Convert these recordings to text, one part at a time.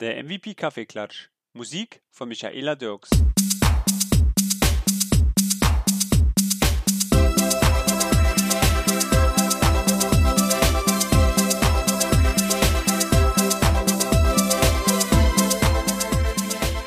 Der MVP Kaffeeklatsch. Musik von Michaela Dirks.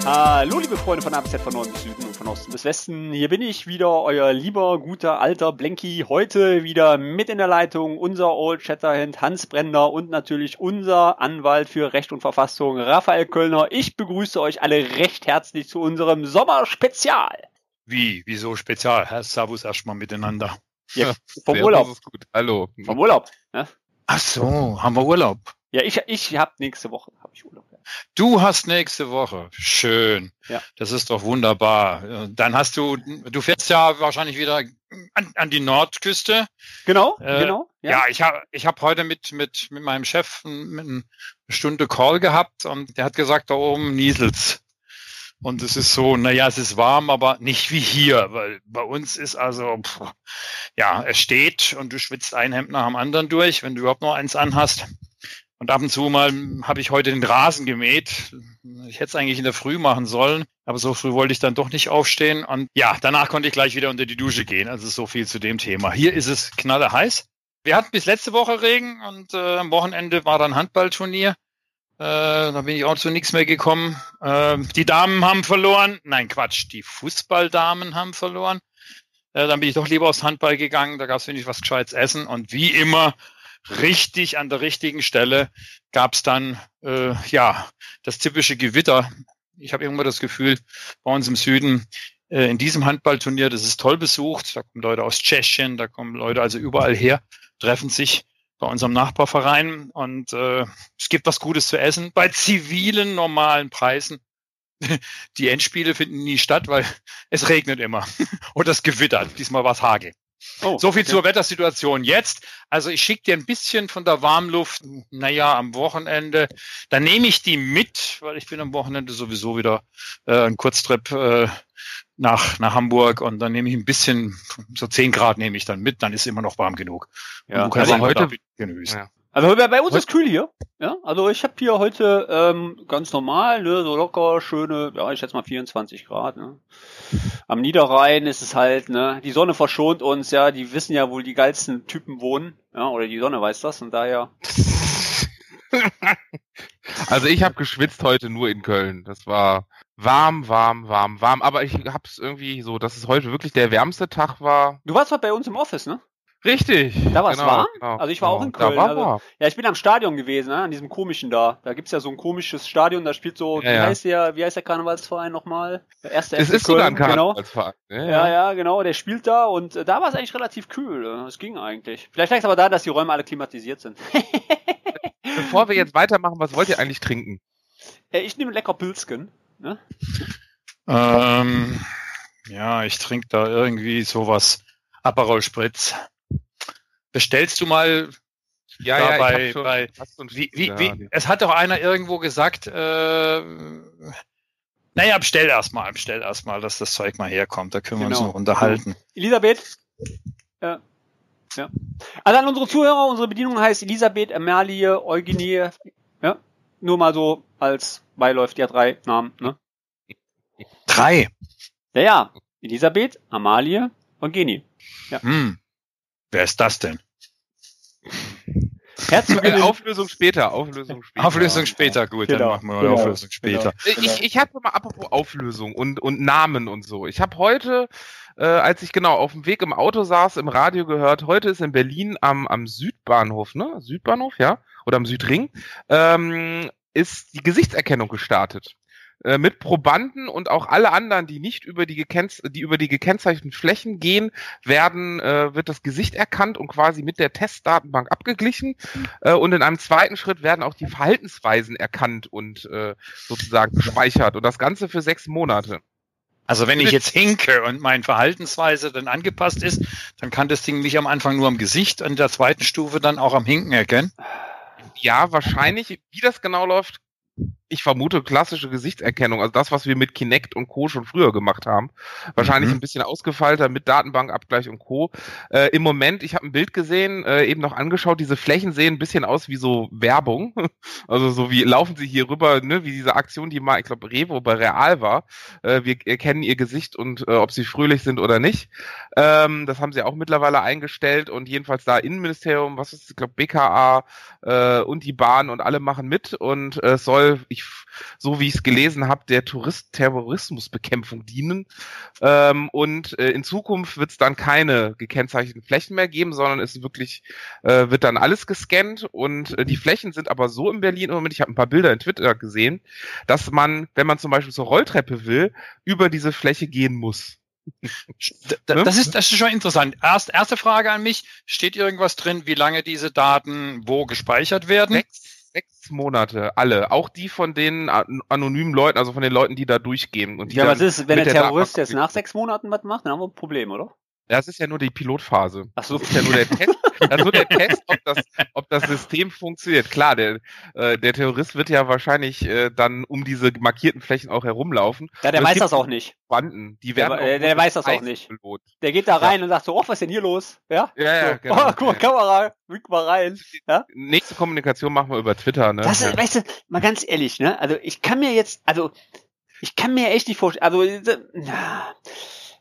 Hallo, liebe Freunde von A bis Z, von Norden bis Süden Osten bis Westen. Hier bin ich wieder, euer lieber, guter, alter Blenky. Heute wieder mit in der Leitung unser Old Shatterhand Hans Brender und natürlich unser Anwalt für Recht und Verfassung Raphael Kölner. Ich begrüße euch alle recht herzlich zu unserem Sommerspezial. Wie? Wieso Spezial? Herr Servus erstmal miteinander. Ja, vom Urlaub. Ist gut. Hallo. Vom Urlaub. Ne? Ach so, haben wir Urlaub. Ja, ich, ich hab nächste Woche hab ich Urlaub. Ja. Du hast nächste Woche. Schön. Ja. Das ist doch wunderbar. Dann hast du, du fährst ja wahrscheinlich wieder an, an die Nordküste. Genau, Äh, genau. Ja, ich habe ich hab heute mit, mit, mit meinem Chef eine Stunde Call gehabt und der hat gesagt, da oben nieselt's. Und es ist so, naja, es ist warm, aber nicht wie hier, weil bei uns ist also, pff, ja, es steht und du schwitzt ein Hemd nach dem anderen durch, wenn du überhaupt noch eins anhast. Und ab und zu mal habe ich heute den Rasen gemäht. Ich hätte es eigentlich in der Früh machen sollen, aber so früh wollte ich dann doch nicht aufstehen. Und ja, danach konnte ich gleich wieder unter die Dusche gehen. Also so viel zu dem Thema. Hier ist es knalle heiß. Wir hatten bis letzte Woche Regen und äh, am Wochenende war dann Handballturnier. Äh, da bin ich auch zu nichts mehr gekommen. Äh, die Damen haben verloren. Nein, Quatsch, die Fußballdamen haben verloren. Äh, dann bin ich doch lieber aufs Handball gegangen. Da gab es wenig was Gescheites essen. Und wie immer, richtig an der richtigen Stelle gab es dann äh, ja das typische Gewitter. Ich habe irgendwann das Gefühl, bei uns im Süden äh, in diesem Handballturnier, das ist toll besucht. Da kommen Leute aus Tschechien, da kommen Leute also überall her, treffen sich bei unserem Nachbarverein und äh, es gibt was Gutes zu essen bei zivilen normalen Preisen. Die Endspiele finden nie statt, weil es regnet immer und es gewittert. Diesmal war es Hagel. Oh, So viel okay. zur Wettersituation jetzt. Also ich schicke dir ein bisschen von der Warmluft, naja, am Wochenende. Dann nehme ich die mit, weil ich bin am Wochenende sowieso wieder äh, einen Kurztrip äh, nach, nach Hamburg und dann nehme ich ein bisschen, so 10 Grad nehme ich dann mit, dann ist immer noch warm genug. Ja, Und du kannst einfach heute-. Ja. Also bei, uns ist kühl hier. Ja, also ich habe hier heute ähm, ganz normal, ne, so locker, schöne, ja, ich schätze mal 24 Grad. Ne. Am Niederrhein ist es halt, ne, die Sonne verschont uns, ja, die wissen ja, wo die geilsten Typen wohnen, ja, oder die Sonne weiß das und daher. Also ich habe geschwitzt heute nur in Köln. Das war warm, warm, warm, warm. Aber ich hab's irgendwie so, dass es heute wirklich der wärmste Tag war. Du warst doch bei uns im Office, ne? Richtig. Da war's genau, warm? Genau, Also ich war auch in genau. Köln, Da war also- warm. Ja, ich bin am Stadion gewesen, ne, an diesem komischen da. Da gibt's ja so ein komisches Stadion, da spielt so, Ja, wie ja. heißt der, wie heißt der Karnevalsverein nochmal? Der erste Es FC ist sogar ein Köln, genau. Karnevalsverein. ne? Ja, ja, genau, der spielt da und äh, da war es eigentlich relativ kühl. äh, Es ging eigentlich. Vielleicht lag es aber da, dass die Räume alle klimatisiert sind. Bevor wir jetzt weitermachen, was wollt ihr eigentlich trinken? Äh, ich nehme lecker Pilzken. Ne? Ähm, ja, ich trinke da irgendwie sowas Aperol Spritz. Bestellst du mal Ja, ja, bei- schon bei- Wie, wie, ja, wie, es hat doch einer irgendwo gesagt, äh, naja, bestell erstmal, bestell erstmal, dass das Zeug mal herkommt, da können wir uns Genau. noch unterhalten. Elisabeth. Ja. ja. Also an unsere Zuhörer, unsere Bedienung heißt Elisabeth, Amalie, Eugenie. Ja. Nur mal so als Beiläuft, hat drei Namen. Ne? Drei. Ja, ja. Elisabeth, Amalie, Eugenie. Hm. Wer ist das denn? Herzlich Äh, willkommen. Auflösung später, Auflösung später. Auflösung später, gut, Genau, dann machen wir genau, Auflösung später. Äh, Ich, ich hatte mal apropos Auflösung und, und Namen und so. Ich habe heute, äh, als ich genau auf dem Weg im Auto saß, im Radio gehört, heute ist in Berlin am, am Südbahnhof, ne? Südbahnhof, ja? Oder am Südring, ähm, ist die Gesichtserkennung gestartet. Äh, mit Probanden und auch alle anderen, die nicht über die, gekennz die über die gekennzeichneten Flächen gehen, werden, äh, wird das Gesicht erkannt und quasi mit der Testdatenbank abgeglichen. Äh, und in einem zweiten Schritt werden auch die Verhaltensweisen erkannt und äh, sozusagen gespeichert. Und das Ganze für sechs Monate. Also wenn ich jetzt hinke und meine Verhaltensweise dann angepasst ist, dann kann das Ding mich am Anfang nur am Gesicht, in der zweiten Stufe dann auch am Hinken erkennen. Ja, wahrscheinlich, wie das genau läuft, ich vermute klassische Gesichtserkennung, also das, was wir mit Kinect und Co. schon früher gemacht haben. Wahrscheinlich mhm. ein bisschen ausgefeilter mit Datenbankabgleich und Co. Äh, Im Moment, ich habe ein Bild gesehen, äh, eben noch angeschaut, diese Flächen sehen ein bisschen aus wie so Werbung. Also so wie laufen sie hier rüber, ne, wie diese Aktion, die mal, ich glaube, Revo bei Real war. Äh, wir erkennen ihr Gesicht und äh, ob sie fröhlich sind oder nicht. Ähm, das haben sie auch mittlerweile eingestellt und jedenfalls da Innenministerium, was ist, ich glaube, BKA äh, und die Bahn und alle machen mit und äh, soll, ich ich, so wie ich es gelesen habe, der Tourist Terrorismusbekämpfung dienen. Ähm, und äh, in Zukunft wird es dann keine gekennzeichneten Flächen mehr geben, sondern es wirklich äh, wird dann alles gescannt und äh, die Flächen sind aber so in Berlin im Moment, ich habe ein paar Bilder in Twitter gesehen, dass man, wenn man zum Beispiel zur Rolltreppe will, über diese Fläche gehen muss. Das ist, das ist schon interessant. Erst, erste Frage an mich. Steht irgendwas drin, wie lange diese Daten wo gespeichert werden? Sechs sechs Monate, alle. Auch die von den anonymen Leuten, also von den Leuten, die da durchgehen. Und ja, was ist, wenn der Terrorist jetzt nach sechs Monaten was macht, dann haben wir ein Problem, oder? Das ist ja nur die Pilotphase. Ach so. Das ist ja nur der Test, das ist nur der Test ob, das, ob das System funktioniert. Klar, der, äh, der Terrorist wird ja wahrscheinlich äh, dann um diese markierten Flächen auch herumlaufen. Ja, der weiß das auch nicht. Banden, die werden der, der weiß das auch nicht. Belohnt. Der geht da rein ja. und sagt so, oh, was ist denn hier los? Ja, ja, ja so. genau. Oh, guck mal, Kamera, wick mal rein. Ja? Nächste Kommunikation machen wir über Twitter, ne? Das ist, ja. weißt du, mal ganz ehrlich, ne? Also ich kann mir jetzt, also ich kann mir echt nicht vorstellen, also na,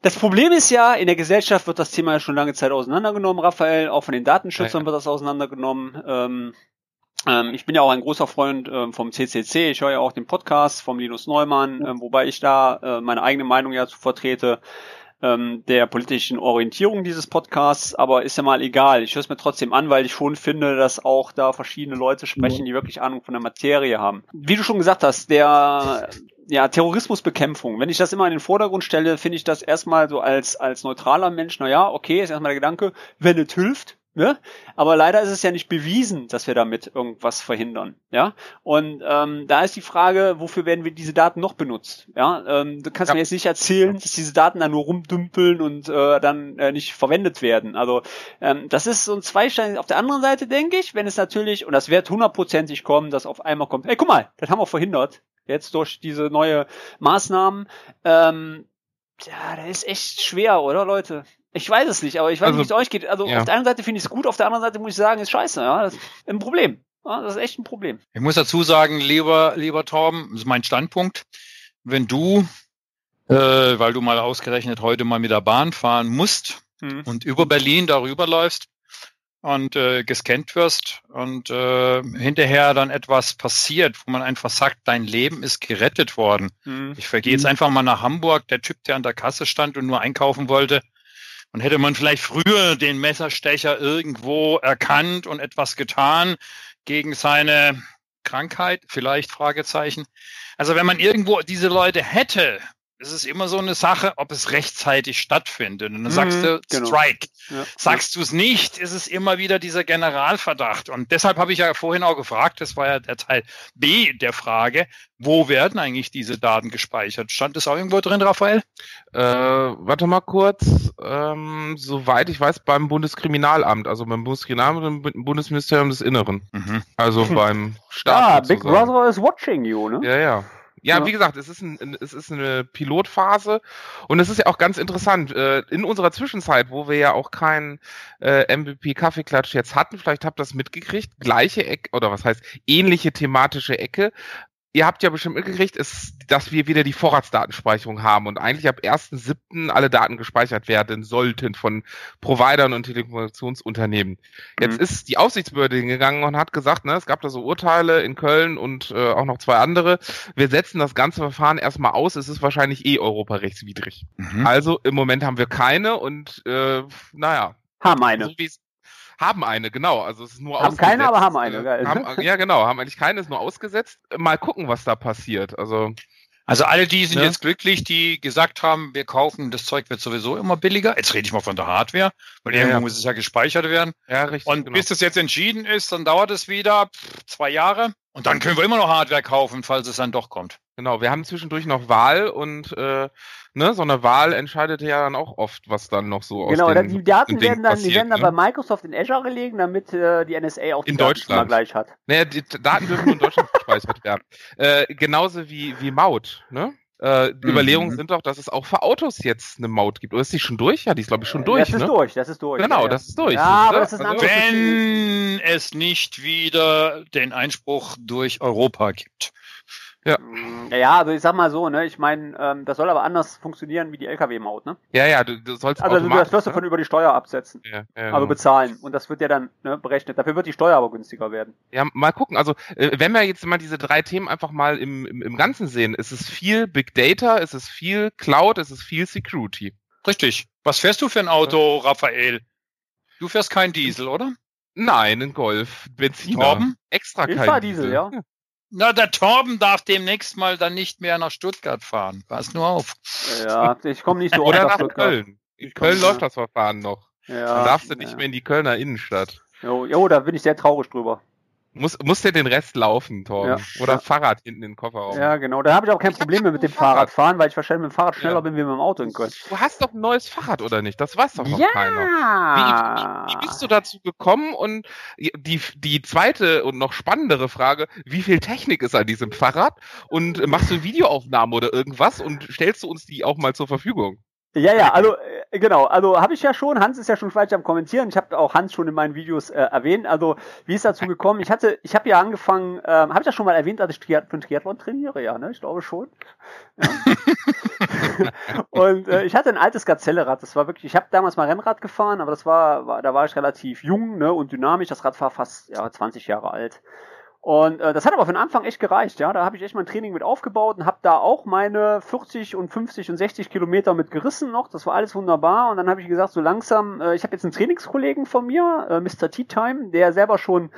das Problem ist ja, in der Gesellschaft wird das Thema ja schon lange Zeit auseinandergenommen, Raphael, auch von den Datenschützern ja, ja. wird das auseinandergenommen. Ähm, ähm, ich bin ja auch ein großer Freund ähm, vom CCC, ich höre ja auch den Podcast vom Linus Neumann, ähm, wobei ich da äh, meine eigene Meinung ja zu vertrete ähm, der politischen Orientierung dieses Podcasts, aber ist ja mal egal. Ich höre es mir trotzdem an, weil ich schon finde, dass auch da verschiedene Leute sprechen, die wirklich Ahnung von der Materie haben. Wie du schon gesagt hast, der ja, Terrorismusbekämpfung. Wenn ich das immer in den Vordergrund stelle, finde ich das erstmal so als, als neutraler Mensch, na ja, okay, ist erstmal der Gedanke, wenn es hilft, Ne? Aber leider ist es ja nicht bewiesen, dass wir damit irgendwas verhindern. Ja. Und ähm, da ist die Frage, wofür werden wir diese Daten noch benutzt? Ja. Ähm, du kannst ja. mir jetzt nicht erzählen, dass diese Daten dann nur rumdümpeln und äh, dann äh, nicht verwendet werden. Also ähm, das ist so ein Zweistein. Auf der anderen Seite denke ich, wenn es natürlich, und das wird hundertprozentig kommen, dass auf einmal kommt, ey, guck mal, das haben wir verhindert jetzt durch diese neue Maßnahmen. Ähm, ja, das ist echt schwer, oder Leute? Ich weiß es nicht, aber ich weiß also, nicht, wie es euch geht. Also ja. auf der einen Seite finde ich es gut, auf der anderen Seite muss ich sagen, ist scheiße. Ja, das ist ein Problem. Ja, das ist echt ein Problem. Ich muss dazu sagen, lieber, lieber Torben, das ist mein Standpunkt. Wenn du, äh, weil du mal ausgerechnet heute mal mit der Bahn fahren musst hm. und über Berlin darüber läufst, und äh, gescannt wirst und äh, hinterher dann etwas passiert, wo man einfach sagt, dein Leben ist gerettet worden. Mhm. Ich vergehe jetzt mhm. einfach mal nach Hamburg, der Typ, der an der Kasse stand und nur einkaufen wollte, und hätte man vielleicht früher den Messerstecher irgendwo erkannt und etwas getan gegen seine Krankheit, vielleicht Fragezeichen. Also wenn man irgendwo diese Leute hätte, es ist immer so eine Sache, ob es rechtzeitig stattfindet. Und dann sagst mhm, du genau. Strike. Ja. Sagst du es nicht, ist es immer wieder dieser Generalverdacht. Und deshalb habe ich ja vorhin auch gefragt, das war ja der Teil B der Frage, wo werden eigentlich diese Daten gespeichert? Stand das auch irgendwo drin, Raphael? Äh, warte mal kurz. Ähm, soweit ich weiß, beim Bundeskriminalamt, also beim Bundeskriminalamt und beim Bundesministerium des Inneren. Mhm. Also beim Staat. Ah, Big Brother is watching you, ne? Ja, ja. Ja, ja, wie gesagt, es ist, ein, es ist eine Pilotphase und es ist ja auch ganz interessant. Äh, in unserer Zwischenzeit, wo wir ja auch keinen äh, MVP Kaffeeklatsch jetzt hatten, vielleicht habt ihr das mitgekriegt, gleiche Ecke oder was heißt ähnliche thematische Ecke, ihr habt ja bestimmt mitgekriegt, ist, dass wir wieder die Vorratsdatenspeicherung haben und eigentlich ab 1.7. alle Daten gespeichert werden sollten von Providern und Telekommunikationsunternehmen. Jetzt mhm. ist die Aufsichtsbehörde hingegangen und hat gesagt, ne, es gab da so Urteile in Köln und äh, auch noch zwei andere. Wir setzen das ganze Verfahren erstmal aus. Es ist wahrscheinlich eh europarechtswidrig. Mhm. Also im Moment haben wir keine und äh, naja. Haben eine. So haben eine, genau. Also es ist nur haben ausgesetzt. Haben keine, aber haben eine. Geil. Haben, ja, genau. Haben eigentlich keine, ist nur ausgesetzt. Mal gucken, was da passiert. Also also alle die sind ja. jetzt glücklich, die gesagt haben, wir kaufen, das Zeug wird sowieso immer billiger. Jetzt rede ich mal von der Hardware, weil ja, irgendwo ja. muss es ja gespeichert werden. Ja, richtig. Und genau. bis das jetzt entschieden ist, dann dauert es wieder zwei Jahre. Und dann können wir immer noch Hardware kaufen, falls es dann doch kommt. Genau, wir haben zwischendurch noch Wahl und äh, ne, so eine Wahl entscheidet ja dann auch oft, was dann noch so genau, aus den, die Daten werden dann, die passiert, werden dann ne? bei Microsoft in Azure gelegen, damit äh, die NSA auch die In Daten Deutschland. immer gleich hat. Naja, die Daten dürfen nur in Deutschland gespeichert werden. Äh, genauso wie, wie Maut, ne? Äh, die Mhm. Überlegungen sind doch, dass es auch für Autos jetzt eine Maut gibt. Oder ist die schon durch? Ja, die ist glaube ich schon durch, das ist ne? durch, das ist durch. Genau, ja, das ist durch. Ja, aber das ist ein Also- Wenn es nicht wieder den Einspruch durch Europa gibt. Ja, ja, also ich sag mal so, ne, ich meine, ähm, das soll aber anders funktionieren wie die LKW-Maut, ne? Ja, ja, du, du sollst Also du das wirst du ne? von über die Steuer absetzen, ja, ja, also bezahlen. Und das wird ja dann ne, berechnet. Dafür wird die Steuer aber günstiger werden. Ja, mal gucken. Also, äh, wenn wir jetzt mal diese drei Themen einfach mal im, im, im Ganzen sehen, ist es viel Big Data, ist es viel Cloud, ist es viel Security. Richtig. Was fährst du für ein Auto, Raphael? Du fährst kein Diesel, oder? Nein, ein Golf, Benziner. Torben? Extra Ich kein fahr Diesel, ja. Na, der Torben darf demnächst mal dann nicht mehr nach Stuttgart fahren. Pass nur auf. Ja, ich komme nicht so oft Oder nach Stuttgart. Köln. In komm, Köln ja. läuft das Verfahren noch. Ja, Dann darfst du nicht ja. mehr in die Kölner Innenstadt. Jo, jo, da bin ich sehr traurig drüber. Muss, muss der den Rest laufen, Torben. Ja. Oder. Fahrrad hinten in den Kofferraum. Ja, genau. Da habe ich auch kein Ich Problem mehr mit dem Fahrrad. Fahrradfahren, weil ich wahrscheinlich mit dem Fahrrad schneller Ja. bin wie mit dem Auto in Köln. Du hast doch ein neues Fahrrad, oder nicht? Das weiß doch noch keiner. Ja. Wie, wie, wie bist du dazu gekommen? Und die, die zweite und noch spannendere Frage, wie viel Technik ist an diesem Fahrrad? Und machst du Videoaufnahmen oder irgendwas und stellst du uns die auch mal zur Verfügung? Ja, ja, also äh, genau, also habe ich ja schon, Hans ist ja schon falsch am Kommentieren, ich habe auch Hans schon in meinen Videos äh, erwähnt, also wie ist dazu gekommen? Ich hatte, ich habe ja angefangen, ähm, habe ich das schon mal erwähnt, dass ich Triath für einen Triathlon trainiere, ja, ne, ich glaube schon. Ja. Und äh, ich hatte ein altes Gazellerad, das war wirklich, ich habe damals mal Rennrad gefahren, aber das war, war, da war ich relativ jung, ne, und dynamisch, das Rad war fast ja 20 Jahre alt. Und äh, das hat aber den Anfang echt gereicht, ja. Da habe ich echt mein Training mit aufgebaut und habe da auch meine 40 und 50 und 60 Kilometer mit gerissen noch. Das war alles wunderbar. Und dann habe ich gesagt, so langsam, äh, ich habe jetzt einen Trainingskollegen von mir, äh, Mr. Tea Time, der selber schon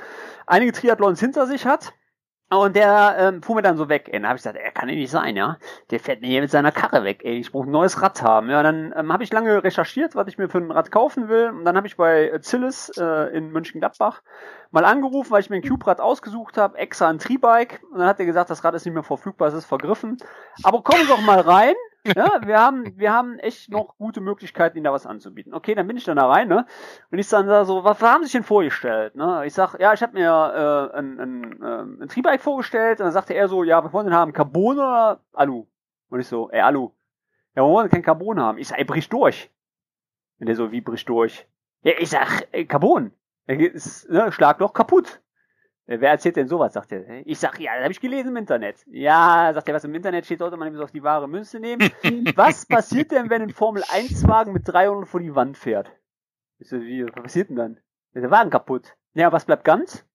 einige Triathlons hinter sich hat. Und der ähm, fuhr mir dann so weg. Ey, dann habe ich gesagt, er kann ja nicht sein, ja. Der fährt mir hier mit seiner Karre weg. Ey, ich brauche ein neues Rad haben. Ja, dann ähm, habe ich lange recherchiert, was ich mir für ein Rad kaufen will. Und dann habe ich bei äh, Zillis äh, in Mönchengladbach mal angerufen, weil ich mir ein Cube-Rad ausgesucht habe, extra ein Tri-Bike. Und dann hat er gesagt, das Rad ist nicht mehr verfügbar, es ist vergriffen. Aber Sie doch mal rein. Ja, wir haben, wir haben echt noch gute Möglichkeiten, Ihnen da was anzubieten. Okay, dann bin ich dann da rein, ne? Und ich dann da so, was haben Sie sich denn vorgestellt? Ne? Ich sag, ja, ich habe mir äh, ein, ein, ähm, ein Tri-Bike vorgestellt. Und dann sagte er so, ja, wir wollen den haben, Carbon oder Alu? Und ich so, ey, Alu. Ja, wir wollen kein Carbon haben. Ich sag, ey, brich durch. Und der so, wie brich durch? Ja, ich sag, ey, Carbon. Er geht- ist, ne, Schlagloch kaputt. Äh, Wer erzählt denn sowas, sagt er. Ich sag, ja, das habe ich gelesen im Internet. Ja, sagt er, was im Internet steht, sollte man nämlich auf die wahre Münze nehmen. was passiert denn, wenn ein Formel-1-Wagen mit 300 vor die Wand fährt? Ich so, wie, was passiert denn dann? Ja, der Wagen kaputt. Ja, was bleibt ganz?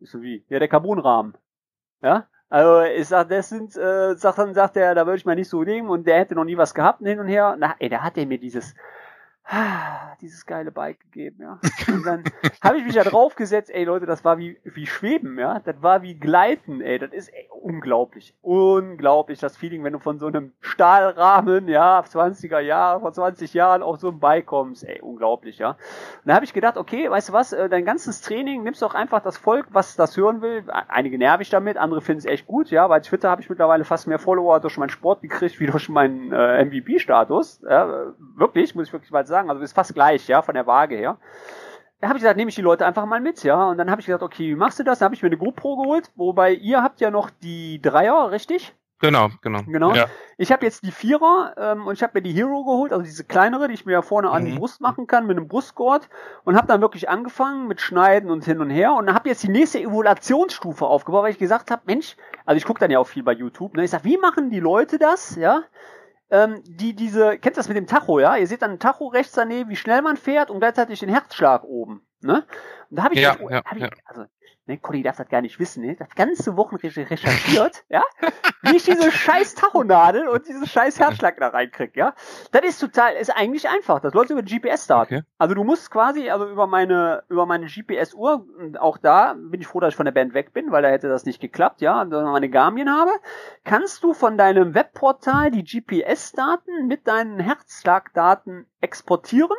Ich so, wie? Ja, der Carbonrahmen. Ja? Also, ich sag, das sind, äh, Sachen, sagt er, da würde ich mal nicht so nehmen und der hätte noch nie was gehabt hin und her. Na, ey, da hat er mir dieses, dieses geile Bike gegeben, ja. Und dann habe ich mich da draufgesetzt, ey Leute, das war wie, wie Schweben, ja. Das war wie Gleiten, ey. Das ist ey, unglaublich. Unglaublich, das Feeling, wenn du von so einem Stahlrahmen, ja, 20er Jahre, vor 20 Jahren auf so ein Bike kommst, ey, unglaublich, ja. Und da habe ich gedacht, okay, weißt du was, äh, dein ganzes Training, nimmst doch einfach das Volk, was das hören will. Einige nerv ich damit, andere finden es echt gut, ja, bei Twitter habe ich mittlerweile fast mehr Follower durch meinen Sport gekriegt, wie durch meinen äh, MVP-Status. Ja, wirklich, muss ich wirklich mal sagen. Also ist fast gleich, ja, von der Waage her. Da habe ich gesagt, nehme ich die Leute einfach mal mit, ja. Und dann habe ich gesagt, okay, wie machst du das? Dann habe ich mir eine GoPro geholt, wobei ihr habt ja noch die Dreier, richtig? Genau, genau. Genau. Ja. Ich habe jetzt die Vierer ähm, und ich habe mir die Hero geholt, also diese kleinere, die ich mir ja vorne an die Mhm. Brust machen kann mit einem Brustgurt und habe dann wirklich angefangen mit Schneiden und hin und her und habe jetzt die nächste Evaluationsstufe aufgebaut, weil ich gesagt habe, Mensch, also ich gucke dann ja auch viel bei YouTube, ne? Ich sag, wie machen die Leute das, ja? Ähm, die diese, kennt ihr das mit dem Tacho, ja? Ihr seht dann ein Tacho rechts daneben, wie schnell man fährt und gleichzeitig den Herzschlag oben, ne? Und da habe ich, Ja, das- ja, hab ich ja. also ne, Conny darf das gar nicht wissen, ne? Das ganze Wochen re- recherchiert, ja? Wie ich diese scheiß Tachonadel und diesen scheiß Herzschlag da reinkrieg, ja? Das ist total, ist eigentlich einfach. Das läuft über GPS-Daten. Okay. Also du musst quasi, also über meine, über meine GPS-Uhr, auch da bin ich froh, dass ich von der Band weg bin, weil da hätte das nicht geklappt, ja, und wenn ich meine Garmin habe, kannst du von deinem Webportal die GPS-Daten mit deinen Herzschlagdaten exportieren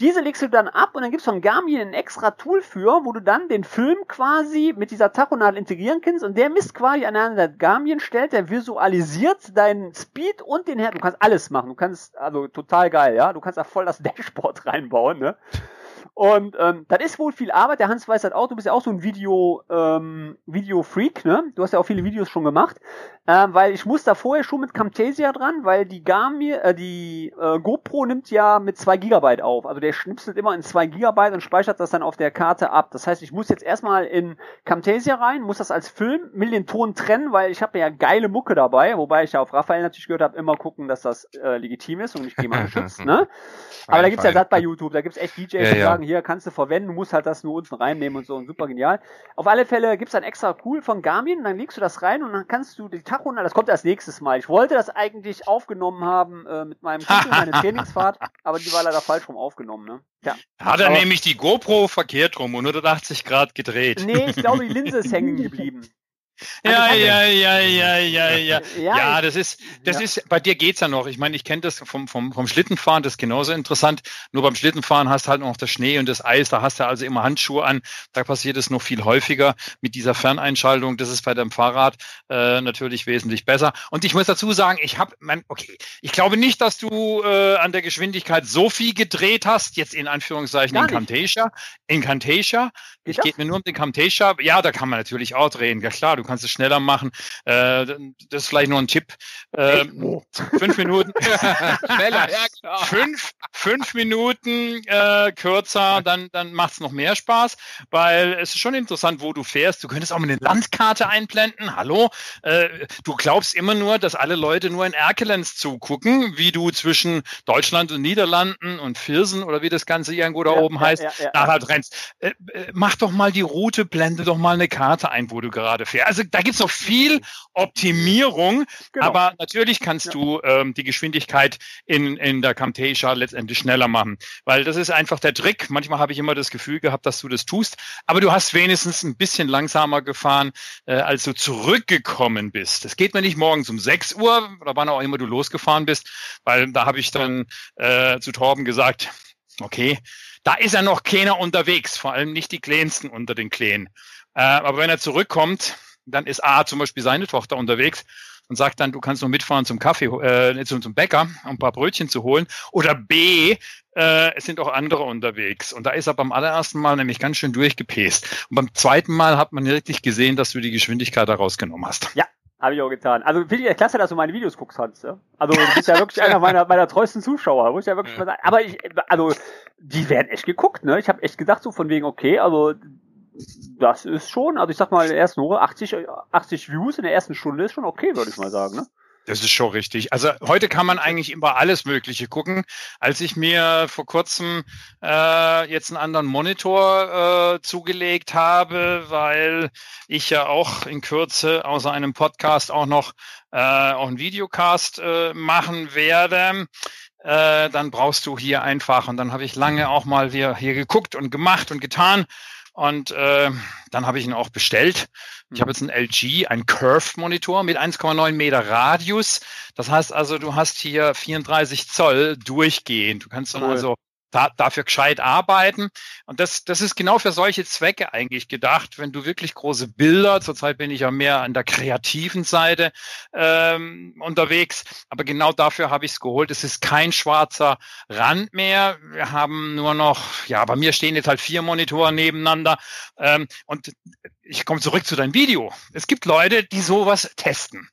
Diese legst du dann ab und dann gibt's von Garmin ein extra Tool für, wo du dann den Film quasi mit dieser Tachonadel integrieren kannst und der misst quasi aneinander Garmin stellt, der visualisiert deinen Speed und den her. Du kannst alles machen. Du kannst, also total geil, ja. Du kannst da voll das Dashboard reinbauen, ne? Und ähm, das ist wohl viel Arbeit. Der Hans weiß halt auch, du bist ja auch so ein Video, ähm, Video-Freak, ne? Du hast ja auch viele Videos schon gemacht. Ähm, weil ich muss da vorher schon mit Camtasia dran, weil die Garmin, äh, die äh, GoPro nimmt ja mit zwei Gigabyte auf. Also der schnipselt immer in zwei Gigabyte und speichert das dann auf der Karte ab. Das heißt, ich muss jetzt erstmal in Camtasia rein, muss das als Film, will den Ton trennen, weil ich habe ja geile Mucke dabei, wobei ich ja auf Raphael natürlich gehört habe, immer gucken, dass das äh, legitim ist und nicht GEMA geschützt, ne? Aber da gibt's ja satt bei YouTube, da gibt's echt DJs, ja, die ja. sagen, hier kannst du verwenden, du musst halt das nur unten reinnehmen und so und super genial. Auf alle Fälle gibt's dann extra cool von Garmin, dann legst du das rein und dann kannst du die Tachonadel, das kommt erst nächstes Mal. Ich wollte das eigentlich aufgenommen haben äh, mit meinem Kumpel, meine Trainingsfahrt, aber die war leider falsch rum aufgenommen, ne? Ja. Hat er nämlich die GoPro verkehrt rum und 180 Grad gedreht. Nee, ich glaube, die Linse ist hängen geblieben. Ja, also ja, ja, ja, ja, ja, ja. Ja, das ist, das ja. ist, bei dir geht's ja noch. Ich meine, ich kenne das vom, vom, vom Schlittenfahren, das ist genauso interessant. Nur beim Schlittenfahren hast du halt noch das Schnee und das Eis, da hast du also immer Handschuhe an. Da passiert es noch viel häufiger mit dieser Ferneinschaltung. Das ist bei deinem Fahrrad äh, natürlich wesentlich besser. Und ich muss dazu sagen, ich habe, okay, ich glaube nicht, dass du äh, an der Geschwindigkeit so viel gedreht hast, jetzt in Anführungszeichen Gar in Camtasia. In Camtasia. Ich geht mir nur um den Camtasia. Ja, da kann man natürlich auch drehen. Ja klar, du kannst es schneller machen. Äh, das ist vielleicht nur ein Tipp. Äh, fünf Minuten. schneller, ja Fünf, fünf Minuten äh, kürzer, dann, dann macht es noch mehr Spaß, weil es ist schon interessant, wo du fährst. Du könntest auch mal eine Landkarte einblenden. Hallo? Äh, du glaubst immer nur, dass alle Leute nur in Erkelenz zugucken, wie du zwischen Deutschland und Niederlanden und Viersen oder wie das Ganze irgendwo da ja, oben ja, heißt, ja, ja, halt rennst. Äh, äh, mach doch mal die Route, blende doch mal eine Karte ein, wo du gerade fährst. Also also da gibt's noch viel Optimierung, genau. aber natürlich kannst ja. du ähm, die Geschwindigkeit in, in der Camtasia letztendlich schneller machen, weil das ist einfach der Trick. Manchmal habe ich immer das Gefühl gehabt, dass du das tust, aber du hast wenigstens ein bisschen langsamer gefahren, äh, als du zurückgekommen bist. Das geht mir nicht morgens um 6 Uhr oder wann auch immer du losgefahren bist, weil da habe ich dann äh, zu Torben gesagt, okay, da ist ja noch keiner unterwegs, vor allem nicht die Kleinsten unter den Kleinen. Äh, aber wenn er zurückkommt, dann ist A zum Beispiel seine Tochter unterwegs und sagt dann, du kannst noch mitfahren zum Kaffee, äh, zum, zum Bäcker, um ein paar Brötchen zu holen. Oder B, äh, es sind auch andere unterwegs. Und da ist er beim allerersten Mal nämlich ganz schön durchgepäst. Und beim zweiten Mal hat man wirklich gesehen, dass du die Geschwindigkeit da rausgenommen hast. Ja, habe ich auch getan. Also finde ich ja klasse, dass du meine Videos guckst, Hans. Ja? Also du bist ja wirklich einer meiner, meiner treuesten Zuschauer, muss ich ja wirklich mal sagen. Aber ich, also die werden echt geguckt, ne? Ich habe echt gedacht so von wegen, okay, also das ist schon, also ich sag mal, in der ersten Woche 80, 80 Views in der ersten Stunde ist schon okay, würde ich mal sagen. Ne? Das ist schon richtig. Also heute kann man eigentlich immer alles Mögliche gucken. Als ich mir vor kurzem äh, jetzt einen anderen Monitor äh, zugelegt habe, weil ich ja auch in Kürze außer einem Podcast auch noch äh, auch einen Videocast äh, machen werde, äh, dann brauchst du hier einfach. Und dann habe ich lange auch mal hier, hier geguckt und gemacht und getan. Und äh, dann habe ich ihn auch bestellt. Ich habe jetzt einen LG, einen Curve-Monitor mit 1,9 Meter Radius. Das heißt also, du hast hier 34 Zoll durchgehend. Du kannst dann cool. also da, dafür gescheit arbeiten. Und das, das ist genau für solche Zwecke eigentlich gedacht, wenn du wirklich große Bilder, zurzeit bin ich ja mehr an der kreativen Seite ähm, unterwegs, aber genau dafür habe ich es geholt. Es ist kein schwarzer Rand mehr. Wir haben nur noch, ja, bei mir stehen jetzt halt vier Monitore nebeneinander. Ähm, und ich komme zurück zu deinem Video. Es gibt Leute, die sowas testen.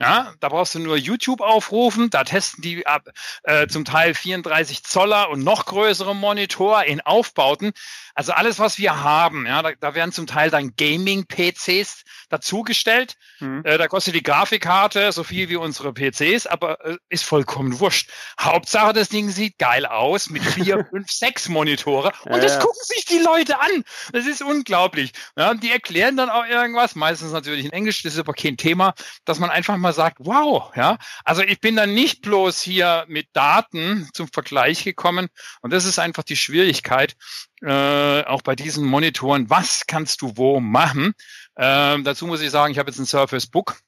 Ja, da brauchst du nur YouTube aufrufen, da testen die ab äh, zum Teil 34 Zoller und noch größere Monitor in Aufbauten. Also alles, was wir haben, ja, da, da werden zum Teil dann Gaming-PCs dazugestellt. Mhm. Äh, da kostet die Grafikkarte so viel wie unsere PCs, aber äh, ist vollkommen wurscht. Hauptsache, das Ding sieht geil aus mit vier, fünf, sechs Monitore und ja, das ja. gucken sich die Leute an. Das ist unglaublich. Ja, die erklären dann auch irgendwas, meistens natürlich in Englisch, das ist aber kein Thema, dass man einfach mal sagt, wow, ja. Also ich bin dann nicht bloß hier mit Daten zum Vergleich gekommen und das ist einfach die Schwierigkeit, äh, auch bei diesen Monitoren, was kannst du wo machen? Ähm, dazu muss ich sagen, ich habe jetzt ein Surface Book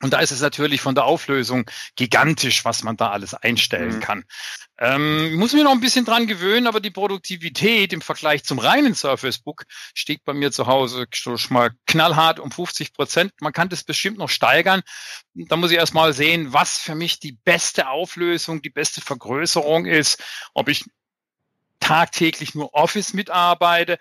Und da ist es natürlich von der Auflösung gigantisch, was man da alles einstellen mhm. kann. Ähm, muss mir noch ein bisschen dran gewöhnen, aber die Produktivität im Vergleich zum reinen Surface Book steht bei mir zu Hause schon mal knallhart um 50 Prozent. Man kann das bestimmt noch steigern. Da muss ich erst mal sehen, was für mich die beste Auflösung, die beste Vergrößerung ist. Ob ich tagtäglich nur Office mitarbeite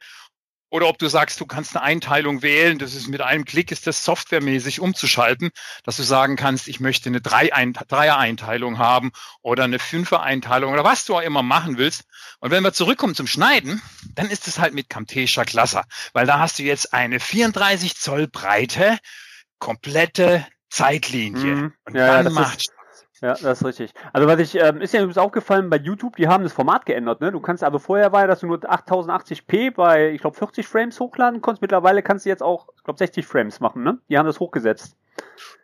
oder ob du sagst, du kannst eine Einteilung wählen, das ist mit einem Klick ist das softwaremäßig umzuschalten, dass du sagen kannst, ich möchte eine Dreier-Einteilung haben oder eine Fünfer-Einteilung oder was du auch immer machen willst. Und wenn wir zurückkommen zum Schneiden, dann ist es halt mit Camtasia klasse, weil da hast du jetzt eine 34 Zoll breite, komplette Zeitlinie. Mhm. Und ja, dann ja, macht ja, das ist richtig. Also was ich, ähm, ist ja übrigens aufgefallen bei YouTube, die haben das Format geändert, ne? Du kannst aber vorher war, dass du nur 8080p bei, ich glaube, 40 Frames hochladen konntest. Mittlerweile kannst du jetzt auch, ich glaube, 60 Frames machen, ne? Die haben das hochgesetzt.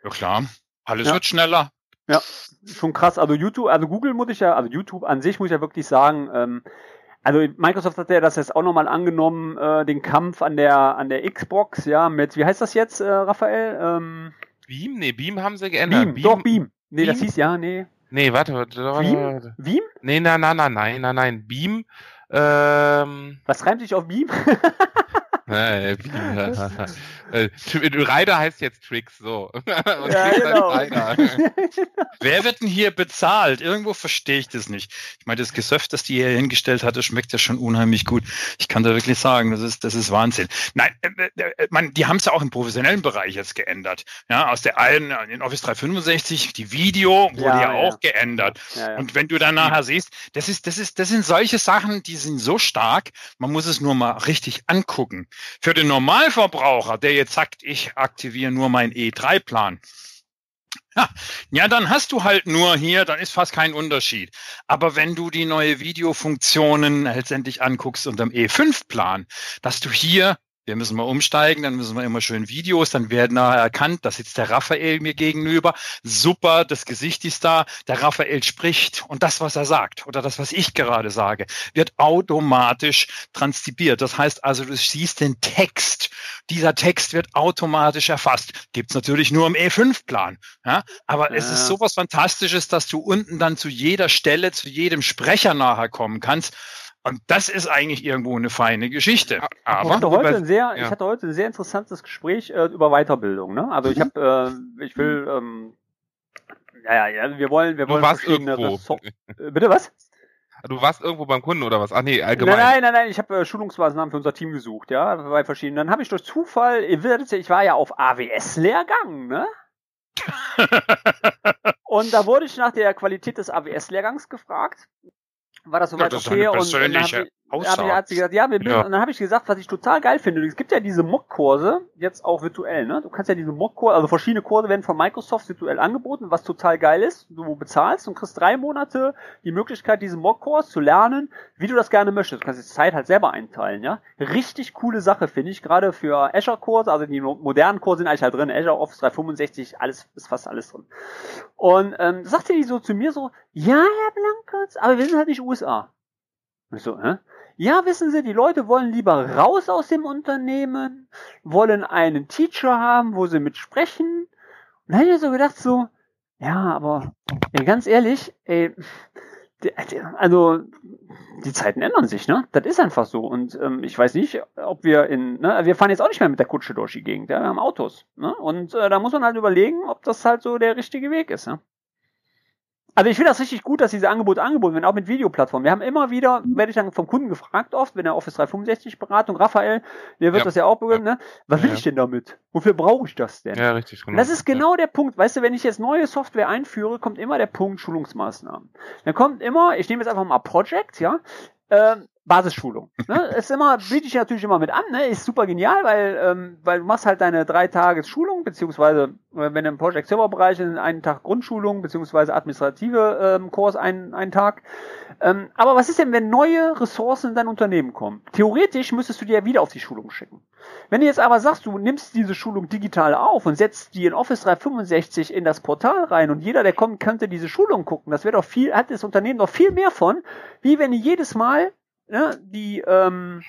Ja klar. Alles ja. wird schneller. Ja, schon krass. Also YouTube, also Google muss ich ja, also YouTube an sich muss ich ja wirklich sagen, ähm, also Microsoft hat ja das jetzt auch nochmal angenommen, äh, den Kampf an der an der Xbox, ja, mit, wie heißt das jetzt, äh, Raphael? Ähm, Beam? Nee, Beam haben sie geändert. Beam, Beam. doch Beam. Nee, Beam? das hieß ja, nee. Nee, warte, warte, warte. Beam? Warte. Beam? Nee, nein, nein, nein, nein, nein, nein. Beam. Ähm, Was reimt sich auf Beam? Äh, Rider heißt jetzt Tricks, so. Und ja, genau. Wer wird denn hier bezahlt? Irgendwo verstehe ich das nicht. Ich meine, das Gesöff, das die hier hingestellt hatte, schmeckt ja schon unheimlich gut. Ich kann da wirklich sagen, das ist, das ist Wahnsinn. Nein, äh, äh, man, die haben es ja auch im professionellen Bereich jetzt geändert. Ja, aus der alten, in Office 365, die Video wurde ja, ja auch ja. geändert. Ja, Und wenn du dann nachher siehst, das ist, das ist, das sind solche Sachen, die sind so stark, man muss es nur mal richtig angucken. Für den Normalverbraucher, der jetzt sagt, ich aktiviere nur meinen E3-Plan, ja, ja, dann hast du halt nur hier, dann ist fast kein Unterschied. Aber wenn du die neue Videofunktionen letztendlich anguckst unterm E5-Plan, dass du hier wir müssen mal umsteigen, dann müssen wir immer schön Videos, dann werden nachher erkannt, da sitzt der Raphael mir gegenüber, super, das Gesicht ist da, der Raphael spricht und das, was er sagt oder das, was ich gerade sage, wird automatisch transkribiert. Das heißt also, du siehst den Text, dieser Text wird automatisch erfasst. Gibt's natürlich nur im E5-Plan, ja? aber ja. es ist sowas Fantastisches, dass du unten dann zu jeder Stelle, zu jedem Sprecher nachher kommen kannst und das ist eigentlich irgendwo eine feine Geschichte. Aber ich hatte heute ein sehr, ja. ich hatte heute ein sehr interessantes Gespräch äh, über Weiterbildung. Ne? Also ich habe, äh, ich will, ähm, ja, ja, wir wollen, wir du wollen warst irgendwo. So äh, Bitte was? Du warst irgendwo beim Kunden oder was? Ach nee, allgemein. Nein, nein, nein, nein ich habe äh, Schulungsmaßnahmen für unser Team gesucht, ja, bei verschiedenen. Dann habe ich durch Zufall, ihr werdet ja, ich war ja auf AWS-Lehrgang, ne? und da wurde ich nach der Qualität des AWS-Lehrgangs gefragt war das soweit ja, das okay und dann habe ich, hat sie gesagt, ja, wir ja. und dann habe ich gesagt, was ich total geil finde, es gibt ja diese Mock-Kurse, jetzt auch virtuell, ne? Du kannst ja diese Mock-Kurse, also verschiedene Kurse werden von Microsoft virtuell angeboten, was total geil ist. Du bezahlst und kriegst drei Monate die Möglichkeit, diesen Mock-Kurs zu lernen, wie du das gerne möchtest. Du kannst die Zeit halt selber einteilen, ja? Richtig coole Sache, finde ich, gerade für Azure-Kurse, also die modernen Kurse sind eigentlich halt drin, Azure Office 365, alles, ist fast alles drin. Und ähm, sagte die so zu mir so, ja, Herr Blankers, aber wir sind halt nicht USA. Und ich so, hä? Ja, wissen Sie, die Leute wollen lieber raus aus dem Unternehmen, wollen einen Teacher haben, wo sie mitsprechen. Und dann habe ich so gedacht, so, ja, aber ey, ganz ehrlich, ey, also die Zeiten ändern sich, ne? Das ist einfach so. Und ähm, ich weiß nicht, ob wir in, ne, wir fahren jetzt auch nicht mehr mit der Kutsche durch die Gegend, ja, wir haben Autos, ne? Und äh, da muss man halt überlegen, ob das halt so der richtige Weg ist, ja. Also ich finde das richtig gut, dass diese Angebote angeboten werden, auch mit Videoplattformen. Wir haben immer wieder, werde ich dann vom Kunden gefragt oft, wenn er Office 365 Beratung, Raphael, der wird ja. das ja auch berühren, ne? Was will ja. ich denn damit? Wofür brauche ich das denn? Ja, richtig. Genau. Das ist genau der Punkt. Weißt du, wenn ich jetzt neue Software einführe, kommt immer der Punkt Schulungsmaßnahmen. Dann kommt immer, ich nehme jetzt einfach mal Project, ja, äh, Basisschulung. Ne? ist immer, biete ich natürlich immer mit an, ne? ist super genial, weil, ähm, weil du machst halt deine drei Tages Schulung, beziehungsweise äh, wenn du im Project Server Bereich ist, einen Tag Grundschulung, beziehungsweise administrative ähm, Kurs einen, einen Tag. Ähm, aber was ist denn, wenn neue Ressourcen in dein Unternehmen kommen? Theoretisch müsstest du die ja wieder auf die Schulung schicken. Wenn du jetzt aber sagst, du nimmst diese Schulung digital auf und setzt die in Office 365 in das Portal rein und jeder, der kommt, könnte diese Schulung gucken, das wäre doch viel, hat das Unternehmen doch viel mehr von, wie wenn die jedes Mal ne, die, ähm,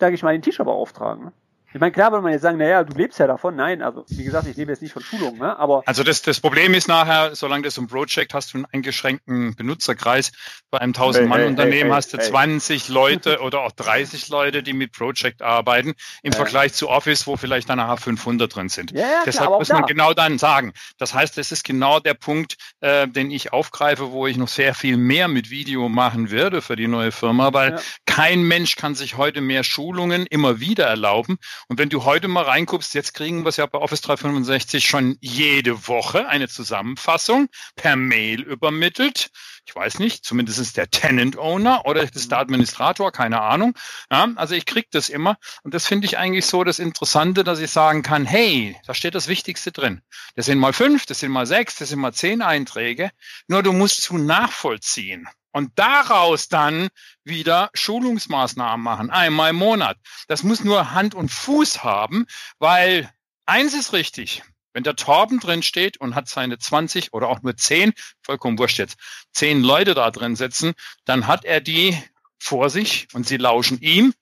sage ich mal, den Teacher beauftragen. Ich meine, klar würde man jetzt sagen, naja, du lebst ja davon. Nein, also wie gesagt, ich lebe jetzt nicht von Schulungen, ne? aber... Also das, das Problem ist nachher, solange das ein Project hast du einen eingeschränkten Benutzerkreis. Bei einem 1000-Mann-Unternehmen hey, hey, hast du hey, 20 Leute oder auch 30 Leute, die mit Project arbeiten, im ja. Vergleich zu Office, wo vielleicht dann nachher 500 drin sind. Ja, ja, Deshalb klar, muss man da. genau dann sagen. Das heißt, das ist genau der Punkt, äh, den ich aufgreife, wo ich noch sehr viel mehr mit Video machen werde für die neue Firma, weil kein Mensch kann sich heute mehr Schulungen immer wieder erlauben. Und wenn du heute mal reinguckst, jetzt kriegen wir es ja bei Office 365 schon jede Woche eine Zusammenfassung per Mail übermittelt. Ich weiß nicht, zumindest ist der Tenant Owner oder ist der Administrator, keine Ahnung. Ja, also ich krieg das immer und das finde ich eigentlich so das Interessante, dass ich sagen kann, hey, da steht das Wichtigste drin. Das sind mal fünf, das sind mal sechs, das sind mal zehn Einträge. Nur du musst zu nachvollziehen und daraus dann wieder Schulungsmaßnahmen machen, einmal im Monat. Das muss nur Hand und Fuß haben, weil eins ist richtig. Wenn der Torben drin steht und hat seine 20 oder auch nur 10, vollkommen wurscht jetzt, 10 Leute da drin sitzen, dann hat er die vor sich und sie lauschen ihm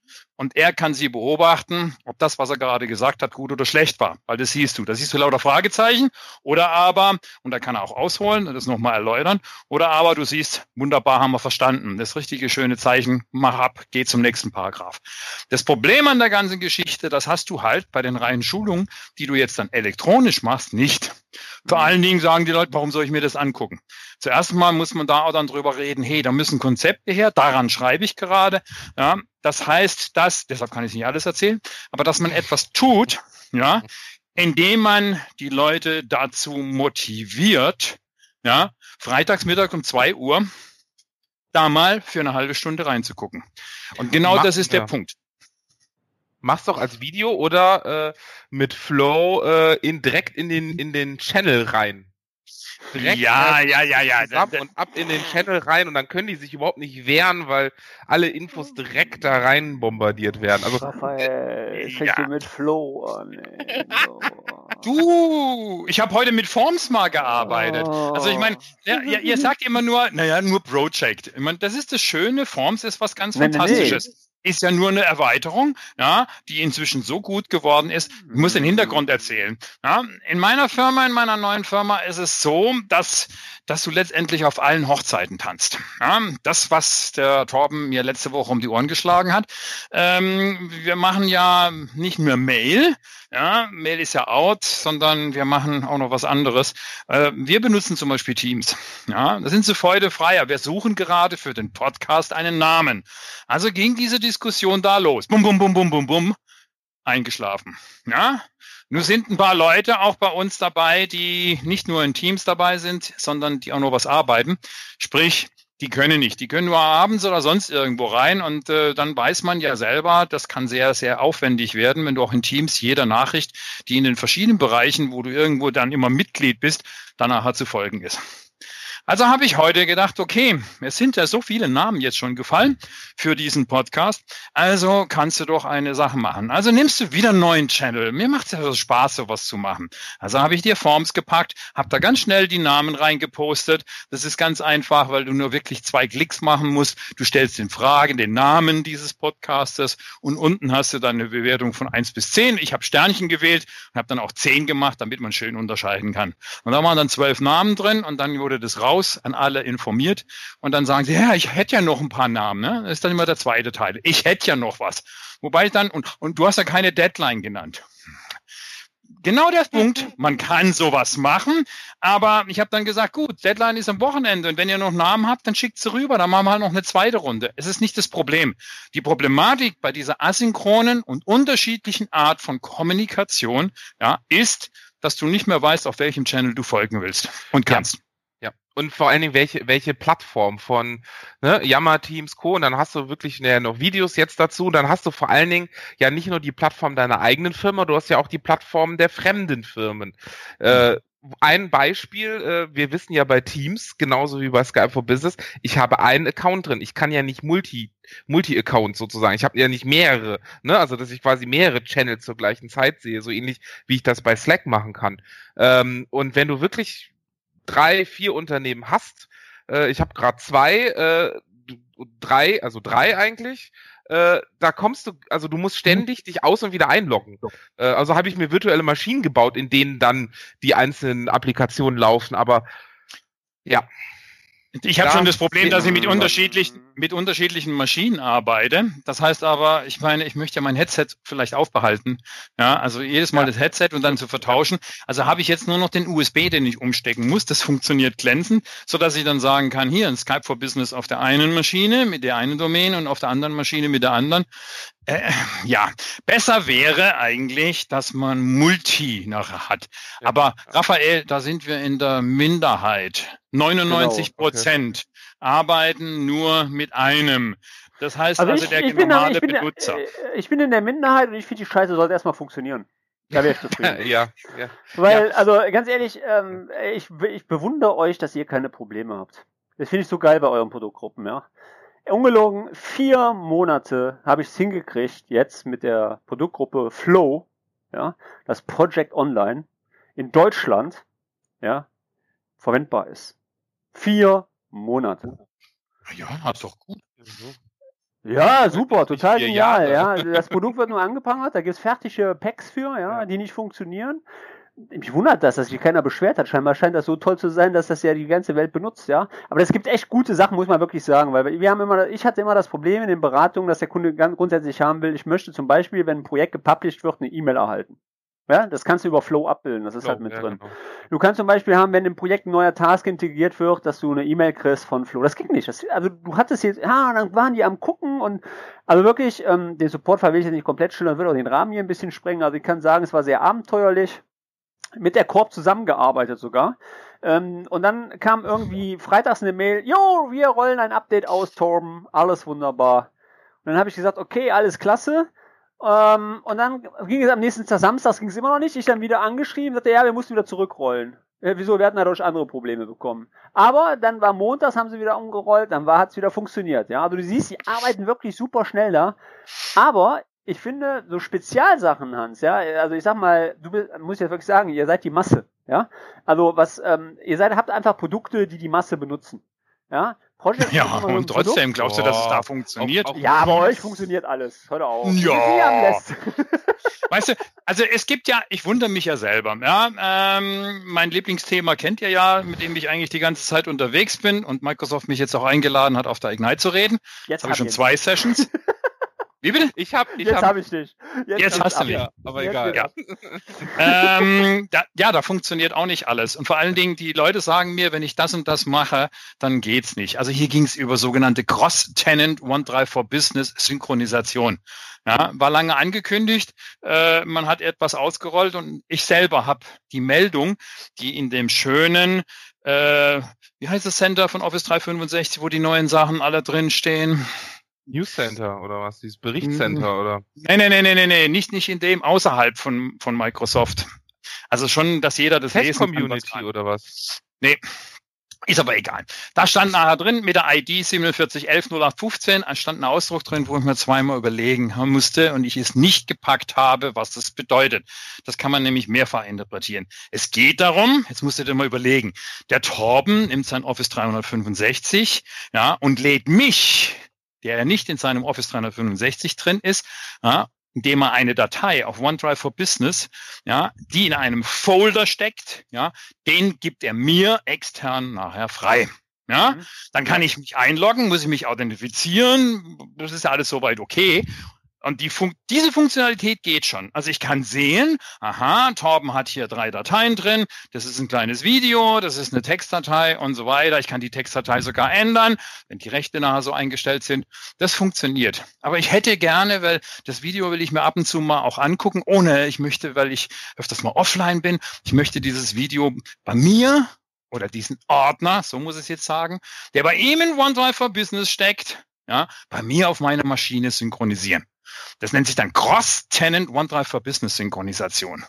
und er kann sie beobachten, ob das, was er gerade gesagt hat, gut oder schlecht war. Weil das siehst du. Da siehst du lauter Fragezeichen oder aber, und da kann er auch ausholen und das nochmal erläutern, oder aber du siehst, wunderbar haben wir verstanden. Das richtige schöne Zeichen, mach ab, geh zum nächsten Paragraph. Das Problem an der ganzen Geschichte, das hast du halt bei den reinen Schulungen, die du jetzt dann elektronisch machst, nicht. Vor allen Dingen sagen die Leute, warum soll ich mir das angucken? Zuerst mal muss man da auch dann drüber reden, hey, da müssen Konzepte her, daran schreibe ich gerade. Ja, das heißt, dass, deshalb kann ich nicht alles erzählen, aber dass man etwas tut, ja, indem man die Leute dazu motiviert, ja, freitagsmittag um zwei Uhr da mal für eine halbe Stunde reinzugucken. Und genau Mach, das ist der Punkt. Mach's doch als Video oder äh, mit Flow äh, in, direkt in den, in den Channel rein direkt ja, ja, ja, ja, zusammen und ab in den Channel rein und dann können die sich überhaupt nicht wehren, weil alle Infos direkt da rein bombardiert werden. Also Raphael, fängst ja. du mit Flow an. Ey. Du, ich habe heute mit Forms mal gearbeitet. Oh. Also ich meine, ja, ihr sagt immer nur, naja, nur Project. Ich meine, das ist das Schöne, Forms ist was ganz nee, Fantastisches. Ist ja nur eine Erweiterung, ja, die inzwischen so gut geworden ist. Ich muss den Hintergrund erzählen. Ja. In meiner Firma, in meiner neuen Firma ist es so, dass, dass du letztendlich auf allen Hochzeiten tanzt. Ja. Das, was der Torben mir letzte Woche um die Ohren geschlagen hat. Ähm, wir machen ja nicht nur Mail, ja, Mail ist ja out, sondern wir machen auch noch was anderes. Äh, wir benutzen zum Beispiel Teams. Ja, da sind sie Freude freier. Wir suchen gerade für den Podcast einen Namen. Also ging diese Diskussion da los. Bum, bum, bum, bum, bum, bum. Eingeschlafen. Ja, nun sind ein paar Leute auch bei uns dabei, die nicht nur in Teams dabei sind, sondern die auch noch was arbeiten. Sprich, die können nicht. Die können nur abends oder sonst irgendwo rein und äh, dann weiß man ja selber, das kann sehr, sehr aufwendig werden, wenn du auch in Teams jeder Nachricht, die in den verschiedenen Bereichen, wo du irgendwo dann immer Mitglied bist, danach zu folgen ist. Also habe ich heute gedacht, okay, es sind ja so viele Namen jetzt schon gefallen für diesen Podcast, also kannst du doch eine Sache machen. Also nimmst du wieder einen neuen Channel. Mir macht es ja so Spaß, sowas zu machen. Also habe ich dir Forms gepackt, habe da ganz schnell die Namen reingepostet. Das ist ganz einfach, weil du nur wirklich zwei Klicks machen musst. Du stellst den Fragen, den Namen dieses Podcasters und unten hast du dann eine Bewertung von eins bis zehn. Ich habe Sternchen gewählt und habe dann auch zehn gemacht, damit man schön unterscheiden kann. Und da waren dann zwölf Namen drin und dann wurde das raus raus, an alle informiert und dann sagen sie, ja, ich hätte ja noch ein paar Namen. Ne? Das ist dann immer der zweite Teil. Ich hätte ja noch was. Wobei dann, und, und du hast ja keine Deadline genannt. Genau der Punkt, man kann sowas machen, aber ich habe dann gesagt, gut, Deadline ist am Wochenende und wenn ihr noch Namen habt, dann schickt sie rüber, dann machen wir halt noch eine zweite Runde. Es ist nicht das Problem. Die Problematik bei dieser asynchronen und unterschiedlichen Art von Kommunikation ja, ist, dass du nicht mehr weißt, auf welchem Channel du folgen willst und kannst. Ja. Und vor allen Dingen, welche, welche Plattform von ne, Yammer Teams Co. Und dann hast du wirklich ne, noch Videos jetzt dazu. Dann hast du vor allen Dingen ja nicht nur die Plattform deiner eigenen Firma, du hast ja auch die Plattform der fremden Firmen. Äh, ein Beispiel, äh, wir wissen ja bei Teams, genauso wie bei Skype for Business, ich habe einen Account drin. Ich kann ja nicht Multi, Multi-Accounts sozusagen. Ich habe ja nicht mehrere, ne? Also dass ich quasi mehrere Channels zur gleichen Zeit sehe, so ähnlich wie ich das bei Slack machen kann. Ähm, und wenn du wirklich drei, vier Unternehmen hast, äh, ich habe gerade zwei, äh, drei, also drei eigentlich, äh, da kommst du, also du musst ständig dich aus und wieder einloggen. Äh, also habe ich mir virtuelle Maschinen gebaut, in denen dann die einzelnen Applikationen laufen, aber ja. Ich habe schon das Problem, dass ich mit unterschiedlichen, mit unterschiedlichen Maschinen arbeite. Das heißt aber, ich meine, ich möchte ja mein Headset vielleicht aufbehalten. Ja, also jedes Mal ja. das Headset und dann zu vertauschen. Also habe ich jetzt nur noch den USB, den ich umstecken muss. Das funktioniert glänzend, so dass ich dann sagen kann, hier ein Skype for Business auf der einen Maschine mit der einen Domain und auf der anderen Maschine mit der anderen. Äh, ja, besser wäre eigentlich, dass man Multi nachher hat. Aber Raphael, da sind wir in der Minderheit. 99 Prozent genau, okay. arbeiten nur mit einem. Das heißt also, also ich, der ich normale bin, ich Benutzer. Bin, äh, ich bin in der Minderheit und ich finde, die Scheiße sollte erstmal funktionieren. Da wäre ich zufrieden. ja, ja. Weil, ja. also ganz ehrlich, ähm, ich, ich bewundere euch, dass ihr keine Probleme habt. Das finde ich so geil bei euren Produktgruppen, ja. Ungelogen, vier Monate habe ich es hingekriegt, jetzt mit der Produktgruppe Flow, ja, das Project Online in Deutschland, ja, verwendbar ist. Vier Monate. Ja, hat doch gut. Ja, super, total genial. Ja, das Produkt wird nur angeprangert, da gibt es fertige Packs für, ja, die nicht funktionieren. Mich wundert das, dass sich keiner beschwert hat. Scheinbar scheint das so toll zu sein, dass das ja die ganze Welt benutzt, ja. Aber es gibt echt gute Sachen, muss man wirklich sagen, weil wir haben immer, ich hatte immer das Problem in den Beratungen, dass der Kunde ganz grundsätzlich haben will, ich möchte zum Beispiel, wenn ein Projekt gepublished wird, eine E-Mail erhalten. Ja, das kannst du über Flow abbilden, das ist halt Flow, halt mit ja, drin. Genau. Du kannst zum Beispiel haben, wenn im Projekt ein neuer Task integriert wird, dass du eine E-Mail kriegst von Flow. Das ging nicht. Das, also du hattest jetzt, ja, dann waren die am gucken und also wirklich, ähm, den Support will ich jetzt nicht komplett schildern, wird auch den Rahmen hier ein bisschen sprengen. Also ich kann sagen, es war sehr abenteuerlich. Mit der Korb zusammengearbeitet sogar. Ähm, und dann kam irgendwie freitags eine Mail, jo, wir rollen ein Update aus, Torben, alles wunderbar. Und dann habe ich gesagt, okay, alles klasse. Ähm, und dann ging es am nächsten Tag, Samstags ging es immer noch nicht. Ich dann wieder angeschrieben, sagte, ja, wir mussten wieder zurückrollen. Ja, wieso? Wir hatten dadurch andere Probleme bekommen. Aber dann war montags, haben sie wieder umgerollt, dann war, hat's wieder funktioniert. Ja, also du siehst, die arbeiten wirklich super schnell da. Aber ich finde, so Spezialsachen, Hans, ja, also ich sag mal, du bist, muss jetzt wirklich sagen, ihr seid die Masse, ja. Also was, ähm, ihr seid, habt einfach Produkte, die die Masse benutzen. Ja, Project ja, und trotzdem Produkt. glaubst du, dass es da funktioniert? Auch, auch ja, bei euch funktioniert alles. Hör auf. Ja. weißt du, also es gibt ja, ich wundere mich ja selber. Ja, ähm, mein Lieblingsthema kennt ihr ja, mit dem ich eigentlich die ganze Zeit unterwegs bin und Microsoft mich jetzt auch eingeladen hat, auf der Ignite zu reden. Jetzt habe ich schon zwei Sessions. Wie bitte? Ich hab, ich Jetzt habe hab ich dich. Jetzt, Jetzt hast du mich. Ja, aber Jetzt egal. Ja. ähm, da, ja, da funktioniert auch nicht alles. Und vor allen Dingen, die Leute sagen mir, wenn ich das und das mache, dann geht's nicht. Also hier ging es über sogenannte Cross-Tenant OneDrive for Business Synchronisation. Ja, war lange angekündigt. Äh, man hat etwas ausgerollt und ich selber habe die Meldung, die in dem schönen äh, wie heißt das Center von Office 365, wo die neuen Sachen alle drin stehen? News Center oder was? Dieses Berichtscenter mhm. oder? Nee, nee, nee, nee, nee, nicht, nicht in dem, außerhalb von, von Microsoft. Also schon, dass jeder das Test lesen Community kann, was oder was? Nee. Ist aber egal. Da stand nachher drin mit der ID 47110815 stand ein Ausdruck drin, wo ich mir zweimal überlegen musste und ich es nicht gepackt habe, was das bedeutet. Das kann man nämlich mehrfach interpretieren. Es geht darum, jetzt musst du dir mal überlegen, der Torben nimmt sein Office 365 ja, und lädt mich der ja nicht in seinem Office 365 drin ist, ja, indem er eine Datei auf OneDrive for Business, ja, die in einem Folder steckt, ja, den gibt er mir extern nachher frei. Ja, mhm. dann kann ich mich einloggen, muss ich mich authentifizieren, das ist ja alles soweit okay. Und die Fun diese Funktionalität geht schon. Also ich kann sehen, aha, Torben hat hier drei Dateien drin, das ist ein kleines Video, das ist eine Textdatei und so weiter. Ich kann die Textdatei sogar ändern, wenn die Rechte nachher so eingestellt sind. Das funktioniert. Aber ich hätte gerne, weil das Video will ich mir ab und zu mal auch angucken, ohne ich möchte, weil ich öfters mal offline bin, ich möchte dieses Video bei mir oder diesen Ordner, so muss ich es jetzt sagen, der bei ihm in OneDrive for Business steckt, ja, bei mir auf meiner Maschine synchronisieren. Das nennt sich dann Cross-Tenant OneDrive for Business Synchronisation.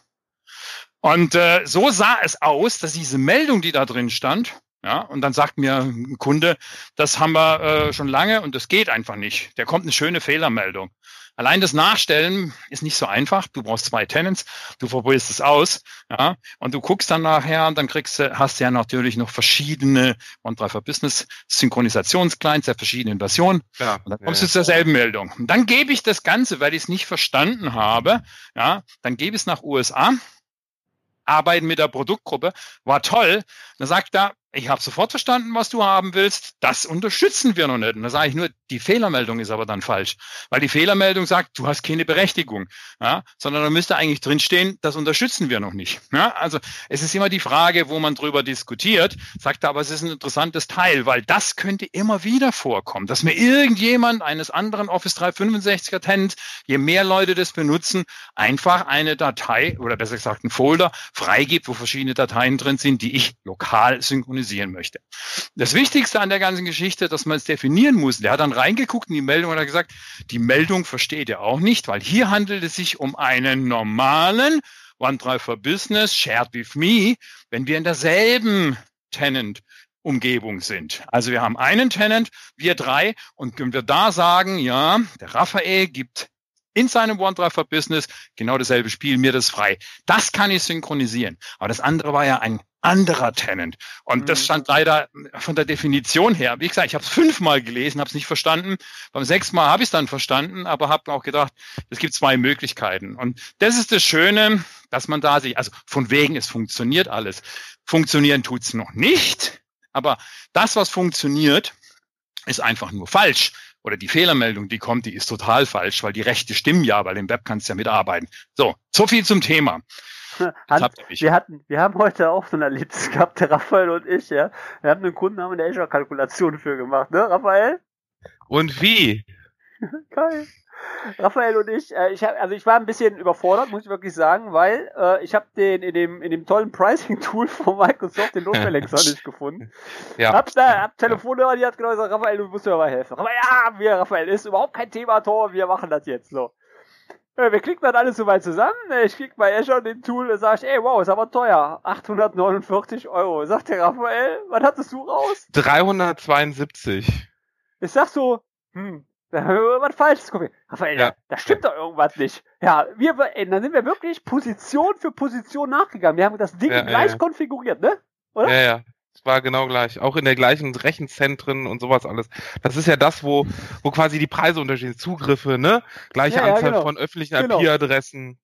Und äh, so sah es aus, dass diese Meldung, die da drin stand, Ja, und dann sagt mir ein Kunde, das haben wir äh, schon lange und das geht einfach nicht. Der kommt eine schöne Fehlermeldung. Allein das Nachstellen ist nicht so einfach. Du brauchst zwei Tenants, du probierst es aus, ja, und du guckst dann nachher und dann kriegst du, hast du ja natürlich noch verschiedene OneDrive Business Synchronisationsclients der verschiedenen Versionen. Ja, und dann kommst ja, du zur selben Meldung. Und dann gebe ich das Ganze, weil ich es nicht verstanden habe, ja, dann gebe ich es nach USA, arbeiten mit der Produktgruppe, war toll. Dann sagt er, ich habe sofort verstanden, was du haben willst. Das unterstützen wir noch nicht. Und da sage ich nur, die Fehlermeldung ist aber dann falsch. Weil die Fehlermeldung sagt, du hast keine Berechtigung. Ja? Sondern da müsste eigentlich drinstehen, das unterstützen wir noch nicht. Ja? Also es ist immer die Frage, wo man drüber diskutiert. Sagt er, aber es ist ein interessantes Teil, weil das könnte immer wieder vorkommen, dass mir irgendjemand eines anderen Office 365er Tenant, je mehr Leute das benutzen, einfach eine Datei oder besser gesagt einen Folder freigibt, wo verschiedene Dateien drin sind, die ich lokal synchronisiere synchronisieren möchte. Das Wichtigste an der ganzen Geschichte, dass man es definieren muss. Der hat dann reingeguckt in die Meldung und hat gesagt, die Meldung versteht er auch nicht, weil hier handelt es sich um einen normalen OneDrive for Business, Shared with Me, wenn wir in derselben Tenant Umgebung sind. Also wir haben einen Tenant, wir drei, und wenn wir da sagen, ja, der Raphael gibt in seinem OneDrive for Business genau dasselbe Spiel, mir das frei. Das kann ich synchronisieren. Aber das andere war ja ein anderer Tenant. Und mhm. das stand leider von der Definition her. Wie gesagt, ich habe es fünfmal gelesen, habe es nicht verstanden. Beim sechsten Mal habe ich es dann verstanden, aber habe auch gedacht, es gibt zwei Möglichkeiten. Und das ist das Schöne, dass man da sich, also von wegen, es funktioniert alles. Funktionieren tut's noch nicht, aber das, was funktioniert, ist einfach nur falsch oder die Fehlermeldung, die kommt, die ist total falsch, weil die Rechte stimmen ja, weil im Web kannst du ja mitarbeiten. So, so viel zum Thema. Hand, wir hatten, wir haben heute auch so ein Erlebnis gehabt, der Raphael und ich, ja. Wir haben einen Kunden, haben eine Azure-Kalkulation für gemacht, ne, Raphael? Und wie? Geil. Raphael und ich, äh, ich hab, also ich war ein bisschen überfordert, muss ich wirklich sagen, weil äh, ich habe den in dem in dem tollen Pricing-Tool von Microsoft den Notfallexer nicht gefunden. Ja. Hab da, hab Telefonhörer, die hat genau gesagt, Raphael, du musst mir mal helfen. Aber ja, wir, Raphael, ist überhaupt kein Thema, Tor, wir machen das jetzt so. Ja, wir klicken dann alles so weit zusammen. Ich klick bei Azure den Tool und sag ich, ey, wow, ist aber teuer. 849 Euro. Sagt der Raphael, was hattest du raus? 372. Ich sag so, hm, da haben wir was Falsches gucken. Raphael, ja. da stimmt doch irgendwas nicht. Ja, wir, ey, dann sind wir wirklich Position für Position nachgegangen. Wir haben das Ding ja, gleich ja, konfiguriert, ne? Oder? Ja, ja. Es war genau gleich. Auch in der gleichen Rechenzentren und sowas alles. Das ist ja das, wo, wo quasi die Preise unterschieden. Zugriffe, ne? Gleiche Anzahl genau. von öffentlichen genau. IP-Adressen.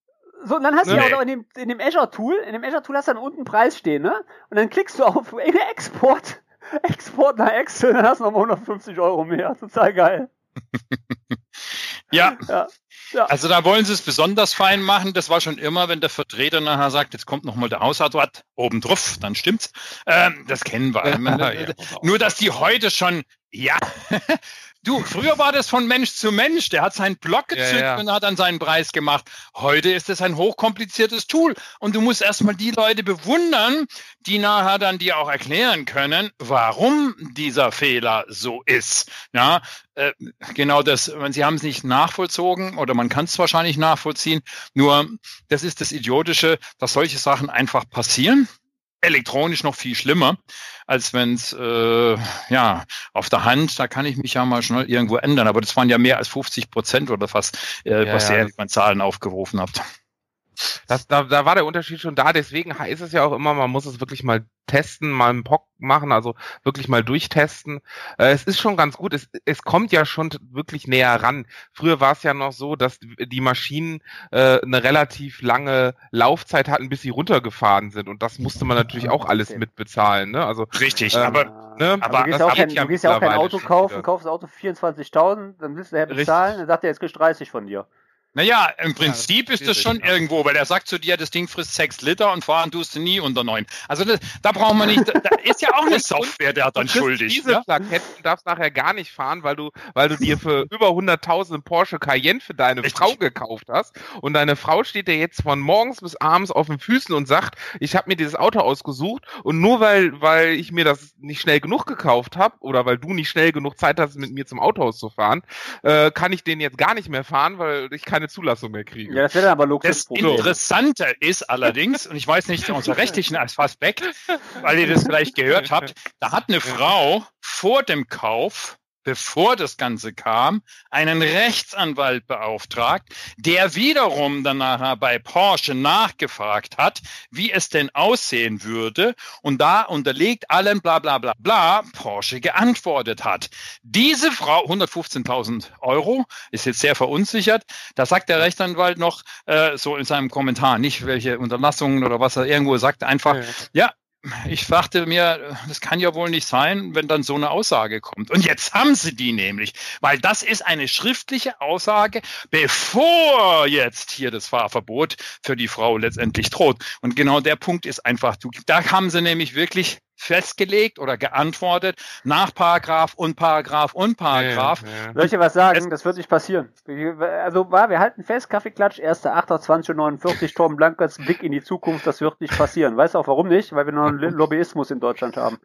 So, und dann hast ne? du ja auch in dem, in dem Azure-Tool, in dem Azure-Tool hast du dann unten Preis stehen, ne? Und dann klickst du auf Export, Export nach Excel, dann hast du nochmal 150 Euro mehr. Total geil. ja. ja. Ja. Also da wollen sie es besonders fein machen. Das war schon immer, wenn der Vertreter nachher sagt, jetzt kommt nochmal der Hausarzt oben drauf, dann stimmt's. Ähm, das kennen wir. ja, Nur, dass die heute schon, ja, Du, früher war das von Mensch zu Mensch. Der hat seinen Blog gezückt ja, ja. und hat dann seinen Preis gemacht. Heute ist es ein hochkompliziertes Tool. Und du musst erstmal die Leute bewundern, die nachher dann dir auch erklären können, warum dieser Fehler so ist. Ja, äh, genau das, sie haben es nicht nachvollzogen oder man kann es wahrscheinlich nachvollziehen. Nur, das ist das Idiotische, dass solche Sachen einfach passieren elektronisch noch viel schlimmer, als wenn es äh, ja auf der Hand, da kann ich mich ja mal schnell irgendwo ändern. Aber das waren ja mehr als 50 Prozent oder fast, äh, ja, was ja, ihr an Zahlen aufgerufen habt. Das, da, da war der Unterschied schon da, deswegen heißt es ja auch immer, man muss es wirklich mal testen, mal einen POC machen, also wirklich mal durchtesten. Äh, es ist schon ganz gut, es, es kommt ja schon wirklich näher ran. Früher war es ja noch so, dass die Maschinen äh, eine relativ lange Laufzeit hatten, bis sie runtergefahren sind und das musste man natürlich auch alles mitbezahlen. Ne? Also, Richtig, ähm, aber, ne? aber, du gehst, ja kein, ja du gehst ja auch kein Auto kaufen, kaufst das Auto 24.000, dann willst du ja bezahlen, Richtig. dann sagt er, jetzt kriegst du 30 von dir. Naja, im Prinzip ja, ist das schon ja. irgendwo, weil er sagt zu dir, das Ding frisst sechs Liter und fahren tust du nie unter neun. Also das, da braucht man nicht, da ist ja auch eine Software, der dann schuldig. Diese ja? Plaketten darfst nachher gar nicht fahren, weil du, weil du dir für über 100.000 Porsche Cayenne für deine Richtig. Frau gekauft hast und deine Frau steht dir jetzt von morgens bis abends auf den Füßen und sagt, ich habe mir dieses Auto ausgesucht und nur weil, weil ich mir das nicht schnell genug gekauft habe oder weil du nicht schnell genug Zeit hast, mit mir zum Autohaus zu fahren, äh, kann ich den jetzt gar nicht mehr fahren, weil ich kann keine Zulassung mehr kriege. Ja, das wäre dann aber Das Luxusproblem. Interessante ist allerdings, und ich weiß nicht unser rechtlichen Aspekt, weil ihr das vielleicht gehört habt, da hat eine Frau vor dem Kauf, bevor das Ganze kam, einen Rechtsanwalt beauftragt, der wiederum dann nachher bei Porsche nachgefragt hat, wie es denn aussehen würde und da unterlegt allen bla bla bla bla Porsche geantwortet hat. Diese Frau, 115.000 Euro, ist jetzt sehr verunsichert, da sagt der Rechtsanwalt noch äh, so in seinem Kommentar, nicht welche Unterlassungen oder was er irgendwo sagt, einfach, Ja. ja, ich dachte mir, das kann ja wohl nicht sein, wenn dann so eine Aussage kommt. Und jetzt haben sie die nämlich, weil das ist eine schriftliche Aussage, bevor jetzt hier das Fahrverbot für die Frau letztendlich droht. Und genau der Punkt ist einfach, da haben sie nämlich wirklich festgelegt oder geantwortet nach Paragraph und Paragraph und Paragraph. Ja, ja. Soll ich dir was sagen? Das wird nicht passieren. Also war, wir halten fest, Kaffeeklatsch, 1.8.2049, Torben Blankers Blick in die Zukunft, das wird nicht passieren. Weißt du auch warum nicht? Weil wir noch einen Lobbyismus in Deutschland haben.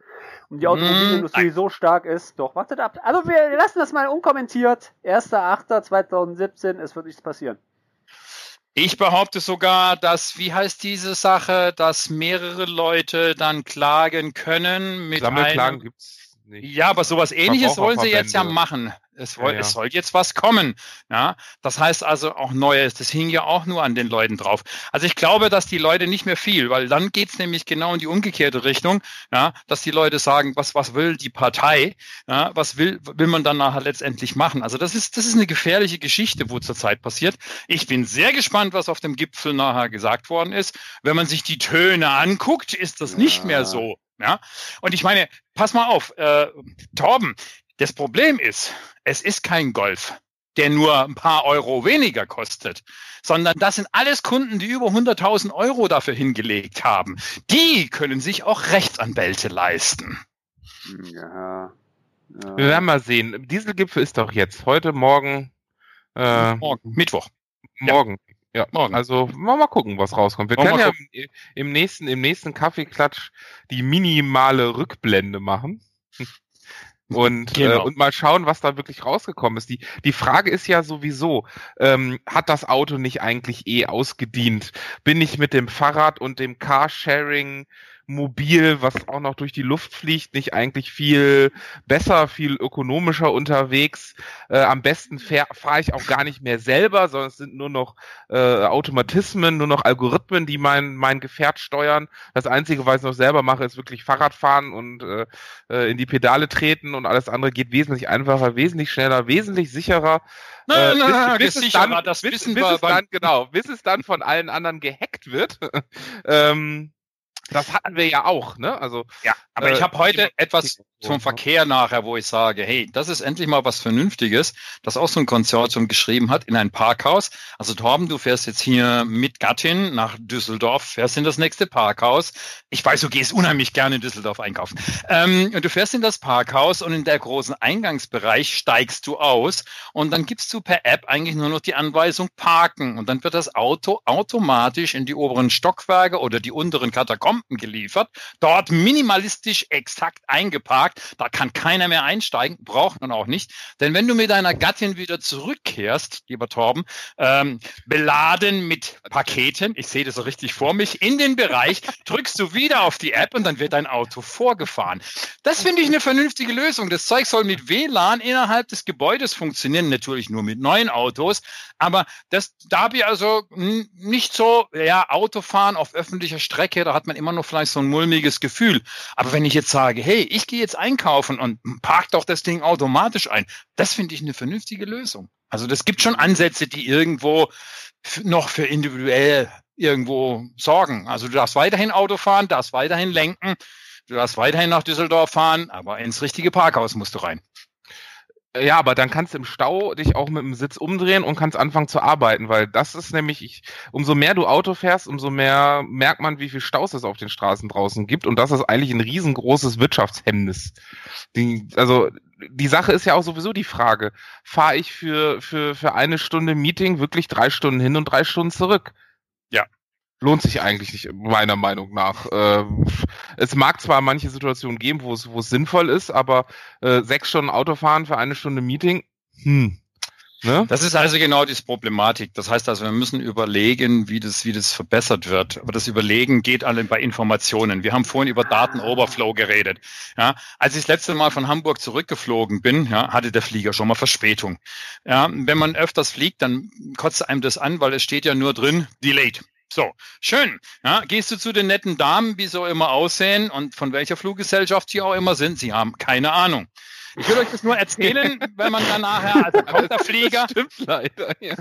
Und die Automobilindustrie so stark ist. Doch, wartet ab. Also wir lassen das mal unkommentiert. 1.8.2017, es wird nichts passieren. Ich behaupte sogar, dass, wie heißt diese Sache, dass mehrere Leute dann klagen können mit Sammelklagen einem, gibt's nicht. Ja, aber sowas ähnliches wollen sie jetzt ja machen. Es, woll, Ja, ja. es soll jetzt was kommen. Ja, das heißt also auch Neues. Das hing ja auch nur an den Leuten drauf. Also ich glaube, dass die Leute nicht mehr viel, weil dann geht's nämlich genau in die umgekehrte Richtung, ja, dass die Leute sagen, was, was will die Partei, ja, was will, will man dann nachher letztendlich machen. Also das ist, das ist eine gefährliche Geschichte, wo zurzeit passiert. Ich bin sehr gespannt, was auf dem Gipfel nachher gesagt worden ist. Wenn man sich die Töne anguckt, ist das nicht Ja. mehr so. Ja, und ich meine, pass mal auf, äh, Torben, das Problem ist, es ist kein Golf, der nur ein paar Euro weniger kostet, sondern das sind alles Kunden, die über 100.000 Euro dafür hingelegt haben. Die können sich auch Rechtsanwälte leisten. Ja. ja. Wir werden mal sehen. Dieselgipfel ist doch jetzt. Heute, morgen, äh, Morgen, Mittwoch. morgen. Ja, Morgen. Also mal, mal gucken, was rauskommt. Wir Wollen können wir ja im, im nächsten, im nächsten Kaffeeklatsch die minimale Rückblende machen. Und, Genau. äh, und mal schauen, was da wirklich rausgekommen ist. Die, die Frage ist ja sowieso, ähm, hat das Auto nicht eigentlich eh ausgedient? Bin ich mit dem Fahrrad und dem Carsharing mobil, was auch noch durch die Luft fliegt, nicht eigentlich viel besser, viel ökonomischer unterwegs? Äh, am besten fahre fahr ich auch gar nicht mehr selber, sondern es sind nur noch äh, Automatismen, nur noch Algorithmen, die mein, mein Gefährt steuern. Das Einzige, was ich noch selber mache, ist wirklich Fahrradfahren und äh, äh, in die Pedale treten und alles andere geht wesentlich einfacher, wesentlich schneller, wesentlich sicherer. Nein, nein, nein, bis, sicherer, dann, das bis, wissen bis wir es dann, genau, bis es dann von allen anderen gehackt wird. ähm, das hatten wir ja auch, ne? Also Ja, aber Äh, ich habe heute etwas zum Verkehr nachher, wo ich sage, hey, das ist endlich mal was Vernünftiges, das auch so ein Konsortium geschrieben hat in ein Parkhaus. Also Torben, du fährst jetzt hier mit Gattin nach Düsseldorf, fährst in das nächste Parkhaus. Ich weiß, du gehst unheimlich gerne in Düsseldorf einkaufen. Ähm, und du fährst in das Parkhaus und in der großen Eingangsbereich steigst du aus und dann gibst du per App eigentlich nur noch die Anweisung parken und dann wird das Auto automatisch in die oberen Stockwerke oder die unteren Katakomben geliefert, dort minimalistisch exakt eingeparkt, da kann keiner mehr einsteigen, braucht man auch nicht, denn wenn du mit deiner Gattin wieder zurückkehrst, lieber Torben, ähm, beladen mit Paketen, ich sehe das so richtig vor mich, in den Bereich, drückst du wieder auf die App und dann wird dein Auto vorgefahren. Das finde ich eine vernünftige Lösung. Das Zeug soll mit WLAN innerhalb des Gebäudes funktionieren, natürlich nur mit neuen Autos, aber das, da habe ich also nicht so, ja, Autofahren auf öffentlicher Strecke, da hat man immer noch vielleicht so ein mulmiges Gefühl. Aber wenn ich jetzt sage, hey, ich gehe jetzt einkaufen und park doch das Ding automatisch ein, das finde ich eine vernünftige Lösung. Also das gibt schon Ansätze, die irgendwo noch für individuell irgendwo sorgen. Also du darfst weiterhin Auto fahren, darfst weiterhin lenken, du darfst weiterhin nach Düsseldorf fahren, aber ins richtige Parkhaus musst du rein. Ja, aber dann kannst du im Stau dich auch mit dem Sitz umdrehen und kannst anfangen zu arbeiten, weil das ist nämlich, ich, umso mehr du Auto fährst, umso mehr merkt man, wie viel Staus es auf den Straßen draußen gibt und das ist eigentlich ein riesengroßes Wirtschaftshemmnis. Die, also die Sache ist ja auch sowieso die Frage, fahre ich für, für, für eine Stunde Meeting wirklich drei Stunden hin und drei Stunden zurück? Lohnt sich eigentlich nicht, meiner Meinung nach. Äh, es mag zwar manche Situationen geben, wo es, sinnvoll ist, aber äh, sechs Stunden Autofahren für eine Stunde Meeting, hm. Ne? Das ist also genau die Problematik. Das heißt also, wir müssen überlegen, wie das, wie das verbessert wird. Aber das Überlegen geht alle bei Informationen. Wir haben vorhin über Datenoverflow geredet. Ja, als ich das letzte Mal von Hamburg zurückgeflogen bin, ja, hatte der Flieger schon mal Verspätung. Ja, wenn man öfters fliegt, dann kotzt einem das an, weil es steht ja nur drin, delayed. So, schön. Ja, gehst du zu den netten Damen, wie so immer aussehen und von welcher Fluggesellschaft sie auch immer sind? Sie haben keine Ahnung. Ich will euch das nur erzählen, wenn man dann nachher, also kommt der Flieger. Stimmt leider. Ja.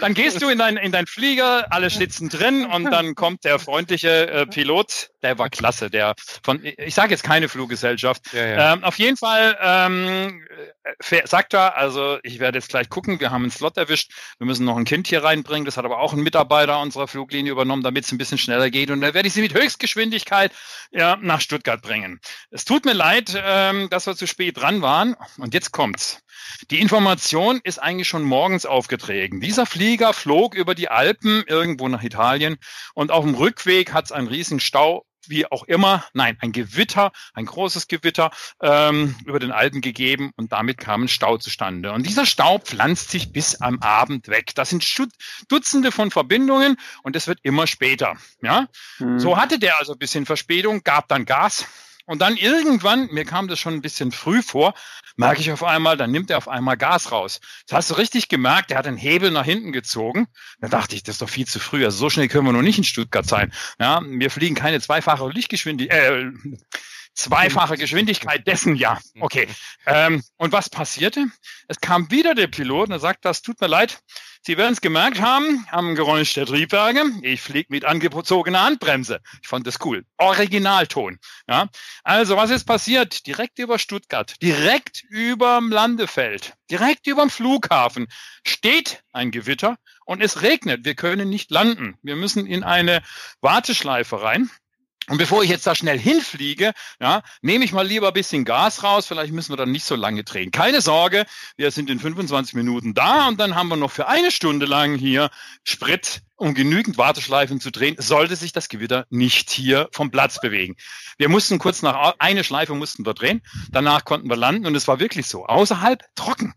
Dann gehst du in dein, in dein Flieger, alle sitzen drin und dann kommt der freundliche äh, Pilot, der war klasse, der von, ich sage jetzt keine Fluggesellschaft. Ja, ja. Ähm, auf jeden Fall ähm, sagt er, also ich werde jetzt gleich gucken, wir haben einen Slot erwischt, wir müssen noch ein Kind hier reinbringen, das hat aber auch ein Mitarbeiter unserer Fluglinie übernommen, damit es ein bisschen schneller geht und dann werde ich sie mit Höchstgeschwindigkeit ja, nach Stuttgart bringen. Es tut mir leid, ähm, dass wir zu spät dran waren und jetzt kommt's. Die Information ist eigentlich schon morgens aufgetragen. Dieser Flieger flog über die Alpen irgendwo nach Italien und auf dem Rückweg hat es einen riesen Stau wie auch immer, nein, ein Gewitter, ein großes Gewitter ähm, über den Alpen gegeben und damit kam ein Stau zustande. Und dieser Stau pflanzt sich bis am Abend weg. Das sind Dutzende von Verbindungen und es wird immer später. Ja, hm. so hatte der also ein bisschen Verspätung, gab dann Gas und dann irgendwann, mir kam das schon ein bisschen früh vor, merke ich auf einmal, dann nimmt er auf einmal Gas raus. Das hast du richtig gemerkt, er hat den Hebel nach hinten gezogen. Da dachte ich, das ist doch viel zu früh. Also so schnell können wir noch nicht in Stuttgart sein. Ja, wir fliegen keine zweifache Lichtgeschwindigkeit, äh, zweifache Geschwindigkeit dessen, ja. Okay. Ähm, und was passierte? Es kam wieder der Pilot und er sagt, das tut mir leid, Sie werden es gemerkt haben, am Geräusch der Triebwerke. Ich fliege mit angezogener Handbremse. Ich fand das cool. Originalton. Ja. Also, was ist passiert? Direkt über Stuttgart, direkt überm Landefeld, direkt überm Flughafen steht ein Gewitter und es regnet. Wir können nicht landen. Wir müssen in eine Warteschleife rein. Und bevor ich jetzt da schnell hinfliege, ja, nehme ich mal lieber ein bisschen Gas raus. Vielleicht müssen wir dann nicht so lange drehen. Keine Sorge, wir sind in 25 Minuten da und dann haben wir noch für eine Stunde lang hier Sprit, um genügend Warteschleifen zu drehen, sollte sich das Gewitter nicht hier vom Platz bewegen. Wir mussten kurz nach eine Schleife mussten wir drehen, danach konnten wir landen und es war wirklich so. Außerhalb trocken.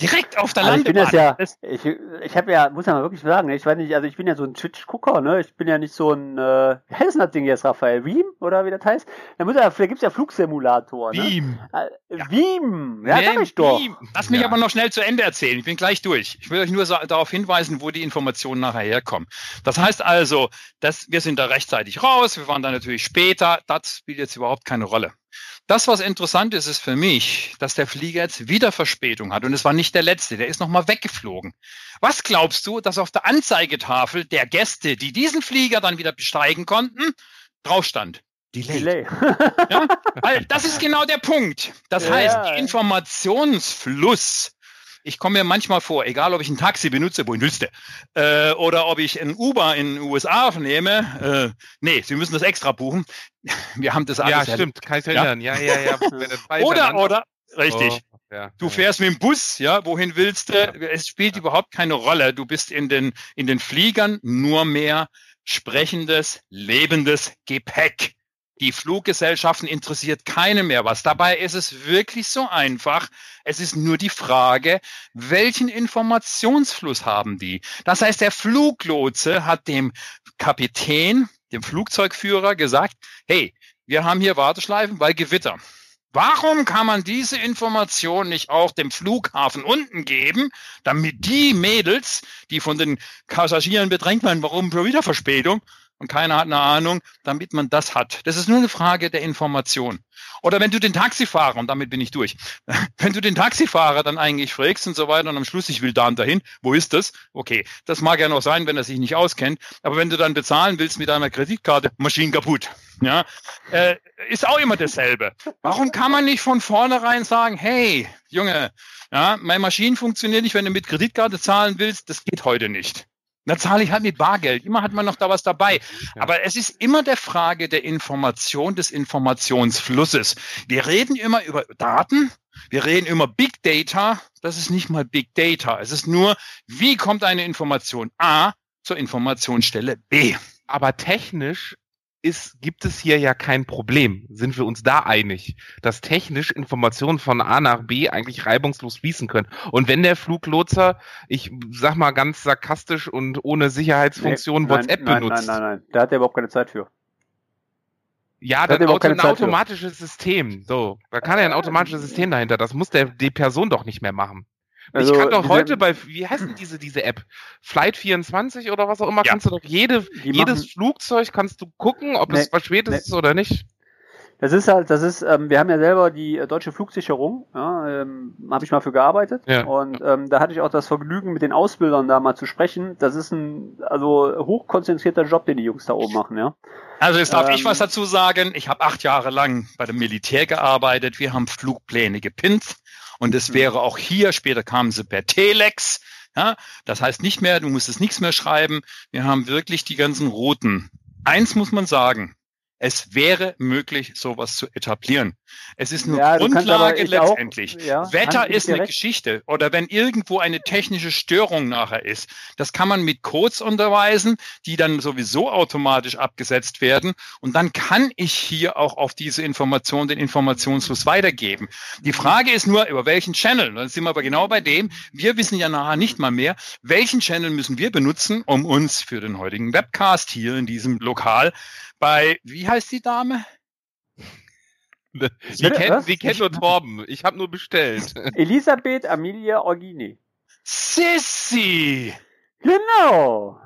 Direkt auf der also Landebahn. Ich bin das ja, ich, ich habe ja, muss ja mal wirklich sagen, ich weiß nicht, also ich bin ja so ein Twitch-Gucker, ne? Ich bin ja nicht so ein, äh, wie heißt denn das Ding jetzt, Raphael? Veeam? Oder wie das heißt? Da, muss ja, da gibt's ja Flugsimulatoren. Veeam. Ne? Äh, Veeam, ja, sag ich doch. Veeam. Lass mich ja. aber noch schnell zu Ende erzählen. Ich bin gleich durch. Ich will euch nur so, darauf hinweisen, wo die Informationen nachher herkommen. Das heißt also, dass wir sind da rechtzeitig raus, wir waren da natürlich später, das spielt jetzt überhaupt keine Rolle. Das, was interessant ist, ist für mich, dass der Flieger jetzt wieder Verspätung hat. Und es war nicht der letzte, der ist nochmal weggeflogen. Was glaubst du, dass auf der Anzeigetafel der Gäste, die diesen Flieger dann wieder besteigen konnten, drauf stand? Delay. Delay. ja? Weil das ist genau der Punkt. Das ja. heißt, Informationsfluss ich komme mir manchmal vor, egal ob ich ein Taxi benutze, wohin willst du? Äh, oder ob ich ein Uber in den USA nehme. Äh, nee, Sie müssen das extra buchen. Wir haben das alles. Ja, stimmt, kann ich erinnern. Ja, ja, ja. ja. oder, oder, richtig. Oh, ja, du fährst mit dem Bus, ja, wohin willst du? Es spielt überhaupt keine Rolle. Du bist in den, in den Fliegern nur mehr sprechendes, lebendes Gepäck. Die Fluggesellschaften interessiert keine mehr was. Dabei ist es wirklich so einfach. Es ist nur die Frage, welchen Informationsfluss haben die? Das heißt, der Fluglotse hat dem Kapitän, dem Flugzeugführer gesagt, hey, wir haben hier Warteschleifen bei Gewitter. Warum kann man diese Information nicht auch dem Flughafen unten geben, damit die Mädels, die von den Passagieren bedrängt werden, warum schon wieder Verspätung, und keiner hat eine Ahnung, damit man das hat. Das ist nur eine Frage der Information. Oder wenn du den Taxifahrer, und damit bin ich durch, wenn du den Taxifahrer dann eigentlich fragst und so weiter und am Schluss, ich will da und dahin, wo ist das? Okay, das mag ja noch sein, wenn er sich nicht auskennt, aber wenn du dann bezahlen willst mit einer Kreditkarte, Maschinen kaputt. Ja, äh, ist auch immer dasselbe. Warum kann man nicht von vornherein sagen, hey, Junge, ja, meine Maschinen funktionieren nicht, wenn du mit Kreditkarte zahlen willst, das geht heute nicht. Dann zahle ich halt mit Bargeld. Immer hat man noch da was dabei. Ja. Aber es ist immer der Frage der Information, des Informationsflusses. Wir reden immer über Daten. Wir reden immer Big Data. Das ist nicht mal Big Data. Es ist nur, wie kommt eine Information A zur Informationsstelle B? Aber technisch ist, gibt es hier ja kein Problem. Sind wir uns da einig, dass technisch Informationen von A nach B eigentlich reibungslos fließen können. Und wenn der Fluglotser, ich sag mal ganz sarkastisch und ohne Sicherheitsfunktion Nee, WhatsApp nein, benutzt. Nein, nein, nein, nein. Da hat er überhaupt keine Zeit für. Ja, Da das hat er überhaupt Auto, ein Zeit für. automatisches System. So, da kann ja ein automatisches System dahinter. Das muss der die Person doch nicht mehr machen. Also, ich kann doch heute bei, wie heißt denn diese, diese App? Flight 24 oder was auch immer, Ja. kannst du doch jede, jedes machen- Flugzeug kannst du gucken, ob Nee, es verspätet nee. ist oder nicht. Das ist halt, das ist, ähm, wir haben ja selber die äh, deutsche Flugsicherung, ja, ähm, habe ich mal für gearbeitet. Ja. Und ähm, da hatte ich auch das Vergnügen, mit den Ausbildern da mal zu sprechen. Das ist ein also hochkonzentrierter Job, den die Jungs da oben machen, ja. Also jetzt darf Ähm, ich was dazu sagen. Ich habe acht Jahre lang bei dem Militär gearbeitet. Wir haben Flugpläne gepinnt und es Mhm. wäre auch hier, später kamen sie per Telex. Ja, das heißt nicht mehr, du musstest nichts mehr schreiben. Wir haben wirklich die ganzen Routen. Eins muss man sagen. Es wäre möglich, sowas zu etablieren. Es ist nur Ja, Grundlage ich auch- letztendlich. ja, Wetter ist eine. Geschichte. Oder wenn irgendwo eine technische Störung nachher ist, das kann man mit Codes unterweisen, die dann sowieso automatisch abgesetzt werden. Und dann kann ich hier auch auf diese Information den Informationsfluss weitergeben. Die Frage ist nur, über welchen Channel? Dann sind wir aber genau bei dem. Wir wissen ja nachher nicht mal mehr, welchen Channel müssen wir benutzen, um uns für den heutigen Webcast hier in diesem Lokal bei, wie heißt die Dame? Die Bitte, kennt, was? die kennt nur Torben. Ich habe nur bestellt. Elisabeth Amelia Orgini. Sissy! Genau.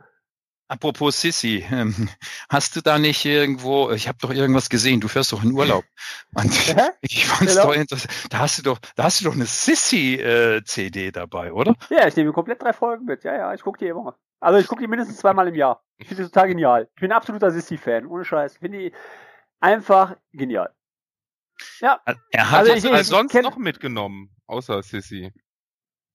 Apropos Sissy, ähm, hast du da nicht irgendwo, ich habe doch irgendwas gesehen, du fährst doch in Urlaub. Und Hä? ich fand's Genau. doch interessant. Da hast du doch, da hast du doch eine Sissy-CD dabei, oder? Ja, ich nehme komplett drei Folgen mit. Ja, ja, ich gucke die immer. Also ich gucke die mindestens zweimal im Jahr. Ich finde die total genial. Ich bin ein absoluter Sissy-Fan, ohne Scheiß. Ich finde die einfach genial. Ja. Er hat Also ich- sonst kenn- noch mitgenommen, außer Sissy?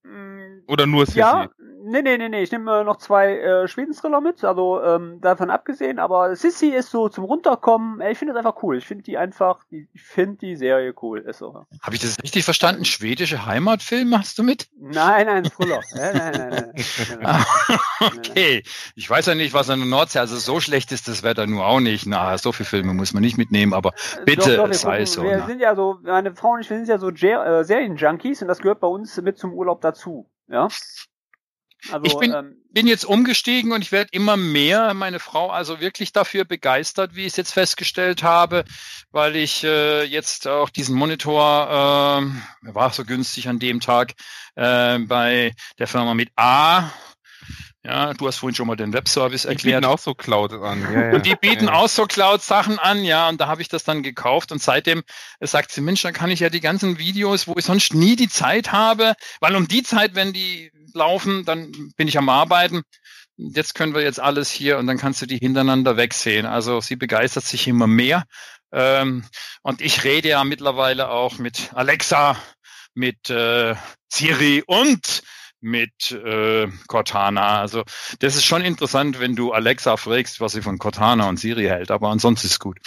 mm, Oder nur Sissy? Ja, nee, nee, nee, nee. Ich nehme äh, noch zwei äh, Schweden-Thriller mit, also ähm, davon abgesehen, aber Sissy ist so zum Runterkommen, ey, ich finde das einfach cool. Ich finde die einfach, die, ich finde die Serie cool. Ist so. Habe ich das richtig verstanden? Schwedische Heimatfilme hast du mit? Nein, nein, Thriller. nein, nein, nein, nein, nein, nein. okay. Ich weiß ja nicht, was an der Nordsee, also so schlecht ist das Wetter nur auch nicht. Na, so viele Filme muss man nicht mitnehmen, aber bitte, Doch, doch, sei gucken- so. Wir na. sind ja so, meine Frau und ich, wir sind ja so Jer äh, Serienjunkies und das gehört bei uns mit zum Urlaub dazu. Ja. Also, Ich bin- ähm, bin jetzt umgestiegen und ich werde immer mehr, meine Frau also wirklich dafür begeistert, wie ich es jetzt festgestellt habe, weil ich äh, jetzt auch diesen Monitor, ähm, er war so günstig an dem Tag, äh, bei der Firma mit A. Ja, du hast vorhin schon mal den Webservice Die erklärt. bieten auch so Cloud an. Ja, ja. Und die bieten ja. auch so Cloud-Sachen an, ja, und da habe ich das dann gekauft und seitdem äh, sagt sie, Mensch, dann kann ich ja die ganzen Videos, wo ich sonst nie die Zeit habe, weil um die Zeit, wenn die laufen, dann bin ich am Arbeiten. Jetzt können wir jetzt alles hier und dann kannst du die hintereinander wegsehen. Also sie begeistert sich immer mehr. Ähm, und ich rede ja mittlerweile auch mit Alexa, mit äh, Siri und mit äh, Cortana. Also das ist schon interessant, wenn du Alexa fragst, was sie von Cortana und Siri hält, aber ansonsten ist es gut.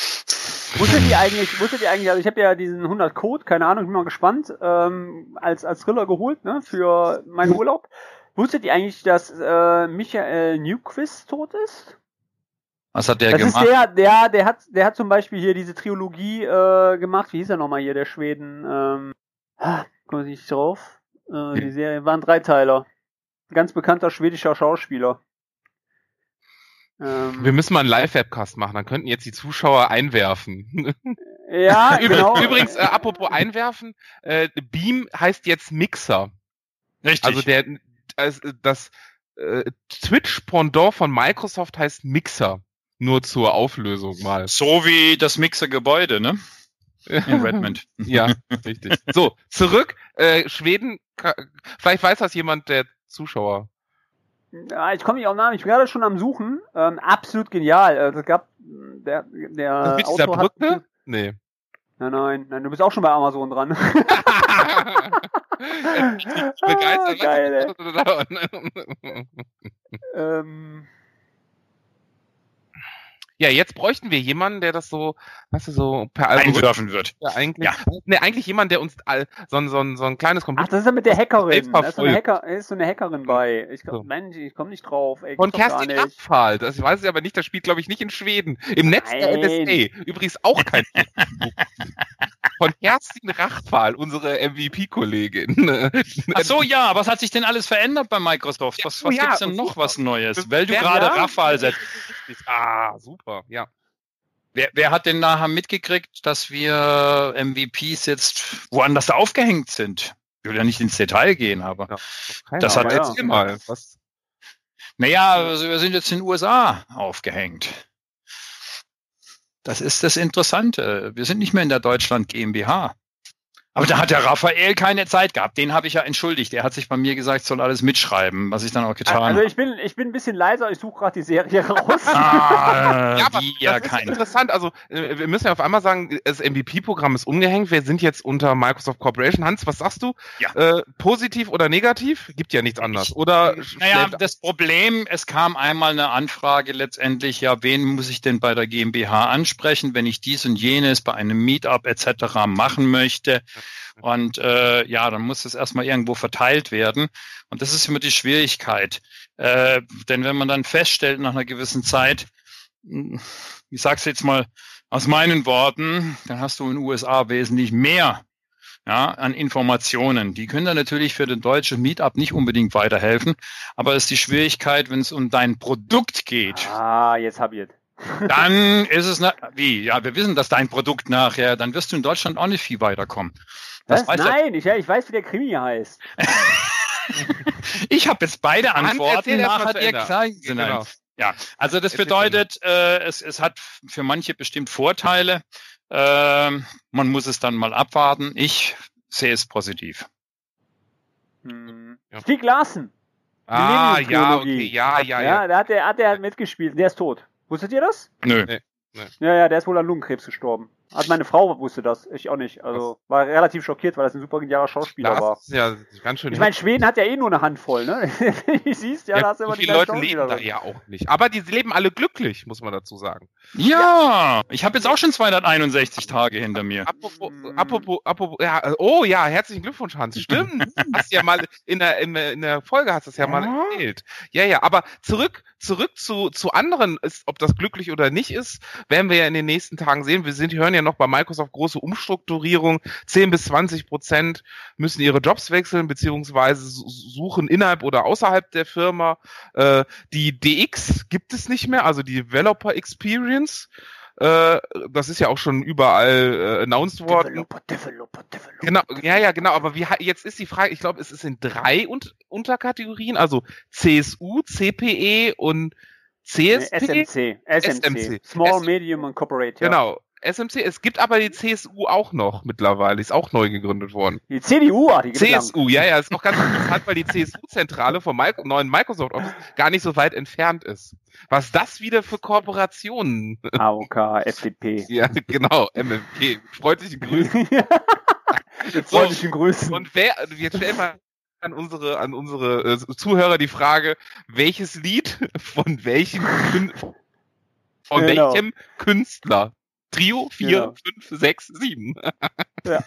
wusstet ihr eigentlich, wusstet ihr eigentlich, also ich habe ja diesen 100 Code, keine Ahnung, ich bin mal gespannt, ähm, als, als Thriller geholt, ne, für meinen Urlaub. Wusstet ihr eigentlich, dass äh, Michael Newquist tot ist? Was hat der das gemacht? ist der, der, der hat, der hat zum Beispiel hier diese Trilogie äh, gemacht. Wie hieß er nochmal hier, der Schweden? Ähm, ah, komme ich nicht drauf. Äh, die Serie waren Dreiteiler. Ganz bekannter schwedischer Schauspieler. Ähm, Wir müssen mal einen Live-Webcast machen, dann könnten jetzt die Zuschauer einwerfen. ja, Übr- genau. Übrigens, äh, apropos einwerfen, äh, Beam heißt jetzt Mixer. Richtig. Also der also das äh, Twitch-Pendant von Microsoft heißt Mixer. Nur zur Auflösung mal. so wie das Mixer-Gebäude, ne? In Redmond. Ja, richtig. So, zurück. Äh, Schweden, vielleicht weiß das jemand der Zuschauer. Ja, ich komme nicht auf den Namen. Ich bin gerade schon am Suchen. Ähm, absolut genial. Also, es gab der, der Mit dieser Autor hat- Brücke? Nee. Nein, nein, nein. Du bist auch schon bei Amazon dran. Begeistert. geil, ähm, Ja, jetzt bräuchten wir jemanden, der das so, weißt du, so per Einwerfen wird. Ja, eigentlich, ja. Nee, eigentlich jemand, der uns all, so, ein, so, ein, so ein kleines Ach, Computer. das ist ja mit der Hackerin. Da ist so. Hacker, ist so eine Hackerin bei. Ich, So. Mensch, ich komme nicht drauf. Ey, Von Kerstin. Rathfall. Das weiß ich aber nicht, das spielt, glaube ich, nicht in Schweden. Im Netz der Nein. NSA. Übrigens auch kein Von Kerstin Rathfall, unsere MVP-Kollegin. Ach so, ja, was hat sich denn alles verändert bei Microsoft? Was, was ja, gibt's denn noch was Neues? Weil du gerade ja. Rafale setzt. Ah, super, ja. Wer, wer hat denn nachher mitgekriegt, dass wir MVPs jetzt woanders aufgehängt sind? Ich will ja nicht ins Detail gehen, aber Keiner, Das hat aber jetzt- erzähl mal. Was? naja, also wir sind jetzt in den USA aufgehängt. Das ist das Interessante. Wir sind nicht mehr in der Deutschland GmbH. Aber da hat der Raphael keine Zeit gehabt. Den habe ich ja entschuldigt. Er hat sich bei mir gesagt, ich soll alles mitschreiben, was ich dann auch getan Also habe. ich bin, ich bin ein bisschen leiser, ich suche gerade die Serie raus. Ah, Ja, aber die ja das ist keine. interessant. Also, äh, wir müssen ja auf einmal sagen, das MVP-Programm ist umgehängt. Wir sind jetzt unter Microsoft Corporation. Hans, was sagst du? Ja. Äh, positiv oder negativ? Gibt ja nichts anderes. Oder Naja, das Problem, es kam einmal eine Anfrage letztendlich, ja, wen muss ich denn bei der GmbH ansprechen, wenn ich dies und jenes bei einem Meetup etc. machen möchte. Und äh, ja, dann muss es erstmal irgendwo verteilt werden. Und das ist immer die Schwierigkeit. Äh, denn wenn man dann feststellt nach einer gewissen Zeit, mh, ich sag's jetzt mal aus meinen Worten, dann hast du in den USA wesentlich mehr ja, an Informationen. Die können dann natürlich für den deutschen Meetup nicht unbedingt weiterhelfen, aber es ist die Schwierigkeit, wenn es um dein Produkt geht, ah, jetzt hab ich es. Dann ist es, na, wie, ja, wir wissen, dass dein Produkt nachher, dann wirst du in Deutschland auch nicht viel weiterkommen. Das Was? Nein, ich, ja, ich weiß, wie der Krimi heißt. Ich habe jetzt beide Antworten, nachher dir klein sind. Genau. Ja, also das bedeutet, äh, es, es hat für manche bestimmt Vorteile. Ähm, man muss es dann mal abwarten. Ich sehe es positiv. Hm. Ja. Stieg Larsen. Ah, ja, okay, ja, ja, Ja, ja. da hat der, hat der halt mitgespielt. Der ist tot. Wusstet ihr das? Nö. Ja, ja, der ist wohl an Lungenkrebs gestorben. Hat meine Frau wusste das, ich auch nicht. Also war relativ schockiert, weil das ein super genialer Schauspieler war. Das ist ja ganz schön. Ich meine, Schweden hat ja eh nur eine Handvoll, ne? Wenn du siehst, ja, da hast du so immer die Leute leben da drin. ja auch nicht. Aber die leben alle glücklich, muss man dazu sagen. Ja, ich habe jetzt auch schon 261 Tage hinter mir. Apropos, Mm. apropos, apropos, ja, oh ja, herzlichen Glückwunsch, Hans. Stimmt. hast ja mal in der, in der, in der Folge hast du es ja mal Ja. erzählt. Ja, ja, aber zurück, zurück zu, zu anderen, ist, ob das glücklich oder nicht ist, werden wir ja in den nächsten Tagen sehen. Wir sind, hören ja noch bei Microsoft große Umstrukturierung. 10 bis 20 Prozent müssen ihre Jobs wechseln, beziehungsweise su- suchen innerhalb oder außerhalb der Firma. Äh, die DX gibt es nicht mehr, also die Developer Experience. Äh, das ist ja auch schon überall äh, announced worden. Developer, Developer, Developer. Genau, ja, ja, genau. Aber wie, jetzt ist die Frage, ich glaube, es ist in drei Un Unterkategorien, also CSU, CPE und CSP. SMC. SMC. SMC. Small, S- Medium und Corporate. Ja. Genau. SMC, es gibt aber die CSU auch noch mittlerweile, ist auch neu gegründet worden. Die CDU, ah, die lang. CSU, ja, ja, ist auch ganz interessant, weil die CSU-Zentrale vom Mi neuen Microsoft Office gar nicht so weit entfernt ist. Was das wieder für Kooperationen? AOK, FDP. ja, genau, MMG. Freundliche Grüße. Freundlichen Grüßen. Und wer, jetzt stellen wir an unsere, an unsere äh, Zuhörer die Frage, welches Lied von welchem, von Genau. welchem Künstler? Trio, vier, Genau. fünf, sechs, sieben.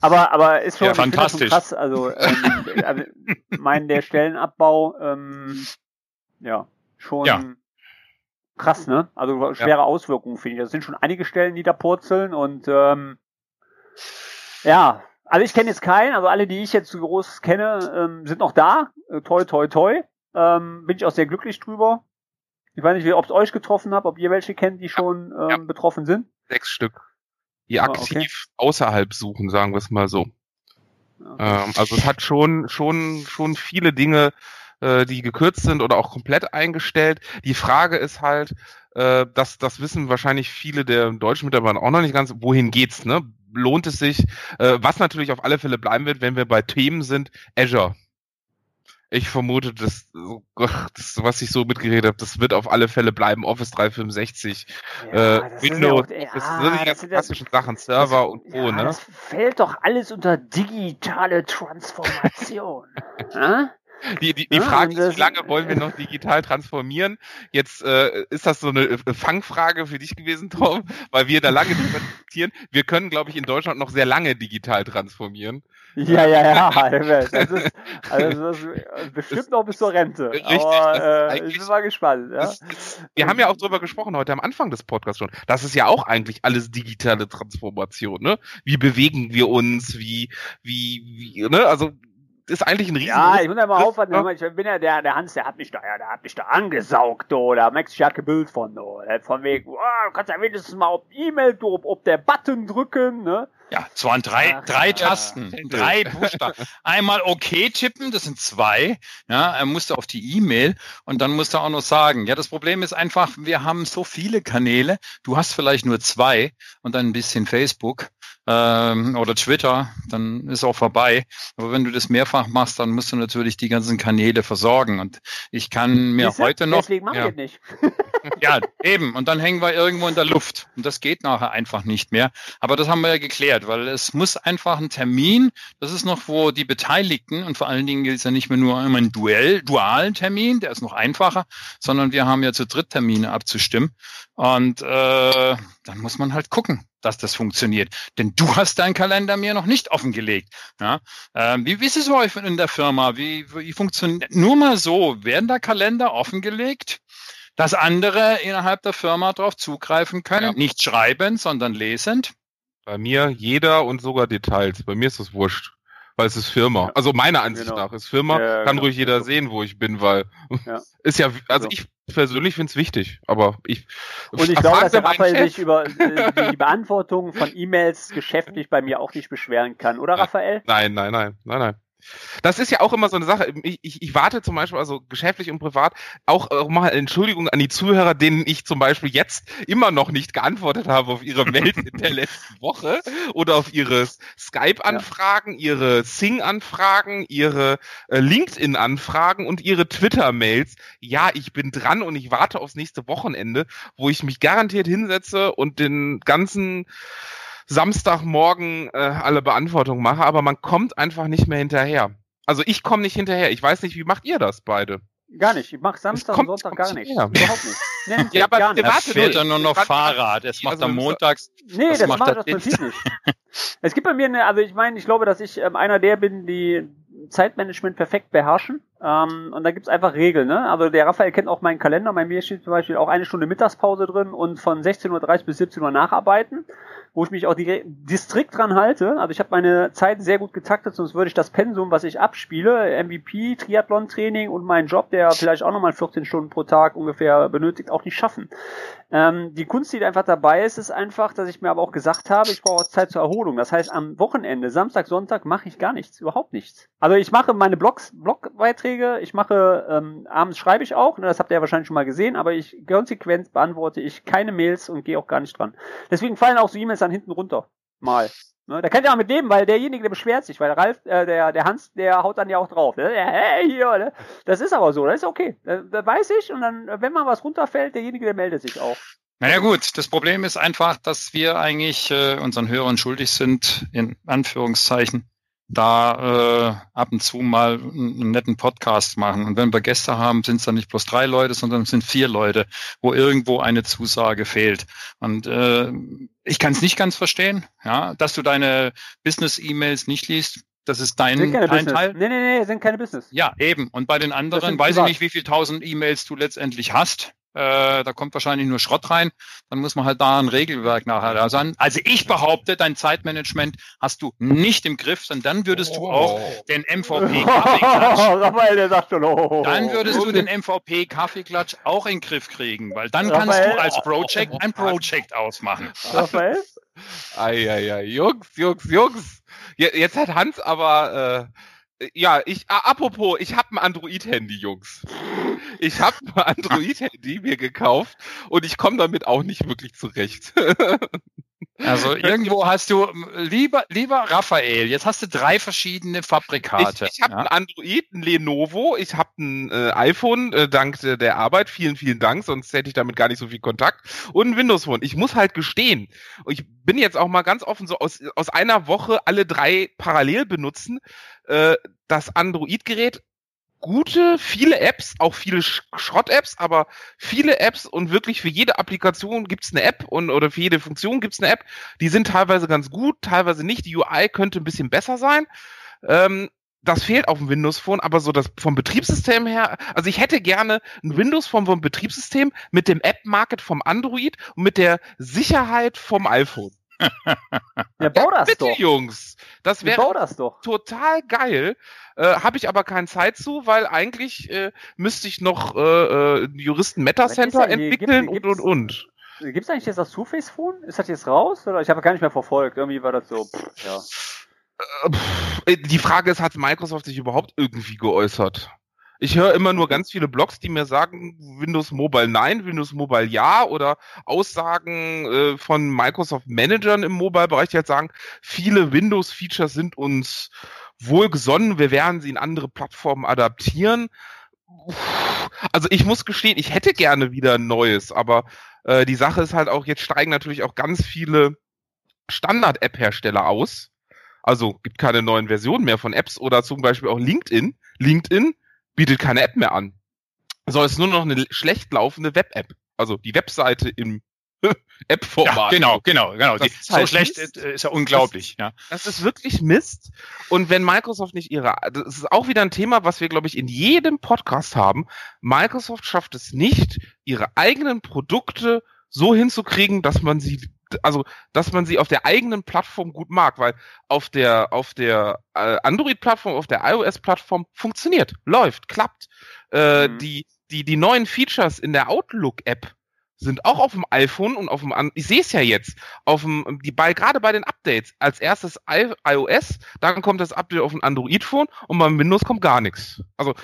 Aber, aber ist schon, Ja, schon fantastisch. krass. Also, ähm, also mein, der Stellenabbau, ähm, ja, schon Ja. krass, ne? Also schwere Auswirkungen, finde ich. Das sind schon einige Stellen, die da purzeln und ähm, ja, also ich kenne jetzt keinen, also alle, die ich jetzt so groß kenne, ähm, sind noch da. Äh, toi, toi, toi. Ähm, bin ich auch sehr glücklich drüber. Ich weiß nicht, ob es euch getroffen hat, ob ihr welche kennt, die schon ähm, Ja. betroffen sind. Sechs Stück. Die Ah, aktiv außerhalb suchen, sagen wir es mal so. Ja. Ähm, also es hat schon, schon, schon viele Dinge, äh, die gekürzt sind oder auch komplett eingestellt. Die Frage ist halt, äh, das, das wissen wahrscheinlich viele der deutschen Mitarbeiter auch noch nicht ganz, wohin geht's, ne? Lohnt es sich? Äh, was natürlich auf alle Fälle bleiben wird, wenn wir bei Themen sind, Azure. Ich vermute, dass, das, was ich so mitgeredet habe, das wird auf alle Fälle bleiben. Office 365, Ja, äh, das sind Windows, ja auch- das ja, sind die das ganz sind ja- klassischen Sachen, Server und Co., ja, ne? Das fällt doch alles unter digitale Transformation. ja? Die, die, die Ja, Frage ist, das- wie lange wollen wir noch digital transformieren? Jetzt äh, ist das so eine äh, Fangfrage für dich gewesen, Tom, weil wir da lange diskutieren. Wir können, glaube ich, in Deutschland noch sehr lange digital transformieren. Ja, ja, ja. Das ist, also das ist bestimmt noch bis zur Rente. Richtig, Aber das äh, ich bin mal gespannt. Ja? Das wir haben ja auch drüber gesprochen heute am Anfang des Podcasts schon. Das ist ja auch eigentlich alles digitale Transformation, ne? Wie bewegen wir uns? Wie, wie, wie, ne? Also ist eigentlich ein riesen. Ja, ich muss ja mal aufpassen. ja. Ich bin ja der, der Hans, der hat mich da, ja, der hat mich da angesaugt, do. Da merkst du ja kein Bild von, do. Der hat Von wegen, oh, du kannst ja wenigstens mal auf E-Mail, ob, ob der Button drücken, ne? Ja, es waren drei, Ach, drei ja. Tasten, drei Buchstaben. Einmal OK tippen, das sind zwei. Ja, er musste auf die E-Mail und dann musste er auch noch sagen. Ja, das Problem ist einfach, wir haben so viele Kanäle. Du hast vielleicht nur zwei und dann ein bisschen Facebook ähm, oder Twitter, dann ist auch vorbei. Aber wenn du das mehrfach machst, dann musst du natürlich die ganzen Kanäle versorgen. Und ich kann mir Siehste? heute noch Deswegen mache ja. ich es nicht. ja, eben. Und dann hängen wir irgendwo in der Luft. Und das geht nachher einfach nicht mehr. Aber das haben wir ja geklärt, weil es muss einfach ein Termin, das ist noch, wo die Beteiligten, und vor allen Dingen gilt es ja nicht mehr nur immer ein Duell, dualen Termin, der ist noch einfacher, sondern wir haben ja zu dritt Termine abzustimmen. Und äh, dann muss man halt gucken, dass das funktioniert. Denn du hast deinen Kalender mir noch nicht offengelegt. Ja? Ähm, wie, wie ist es bei euch in der Firma? Wie, wie funktioniert nur mal so? Werden da Kalender offengelegt? dass andere innerhalb der Firma darauf zugreifen können. Ja. Nicht schreibend, sondern lesend. Bei mir jeder und sogar Details. Bei mir ist das wurscht. Weil es ist Firma. Ja. Also meiner Ansicht Genau. nach ist Firma, Ja, kann genau. ruhig jeder sehen, wo ich bin, weil Ja. ist ja, also So. ich persönlich finde es wichtig, aber ich Und ich glaube, dass der Raphael sich über äh, die Beantwortung von E-Mails geschäftlich bei mir auch nicht beschweren kann, oder. Raphael? Nein, nein, nein, nein, nein. Das ist ja auch immer so eine Sache. Ich, ich, ich warte zum Beispiel, also geschäftlich und privat, auch, auch mal Entschuldigung an die Zuhörer, denen ich zum Beispiel jetzt immer noch nicht geantwortet habe auf ihre Mails in der letzten Woche oder auf ihre Skype-Anfragen, ihre Sing-Anfragen, ihre äh, LinkedIn-Anfragen und ihre Twitter-Mails. Ja, ich bin dran und ich warte aufs nächste Wochenende, wo ich mich garantiert hinsetze und den ganzen Samstagmorgen äh, alle Beantwortungen mache, aber man kommt einfach nicht mehr hinterher. Also ich komme nicht hinterher. Ich weiß nicht, wie macht ihr das beide? Gar nicht. Ich mache Samstag und kommt- Sonntag kommt gar nichts. her. Überhaupt nicht. Nee, Ja, aber gar nicht. Er Warte, fährt du, dann nur noch Fahrrad. Es macht also am montags. Nee, Was das macht das das? Prinzip nicht. Es gibt bei mir eine, also ich meine, ich glaube, dass ich ähm, einer der bin, die Zeitmanagement perfekt beherrschen. Ähm, und da gibt's einfach Regeln, ne? Also der Raphael kennt auch meinen Kalender. Bei mir steht zum Beispiel auch eine Stunde Mittagspause drin und von 16.30 Uhr bis 17 Uhr nacharbeiten, wo ich mich auch die, die strikt dran halte. Also ich habe meine Zeit sehr gut getaktet, sonst würde ich das Pensum, was ich abspiele, MVP, Triathlon-Training und meinen Job, der vielleicht auch nochmal 14 Stunden pro Tag ungefähr benötigt, auch nicht schaffen. Ähm, die Kunst, die einfach dabei ist, ist einfach, dass ich mir aber auch gesagt habe, ich brauche Zeit zur Erholung. Das heißt, am Wochenende, Samstag, Sonntag, mache ich gar nichts, überhaupt nichts. Also ich mache meine Blogs, Blogbeiträge, ich mache, ähm, abends schreibe ich auch, ne, das habt ihr ja wahrscheinlich schon mal gesehen, aber ich konsequent beantworte ich keine Mails und gehe auch gar nicht dran. Deswegen fallen auch so E-Mails dann hinten runter. Mal. Ne, da könnt ihr auch mit leben, weil derjenige, der beschwert sich, weil Ralf, äh, der, der Hans, der haut dann ja auch drauf. Ne? Hey, hier, ne? Das ist aber so, das ist okay. Da, da weiß ich und dann, wenn mal was runterfällt, derjenige, der meldet sich auch. Naja gut, das Problem ist einfach, dass wir eigentlich äh, unseren Hörern schuldig sind, in Anführungszeichen, da äh, ab und zu mal einen, netten Podcast machen. Und wenn wir Gäste haben, sind es dann nicht bloß drei Leute, sondern es sind vier Leute, wo irgendwo eine Zusage fehlt. Und äh, ich kann es nicht ganz verstehen, ja, dass du deine Business-E-Mails nicht liest. Das ist dein, Sind keine dein Business. Teil. Nee, nee, nee, sind keine Business. Ja, eben. Und bei den anderen weiß ich nicht, wie viel tausend E-Mails du letztendlich hast. Äh, da kommt wahrscheinlich nur Schrott rein. Dann muss man halt da ein Regelwerk nachher da sein. Also ich behaupte, dein Zeitmanagement hast du nicht im Griff, sondern dann würdest du auch den MVP Kaffeeklatsch, schon, oh. dann würdest du den MVP Kaffeeklatsch auch in den Griff kriegen, weil dann kannst du als Project ein Project ausmachen. Raphael? Eieiei, Jungs, Jungs, Jungs. Je- Jetzt hat Hans aber, äh, ja, ich, apropos, ich habe ein Android-Handy, Jungs. Ich habe ein Android-Handy mir gekauft und ich komme damit auch nicht wirklich zurecht. Also irgendwo hast du, lieber, lieber Raphael, jetzt hast du drei verschiedene Fabrikate. Ich, ich habe ja? ein Android, ein Lenovo, ich habe ein äh, iPhone, äh, dank der der Arbeit, vielen, vielen Dank, sonst hätte ich damit gar nicht so viel Kontakt. Und ein Windows Phone. Ich muss halt gestehen, ich bin jetzt auch mal ganz offen, so aus, aus einer Woche alle drei parallel benutzen. Äh, das Android-Gerät gute, viele Apps, auch viele Schrott-Apps, aber viele Apps und wirklich für jede Applikation gibt's eine App und oder für jede Funktion gibt's eine App. Die sind teilweise ganz gut, teilweise nicht. Die UI könnte ein bisschen besser sein. Ähm, das fehlt auf dem Windows Phone, aber so das vom Betriebssystem her, also ich hätte gerne ein Windows Phone vom Betriebssystem mit dem App Market vom Android und mit der Sicherheit vom iPhone. Ja, bau das Bitte, doch. Jungs, das Ja, wäre das doch. total geil. Äh, Habe ich aber keine Zeit zu, weil eigentlich äh, müsste ich noch äh, äh, Juristen Meta Center hier? entwickeln Gibt's- und und und. Gibt's eigentlich jetzt das Surface Phone? Ist das jetzt raus? Oder ich habe gar nicht mehr verfolgt. Irgendwie war das so. Pff, ja. Äh, äh, Die Frage ist, hat Microsoft sich überhaupt irgendwie geäußert? Ich höre immer nur ganz viele Blogs, die mir sagen, Windows Mobile nein, Windows Mobile ja oder Aussagen äh, von Microsoft Managern im Mobile-Bereich, die halt sagen, viele Windows-Features sind uns wohlgesonnen, wir werden sie in andere Plattformen adaptieren. Also ich muss gestehen, ich hätte gerne wieder ein neues, aber äh, die Sache ist halt auch, jetzt steigen natürlich auch ganz viele Standard-App-Hersteller aus. Also gibt keine neuen Versionen mehr von Apps oder zum Beispiel auch LinkedIn. LinkedIn bietet keine App mehr an. So ist nur noch eine schlecht laufende Web-App. Also die Webseite im App-Format. Ja, genau, genau, genau. Das Die, so halt schlecht Mist. äh, ist ja unglaublich. ja. Das ist wirklich Mist. Und wenn Microsoft nicht ihre, das ist auch wieder ein Thema, was wir, glaube ich, in jedem Podcast haben. Microsoft schafft es nicht, ihre eigenen Produkte so hinzukriegen, dass man sie, also, dass man sie auf der eigenen Plattform gut mag, weil auf der, auf der äh, Android-Plattform, auf der iOS-Plattform funktioniert, läuft, klappt. Äh, Mhm. die, die, die neuen Features in der Outlook-App sind auch auf dem iPhone und auf dem, ich sehe es ja jetzt, auf dem, die bei, gerade bei den Updates, als erstes I, iOS, dann kommt das Update auf ein Android-Phone und beim Windows kommt gar nichts. Also,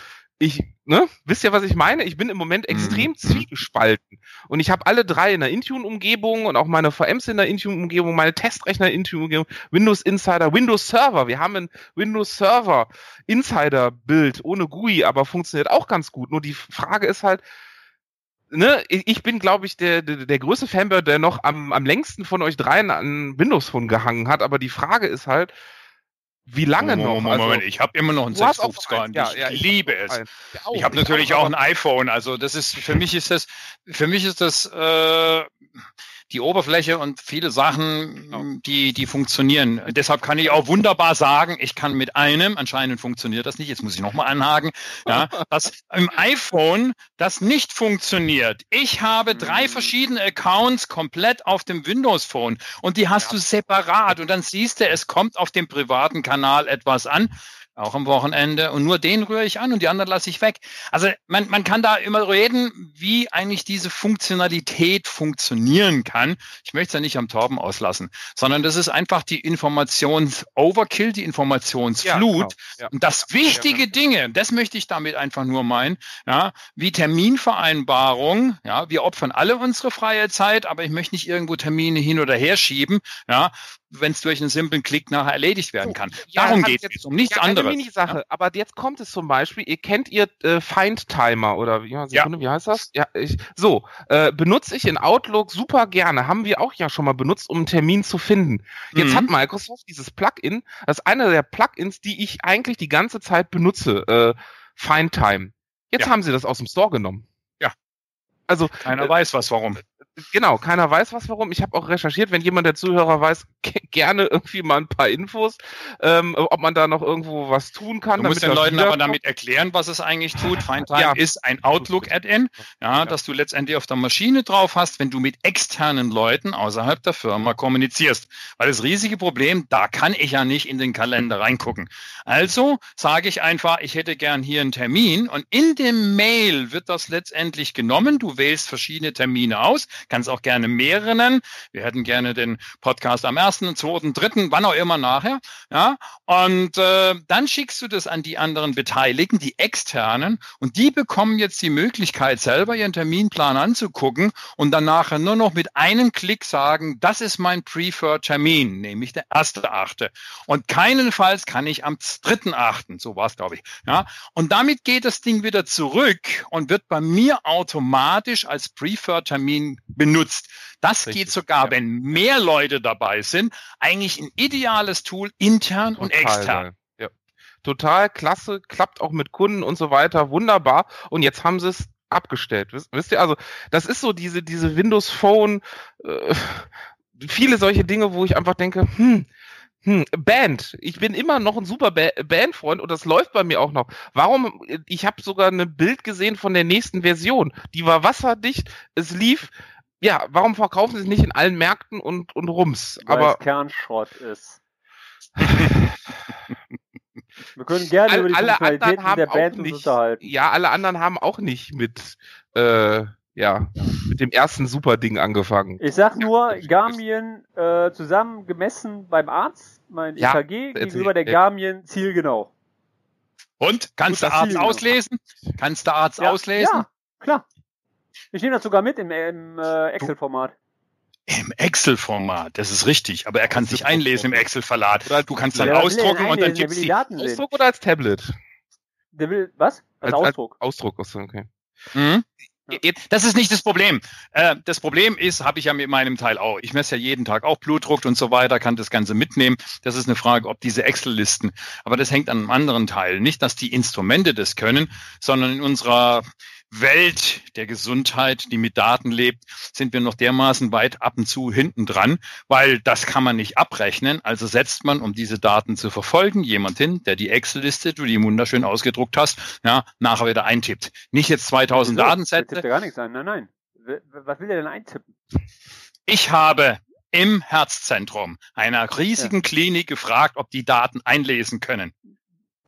ich, ne, wisst ihr, was ich meine? Ich bin im Moment extrem Mhm. zwiegespalten. Und ich habe alle drei in der Intune-Umgebung und auch meine VMs in der Intune-Umgebung, meine Testrechner in der Intune-Umgebung, Windows Insider, Windows Server. Wir haben ein Windows Server Insider-Bild ohne GUI, aber funktioniert auch ganz gut. Nur die Frage ist halt, ne, ich ich bin, glaube ich, der, der, der größte Fanboy, der noch am, am längsten von euch dreien an Windows Phone gehangen hat. Aber die Frage ist halt, wie lange noch? Moment, Also, Moment, ich habe immer noch einen du hast auch 650er noch und eins. ich Ja, ja, ich liebe es. auch. Ich habe natürlich auch ein iPhone, also das ist für mich ist das für mich ist das äh, die Oberfläche und viele Sachen, die die funktionieren. Deshalb kann ich auch wunderbar sagen, ich kann mit einem, anscheinend funktioniert das nicht. Jetzt muss ich noch mal anhaken, ja, dass im iPhone das nicht funktioniert. Ich habe drei Mhm. verschiedene Accounts komplett auf dem Windows Phone und die hast Ja. du separat und dann siehst du, es kommt auf dem privaten Kanal etwas an auch am Wochenende. Und nur den rühre ich an und die anderen lasse ich weg. Also man, man kann da immer reden, wie eigentlich diese Funktionalität funktionieren kann. Ich möchte es ja nicht am Torben auslassen, sondern das ist einfach die Informations-Overkill, die Ja, Informationsflut. genau. Ja. Und das wichtige Dinge, das möchte ich damit einfach nur meinen, ja, wie Terminvereinbarung, ja, wir opfern alle unsere freie Zeit, aber ich möchte nicht irgendwo Termine hin oder her schieben, ja, wenn es durch einen simplen Klick nachher erledigt werden kann. ja, Darum geht jetzt- es, um nichts ja, anderes. Eine Mini-Sache, aber jetzt kommt es zum Beispiel, ihr kennt ihr äh, Find Timer oder wie, ja, Sekunde, wie heißt das? Ja, ich, so, äh, benutze ich in Outlook super gerne, haben wir auch ja schon mal benutzt, um einen Termin zu finden. Jetzt Mhm. hat Microsoft dieses Plugin, das ist einer der Plugins, die ich eigentlich die ganze Zeit benutze, äh, Find Time. Jetzt Ja. haben sie das aus dem Store genommen. Ja. Also, Keiner äh, weiß was, warum. Genau, keiner weiß was warum. Ich habe auch recherchiert, wenn jemand der Zuhörer weiß, ge- gerne irgendwie mal ein paar Infos, ähm, ob man da noch irgendwo was tun kann. Du musst den Leuten aber damit erklären, was es eigentlich tut. Findtime Ja. ist ein Outlook-Add-in, ja, Ja. dass du letztendlich auf der Maschine drauf hast, wenn du mit externen Leuten außerhalb der Firma kommunizierst. Weil das riesige Problem, da kann ich ja nicht in den Kalender reingucken. Also sage ich einfach, ich hätte gern hier einen Termin und in dem Mail wird das letztendlich genommen. Du wählst verschiedene Termine aus, kannst auch gerne mehrere nennen. Wir hätten gerne den Podcast am ersten, zweiten, dritten, wann auch immer nachher. Ja, und äh, dann schickst du das an die anderen Beteiligten, die externen, und die bekommen jetzt die Möglichkeit, selber ihren Terminplan anzugucken und dann nachher nur noch mit einem Klick sagen, das ist mein Preferred Termin, nämlich der erste Achte. Und keinenfalls kann ich am dritten Achten, so war es, glaube ich. Ja, und damit geht das Ding wieder zurück und wird bei mir automatisch als Preferred Termin benutzt. Das Richtig, geht sogar, ja. wenn mehr Leute dabei sind, eigentlich ein ideales Tool intern und Total extern. geil. Ja. total klasse, klappt auch mit Kunden und so weiter, wunderbar. Und jetzt haben sie es abgestellt. Wisst, wisst ihr, also das ist so diese, diese Windows Phone, äh, viele solche Dinge, wo ich einfach denke, hm, hm, Band. Ich bin immer noch ein super ba Bandfreund und das läuft bei mir auch noch. Warum? Ich habe sogar ein Bild gesehen von der nächsten Version. Die war wasserdicht. Es lief. Ja, warum verkaufen sie es nicht in allen Märkten und, und Rums? Weil Aber es Kernschrott ist. Wir können gerne über die alle anderen haben der Band nicht, unterhalten. ja, alle anderen haben auch nicht mit, äh, ja, mit dem ersten Super-Ding angefangen. Ich sag nur, Garmin äh, zusammen gemessen beim Arzt, mein Ja, EKG, gegenüber der Ja. Garmin zielgenau. Und? Kannst du Arzt Ziel auslesen? Kannst du Arzt Ja, auslesen? Ja, klar. Ich nehme das sogar mit im, im äh, Excel-Format. Im Excel-Format, das ist richtig. Aber er kann sich einlesen im Excel-Verlat. Oder Du kannst dann Ja, ausdrucken und dann die die. Daten sehen. Ausdruck oder als Tablet? Der will, was? Als, Ausdruck. Als Ausdruck, achso, okay. Mhm. Das ist nicht das Problem. Äh, Das Problem ist, habe ich ja mit meinem Teil auch. Ich messe ja jeden Tag auch Blutdruck und so weiter, kann das Ganze mitnehmen. Das ist eine Frage, ob diese Excel-Listen, aber das hängt an einem anderen Teil. Nicht, dass die Instrumente das können, sondern in unserer Welt der Gesundheit, die mit Daten lebt, sind wir noch dermaßen weit ab und zu hinten dran, weil das kann man nicht abrechnen. Also setzt man, um diese Daten zu verfolgen, jemand hin, der die Excel-Liste, du die wunderschön ausgedruckt hast, ja, nachher wieder eintippt. Nicht jetzt 2000 Wieso? Datensätze, tippt ja gar nichts ein. Nein, nein. Was will der denn eintippen? Ich habe im Herzzentrum einer riesigen Klinik gefragt, ob die Daten einlesen können.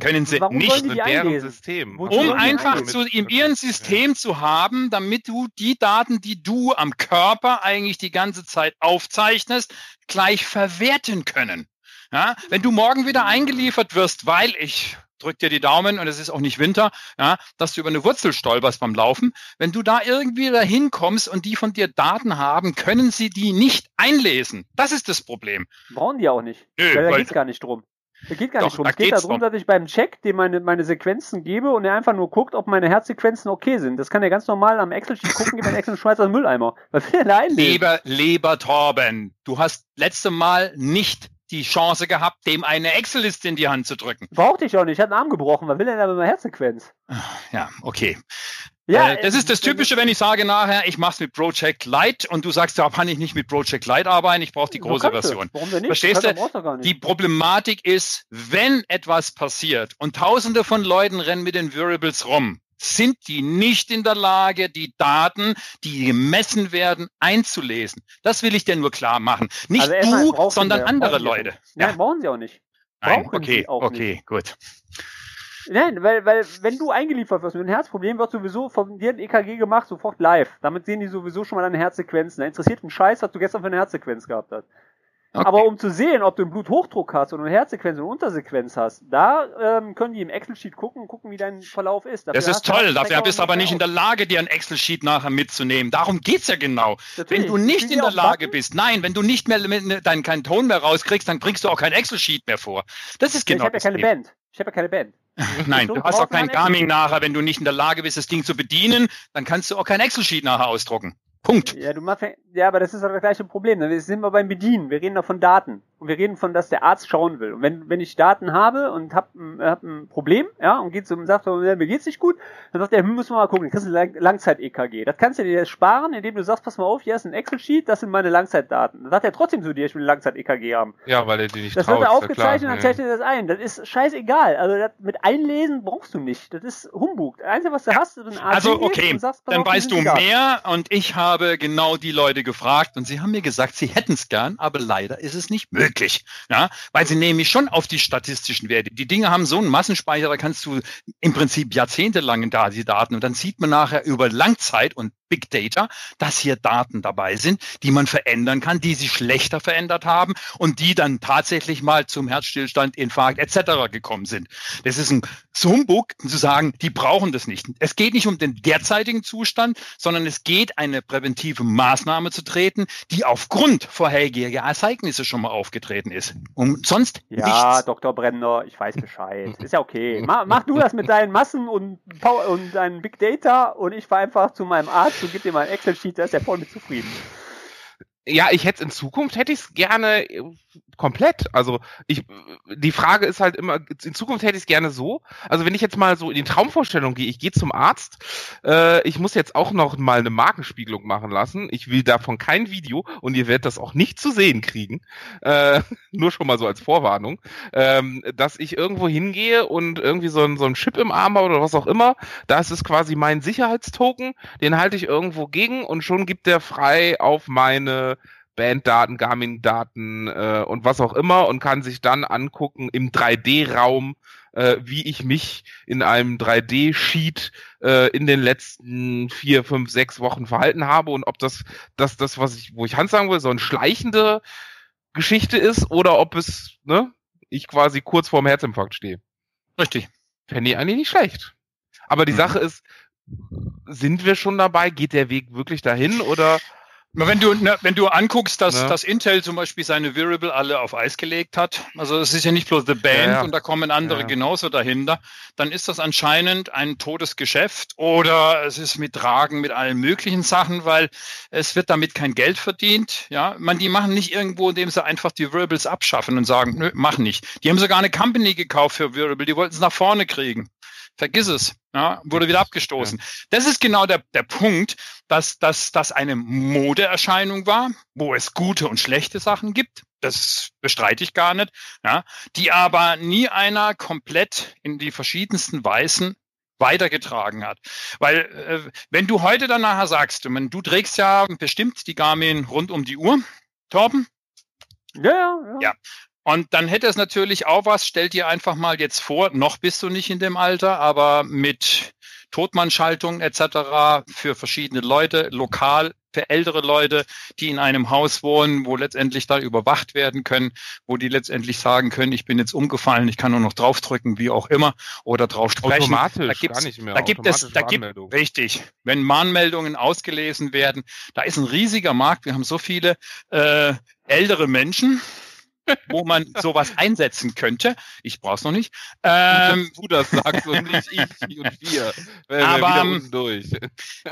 Können sie Warum nicht, Mit deren einlesen? System. Wozu um einfach zu, in ihrem System zu haben, damit du die Daten, die du am Körper eigentlich die ganze Zeit aufzeichnest, gleich verwerten können. Ja, wenn du morgen wieder eingeliefert wirst, weil ich drück dir die Daumen und es ist auch nicht Winter, ja, dass du über eine Wurzel stolperst beim Laufen. Wenn du da irgendwie dahin kommst und die von dir Daten haben, können sie die nicht einlesen. Das ist das Problem. Brauchen die auch nicht. Nö, Weil da weil- geht's gar nicht drum. Da geht gar Doch, nicht drum. da Es geht darum, dass ich beim Check dem meine, meine Sequenzen gebe und er einfach nur guckt, ob meine Herzsequenzen okay sind. Das kann er ganz normal am Excel-Sheet gucken, gibt einen Excel schmeißt den Mülleimer. Was will er da einlesen? Lieber, lieber Torben, du hast letzte Mal nicht die Chance gehabt, dem eine Excel-Liste in die Hand zu drücken. Brauchte ich auch nicht. Ich hatte einen Arm gebrochen. Was will er da mit meiner Herzsequenz? Ja, okay. Ja, äh, das ist das Typische, wenn ich sage nachher, ich mache es mit Project Lite und du sagst, da kann ich nicht mit Project Lite arbeiten, ich brauche die große. Version. Warum denn nicht? Verstehst Kannst du? nicht. Die Problematik ist, wenn etwas passiert und tausende von Leuten rennen mit den Variables rum, sind die nicht in der Lage, die Daten, die gemessen werden, einzulesen. Das will ich dir nur klar machen. Nicht Also du, sondern andere Leute. nicht. Nein, brauchen sie auch nicht. Nein, brauchen okay, sie auch okay, gut. Nein, weil, weil wenn du eingeliefert wirst mit einem Herzproblem, wird sowieso von dir ein EKG gemacht, sofort live. Damit sehen die sowieso schon mal deine Herzsequenzen. Da interessiert einen Scheiß, was du gestern für eine Herzsequenz gehabt hast. Okay. Aber um zu sehen, ob du einen Bluthochdruck hast oder eine Herzsequenz und eine Untersequenz hast, da ähm, können die im Excel-Sheet gucken und gucken, wie dein Verlauf ist. Dafür Das ist toll, dafür bist du und aber nicht in der. Lage, dir ein Excel-Sheet nachher mitzunehmen. Darum geht's ja genau. Natürlich, Wenn du nicht in der Lage Button? bist, nein, wenn du nicht mehr deinen keinen Ton mehr rauskriegst, dann bringst du auch kein Excel-Sheet mehr vor. Das ist Ja, genau ich habe ja keine. Band. Ich habe ja keine Band. Nein, du hast auch kein ein Garmin nachher, wenn du nicht in der Lage bist, das Ding zu bedienen, dann kannst du auch kein Excel-Sheet nachher ausdrucken. Punkt. Ja, du machst ja, ja, aber das ist doch das gleiche Problem. Wir sind wir beim Bedienen. Wir reden doch von Daten. Und wir reden von, dass der Arzt schauen will. Und wenn, wenn ich Daten habe und hab, ein- hab ein Problem, ja, und geht zum, sagt, mir geht's nicht gut, dann sagt er, hm, müssen wir mal gucken, kriegst du ein Lang- Langzeit-EKG. Das kannst du dir sparen, indem du sagst, pass mal auf, hier ist ein Excel-Sheet, das sind meine Langzeitdaten. Dann sagt er trotzdem zu dir, ich will ein Langzeit-EKG haben. Ja, weil er die nicht Das traut. wird er ist aufgezeichnet und dann zeichnet er das ein. Das ist scheißegal. Also das mit Einlesen brauchst du nicht. Das ist Humbug. Das Einzige, was du hast, ist ein Arzt Also okay, sagst, dann auf, weißt du mehr und ich habe genau die Leute gefragt und sie haben mir gesagt, sie hätten es gern, aber leider ist es nicht möglich. Ja, weil sie nämlich schon auf die statistischen Werte. Die Dinge haben so einen Massenspeicher, da kannst du im Prinzip jahrzehntelang da die Daten und dann sieht man nachher über Langzeit und Big Data, dass hier Daten dabei sind, die man verändern kann, die sich schlechter verändert haben und die dann tatsächlich mal zum Herzstillstand, Infarkt etc. gekommen sind. Das ist ein Humbug zu sagen, die brauchen das nicht. Es geht nicht um den derzeitigen Zustand, sondern es geht, eine präventive Maßnahme zu treten, die aufgrund vorheriger Ereignisse schon mal aufgetreten ist. Und sonst Ja, nichts. Dr. Brenner, ich weiß Bescheid. Ist ja okay. Mach, mach du das mit deinen Massen und, und deinen Big Data und ich fahr einfach zu meinem Arzt und gib dir mal ein Excel-Sheet, da ist er voll mit zufrieden. Ja, ich hätte in Zukunft hätte ich es gerne äh, komplett. Also ich, die Frage ist halt immer, in Zukunft hätte ich es gerne so. Also wenn ich jetzt mal so in die Traumvorstellung gehe, ich gehe zum Arzt, äh, ich muss jetzt auch noch mal eine Markenspiegelung machen lassen. Ich will davon kein Video und ihr werdet das auch nicht zu sehen kriegen. Äh, nur schon mal so als Vorwarnung, ähm, dass ich irgendwo hingehe und irgendwie so ein, so ein Chip im Arm habe oder was auch immer. Da ist quasi mein Sicherheitstoken, den halte ich irgendwo gegen und schon gibt der frei auf meine Banddaten, Garmin-Daten äh, und was auch immer und kann sich dann angucken im 3D-Raum, äh, wie ich mich in einem 3D-Sheet äh, in den letzten vier, fünf, sechs Wochen verhalten habe und ob das das, das was ich, wo ich Hans sagen will, so eine schleichende Geschichte ist oder ob es, ne, ich quasi kurz vorm Herzinfarkt stehe. Richtig. Fände ich eigentlich nicht schlecht. Aber die mhm. Sache ist, sind wir schon dabei? Geht der Weg wirklich dahin oder wenn du, ne, wenn du anguckst, dass, ja. dass Intel zum Beispiel seine Variable alle auf Eis gelegt hat, also es ist ja nicht bloß The Band ja, ja. und da kommen andere genauso dahinter, dann ist das anscheinend ein totes Geschäft oder es ist mit Tragen, mit allen möglichen Sachen, weil es wird damit kein Geld verdient. Ja, man, die machen nicht irgendwo, indem sie einfach die Variables abschaffen und sagen, nö, mach nicht. Die haben sogar eine Company gekauft für Variable, die wollten es nach vorne kriegen. Vergiss es. Ja, wurde wieder abgestoßen. Ja. Das ist genau der, der Punkt, dass, dass das eine Modeerscheinung war, wo es gute und schlechte Sachen gibt. Das bestreite ich gar nicht. Ja, die aber nie einer komplett in die verschiedensten Weisen weitergetragen hat. Weil äh, wenn du heute dann nachher sagst, du, du trägst ja bestimmt die Garmin rund um die Uhr, Torben? Ja, ja, ja. ja. Und dann hätte es natürlich auch was, stell dir einfach mal jetzt vor, noch bist du nicht in dem Alter, aber mit Totmannschaltung etc. für verschiedene Leute, lokal für ältere Leute, die in einem Haus wohnen, wo letztendlich da überwacht werden können, wo die letztendlich sagen können, ich bin jetzt umgefallen, ich kann nur noch draufdrücken, wie auch immer, oder drauf sprechen. Automatisch, da gibt's, gar nicht mehr. Da gibt es, da gibt, richtig, wenn Mahnmeldungen ausgelesen werden, da ist ein riesiger Markt. Wir haben so viele äh, ältere Menschen, wo man sowas einsetzen könnte. Ich brauche es noch nicht. Ähm, du das sagst und nicht ich und wir. aber, wir durch.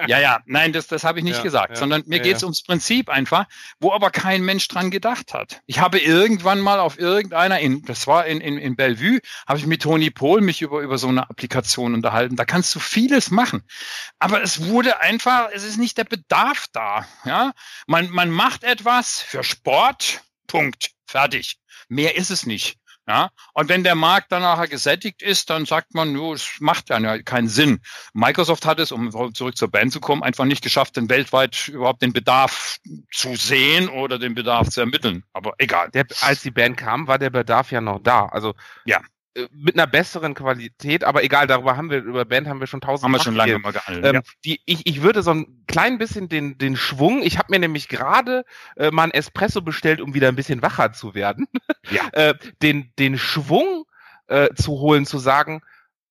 ja, ja, nein, das, das habe ich nicht ja, gesagt, ja, sondern mir ja, geht es ums Prinzip einfach, wo aber kein Mensch dran gedacht hat. Ich habe irgendwann mal auf irgendeiner, in, das war in, in, in Bellevue, habe ich mit Toni Pohl mich über, über so eine Applikation unterhalten. Da kannst du vieles machen. Aber es wurde einfach, es ist nicht der Bedarf da. Ja? Man, man macht etwas für Sport, Punkt. Fertig. Mehr ist es nicht. Ja, und wenn der Markt dann nachher gesättigt ist, dann sagt man, jo, es macht ja keinen Sinn. Microsoft hat es, um zurück zur Band zu kommen, einfach nicht geschafft, den weltweit überhaupt den Bedarf zu sehen oder den Bedarf zu ermitteln. Aber egal. Der, als die Band kam, war der Bedarf ja noch da. Also ja. Äh, mit einer besseren Qualität, aber egal, darüber haben wir, über Band haben wir schon tausend Haben wir schon lange mal gehandelt. Ähm, ja. die, ich, ich würde so ein klein bisschen den, den Schwung, ich habe mir nämlich gerade äh, mal ein Espresso bestellt, um wieder ein bisschen wacher zu werden, ja. äh, den, den Schwung äh, zu holen, zu sagen,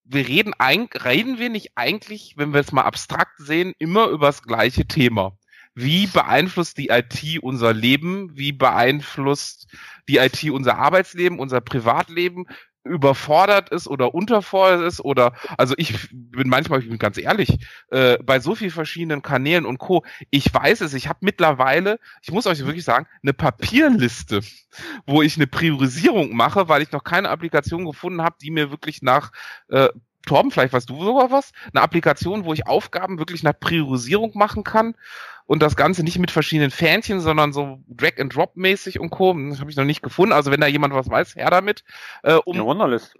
wir reden, ein, reden wir nicht eigentlich, wenn wir es mal abstrakt sehen, immer über das gleiche Thema wie beeinflusst die IT unser Leben, wie beeinflusst die IT unser Arbeitsleben, unser Privatleben, überfordert ist oder unterfordert ist oder also ich bin manchmal, ich bin ganz ehrlich, äh, bei so vielen verschiedenen Kanälen und Co. Ich weiß es, ich habe mittlerweile, ich muss euch wirklich sagen, eine Papierliste, wo ich eine Priorisierung mache, weil ich noch keine Applikation gefunden habe, die mir wirklich nach äh, Torben, vielleicht weißt du sogar was, eine Applikation, wo ich Aufgaben wirklich nach Priorisierung machen kann und das Ganze nicht mit verschiedenen Fähnchen, sondern so Drag-and-Drop-mäßig und Co. Das habe ich noch nicht gefunden. Also wenn da jemand was weiß, her damit. Äh, um, ja, Wunderlist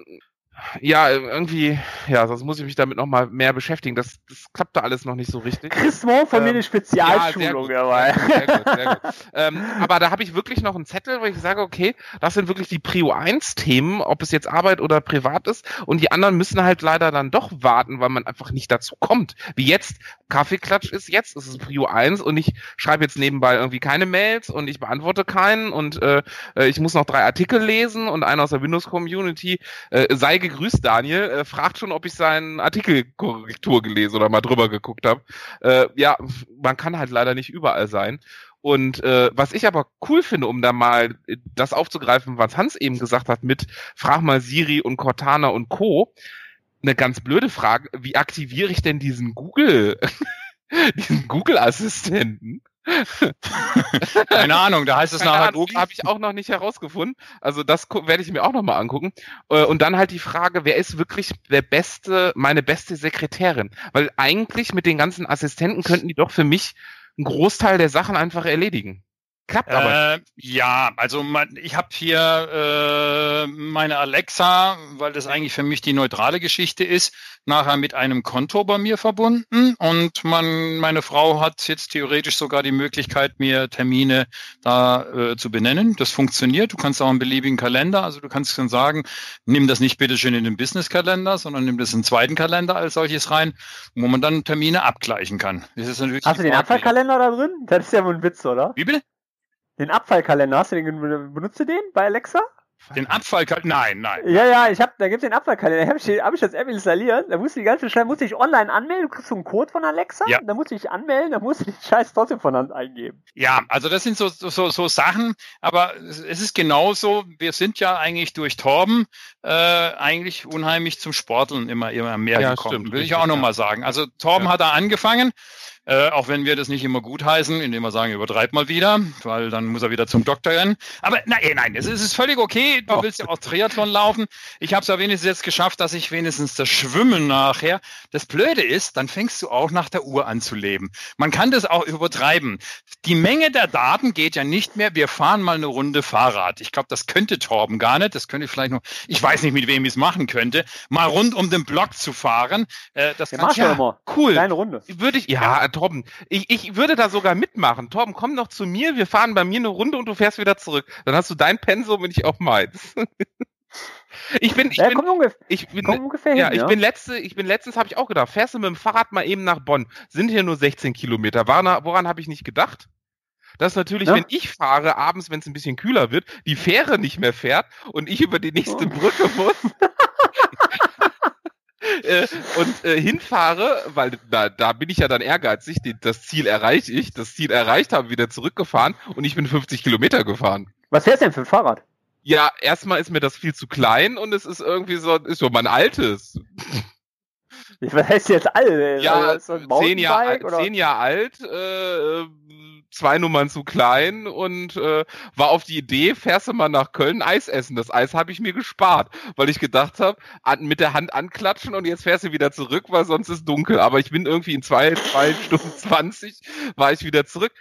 ja, irgendwie, ja, sonst muss ich mich damit nochmal mehr beschäftigen. Das, das klappt da alles noch nicht so richtig. Chris Mo von ähm, mir eine Spezialschulung ja, dabei. Sehr gut, sehr gut. ähm, aber da habe ich wirklich noch einen Zettel, wo ich sage, okay, das sind wirklich die Prio 1 Themen, ob es jetzt Arbeit oder privat ist. Und die anderen müssen halt leider dann doch warten, weil man einfach nicht dazu kommt. Wie jetzt, Kaffeeklatsch ist jetzt, ist es Prio 1 und ich schreibe jetzt nebenbei irgendwie keine Mails und ich beantworte keinen und äh, äh ich muss noch drei Artikel lesen und einer aus der Windows-Community äh, sei gegrüßt, Daniel. Äh, fragt schon, ob ich seinen Artikelkorrektur gelesen oder mal drüber geguckt habe. Äh, ja, man kann halt leider nicht überall sein. Und äh, was ich aber cool finde, um da mal das aufzugreifen, was Hans eben gesagt hat mit Frag mal Siri und Cortana und Co. Eine ganz blöde Frage, wie aktiviere ich denn diesen Google, diesen Google-Assistenten? Keine Ahnung, da heißt es Keine nachher Ahnung, Google. habe ich auch noch nicht herausgefunden. Also das werde ich mir auch noch mal angucken. Äh, Und dann halt die Frage, wer ist wirklich der beste, meine beste Sekretärin? Weil eigentlich mit den ganzen Assistenten könnten die doch für mich einen Großteil der Sachen einfach erledigen. Klappt aber. Äh, ja, also man, ich habe hier äh, meine Alexa, weil das eigentlich für mich die neutrale Geschichte ist, nachher mit einem Konto bei mir verbunden und man, meine Frau hat jetzt theoretisch sogar die Möglichkeit, mir Termine da äh, zu benennen. Das funktioniert. Du kannst auch einen beliebigen Kalender, also du kannst dann sagen, nimm das nicht bitte schön in den Business-Kalender, sondern nimm das in den zweiten Kalender als solches rein, wo man dann Termine abgleichen kann. Das ist natürlich Hast du den Abfallkalender da drin? Das ist ja wohl ein Witz, oder? Wie bitte? Den Abfallkalender, hast du den, benutzt du den bei Alexa? Den Abfallkalender? Nein, nein. Ja, ja, ich hab, da gibt's den Abfallkalender, hab ich, hab ich das App installiert, da musst du die ganze Zeit, musst du dich online anmelden, du kriegst so einen Code von Alexa, Ja. da musst du dich anmelden, da musst du den Scheiß trotzdem von Hand eingeben. Ja, also das sind so, so, so Sachen, aber es ist genauso, wir sind ja eigentlich durch Torben äh, eigentlich unheimlich zum Sporteln immer, immer mehr Ja, gekommen, stimmt, will ich auch nochmal ja. sagen. Also Torben Ja. hat da angefangen, äh, auch wenn wir das nicht immer gut heißen, indem wir sagen, übertreib mal wieder, weil dann muss er wieder zum Doktor rennen. Aber nein, nein, es ist, völlig okay, du willst ja auch Triathlon laufen. Ich habe es ja wenigstens jetzt geschafft, dass ich wenigstens das Schwimmen nachher. Das Blöde ist, dann fängst du auch nach der Uhr an zu leben. Man kann das auch übertreiben. Die Menge der Daten geht ja nicht mehr, wir fahren mal eine Runde Fahrrad. Ich glaube, das könnte Torben gar nicht. Das könnte ich vielleicht noch, ich weiß nicht, mit wem ich es machen könnte, mal rund um den Block zu fahren. Äh, das Der kann machst du ja. immer. Cool. Kleine Runde. Würde ich, ja, Torben, ich, ich würde da sogar mitmachen. Torben, komm doch zu mir, wir fahren bei mir eine Runde und du fährst wieder zurück. Dann hast du dein Pensum und ich auch meins. ich bin, ich Ja, bin, ungefähr, ich bin, ungefähr ja, hin, ich ja. bin letzte, ich bin letztens, habe ich auch gedacht, fährst du mit dem Fahrrad mal eben nach Bonn? Sind hier nur 16 Kilometer. Woran, woran habe ich nicht gedacht? Dass natürlich, Ja. wenn ich fahre, abends, wenn es ein bisschen kühler wird, die Fähre nicht mehr fährt und ich über die nächste Oh. Brücke muss. äh, und äh, hinfahre, weil da, da bin ich ja dann ehrgeizig, die, das Ziel erreiche ich, das Ziel erreicht habe, wieder zurückgefahren und ich bin 50 Kilometer gefahren. Was fährst du denn für ein Fahrrad? Ja, erstmal ist mir das viel zu klein und es ist irgendwie so, ist so mein altes. Was heißt jetzt alle? Ja, ein zehn oder? zehn Jahre alt, äh, zwei Nummern zu klein und äh, war auf die Idee, fährst du mal nach Köln Eis essen. Das Eis habe ich mir gespart, weil ich gedacht habe, mit der Hand anklatschen und jetzt fährst du wieder zurück, weil sonst ist dunkel. Aber ich bin irgendwie in zwei, zwei Stunden zwanzig war ich wieder zurück.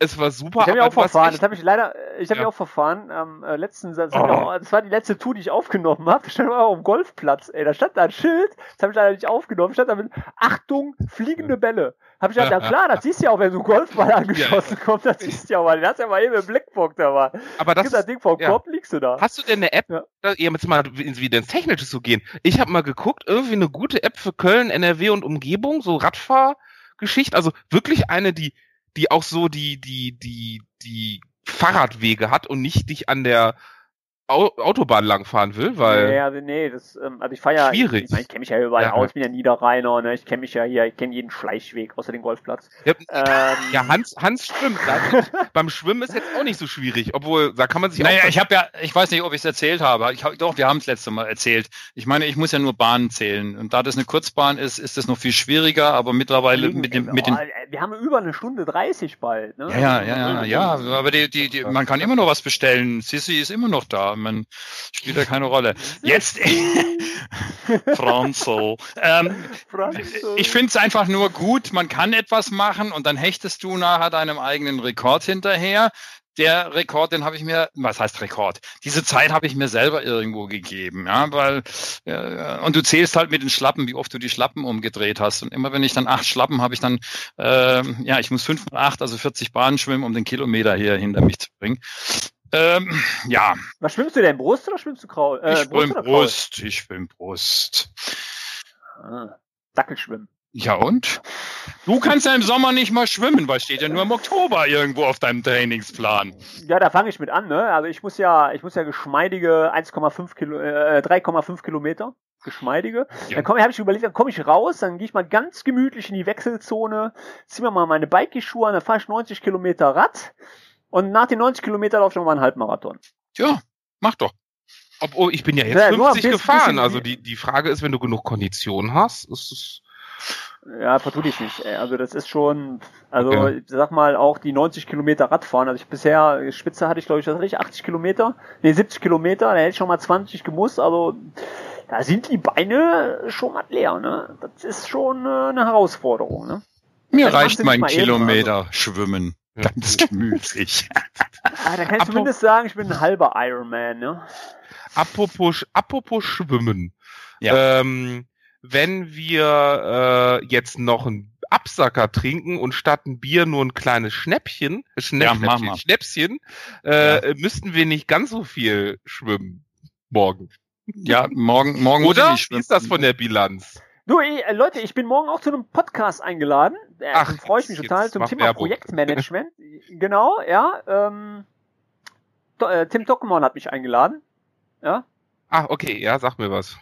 Es war super. Ich habe mich auch du verfahren, das habe ich leider, ich habe Ja. mich auch verfahren, am äh, letzten, das, Oh. ich auch, das war die letzte Tour, die ich aufgenommen habe, da stand auch auf dem Golfplatz, ey, da stand da ein Schild, das habe ich leider nicht aufgenommen, stand da mit, Achtung, fliegende Bälle. Habe ich gedacht, ja klar, das siehst du ja auch, wenn so ein Golfball angeschossen kommt, das siehst du ja mal, den hast du ja mal eben im Blickpunkt da mal. aber Das Gib das Ding vom ja. Kopf, liegst du da. Hast du denn eine App? Ja. Da, ja, jetzt mal ins- wieder ins Technische zu gehen. Ich habe mal geguckt, irgendwie eine gute App für Köln, NRW und Umgebung, so Radfahrgeschichte, also wirklich eine, die, die auch so die, die, die, die Fahrradwege hat und nicht dich an der Autobahn langfahren will, weil. nee, also nee, das, ähm, also ich fahre ja, Schwierig. ich, mein, ich kenne mich ja überall Ja, aus, ja. ich bin ja Niederrheiner, ne, ich kenne mich ja hier, ich kenne jeden Schleichweg, außer den Golfplatz. Ja, Ähm, ja, Hans, Hans schwimmt. Beim Schwimmen ist jetzt auch nicht so schwierig, obwohl da kann man sich Naja, auch. ich habe ja, ich weiß nicht, ob ich es erzählt habe. Ich hab, doch, wir haben es letzte Mal erzählt. Ich meine, ich muss ja nur Bahnen zählen. Und da das eine Kurzbahn ist, ist das noch viel schwieriger, aber mittlerweile Fliegen, mit dem, mit den. oh, wir haben über eine Stunde 30 bald, ne? Ja, ja, ja, ja, ja, aber die, die, die, man kann immer noch was bestellen. Sissi ist immer noch da. Man spielt ja keine Rolle. Jetzt, Franzo. Ähm, Franzo. ich finde es einfach nur gut, man kann etwas machen und dann hechtest du nachher deinem eigenen Rekord hinterher. Der Rekord, den habe ich mir, was heißt Rekord? Diese Zeit habe ich mir selber irgendwo gegeben, ja, weil äh, und du zählst halt mit den Schlappen, wie oft du die Schlappen umgedreht hast. Und immer wenn ich dann acht Schlappen habe ich dann, äh, ja, ich muss fünf mal acht, also 40 Bahnen schwimmen, um den Kilometer hier hinter mich zu bringen. Ähm, ja, Was schwimmst du denn? Brust oder schwimmst du Kraul? Äh, ich schwimme oder Brust, ich schwimme Brust. Ah, Dackelschwimmen. Ja und? Du kannst ja im Sommer nicht mal schwimmen, weil steht ja nur im Oktober irgendwo auf deinem Trainingsplan. Ja, da fange ich mit an, ne? Also ich muss ja, ich muss ja geschmeidige 1,5 Kilo, äh, 3,5 Kilometer. Geschmeidige. Ja. Dann komme habe ich überlegt, dann komme ich raus, dann gehe ich mal ganz gemütlich in die Wechselzone, zieh mir mal meine Bike-Schuhe an, dann fahre ich 90 Kilometer Rad und nach den 90 Kilometern laufe ich nochmal einen Halbmarathon. Ja, mach doch. Obwohl, ich bin ja jetzt Ja, nur ein 50 bisschen- gefahren. bisschen- Also die, die Frage ist, wenn du genug Kondition hast, ist es. Ja, vertu dich nicht. Ey. Also das ist schon, also Okay. ich sag mal auch die 90 Kilometer Radfahren. Also ich bisher, Spitze hatte ich glaube ich, hatte ich, 80 Kilometer? Nee, 70 Kilometer, da hätte ich schon mal 20 gemusst. Also da sind die Beine schon mal leer, ne? Das ist schon äh, eine Herausforderung, ne? Mir Das reicht machst du mein nicht mal eben, Kilometer Schwimmen. Ja. Ganz gemütlich. Ah, da kann ich Apro- zumindest sagen, ich bin ein halber Ironman, ne? Apropos, apropos Schwimmen. Ja. Ähm, wenn wir äh, jetzt noch einen Absacker trinken und statt ein Bier nur ein kleines Schnäppchen, äh, Schnä Ja, Schnäppchen, äh, müssten wir nicht ganz so viel schwimmen morgen. Ja, morgen, morgen muss Oder? ich nicht Wie ist das von der Bilanz? Du, ey, äh, Leute, ich bin morgen auch zu einem Podcast eingeladen. Äh, Ach, freue ich mich total zum Thema Werbung. Projektmanagement. genau, ja. Ähm, To- äh, Tim Tockenmann hat mich eingeladen. Ja. Ah, okay, ja, sag mir was.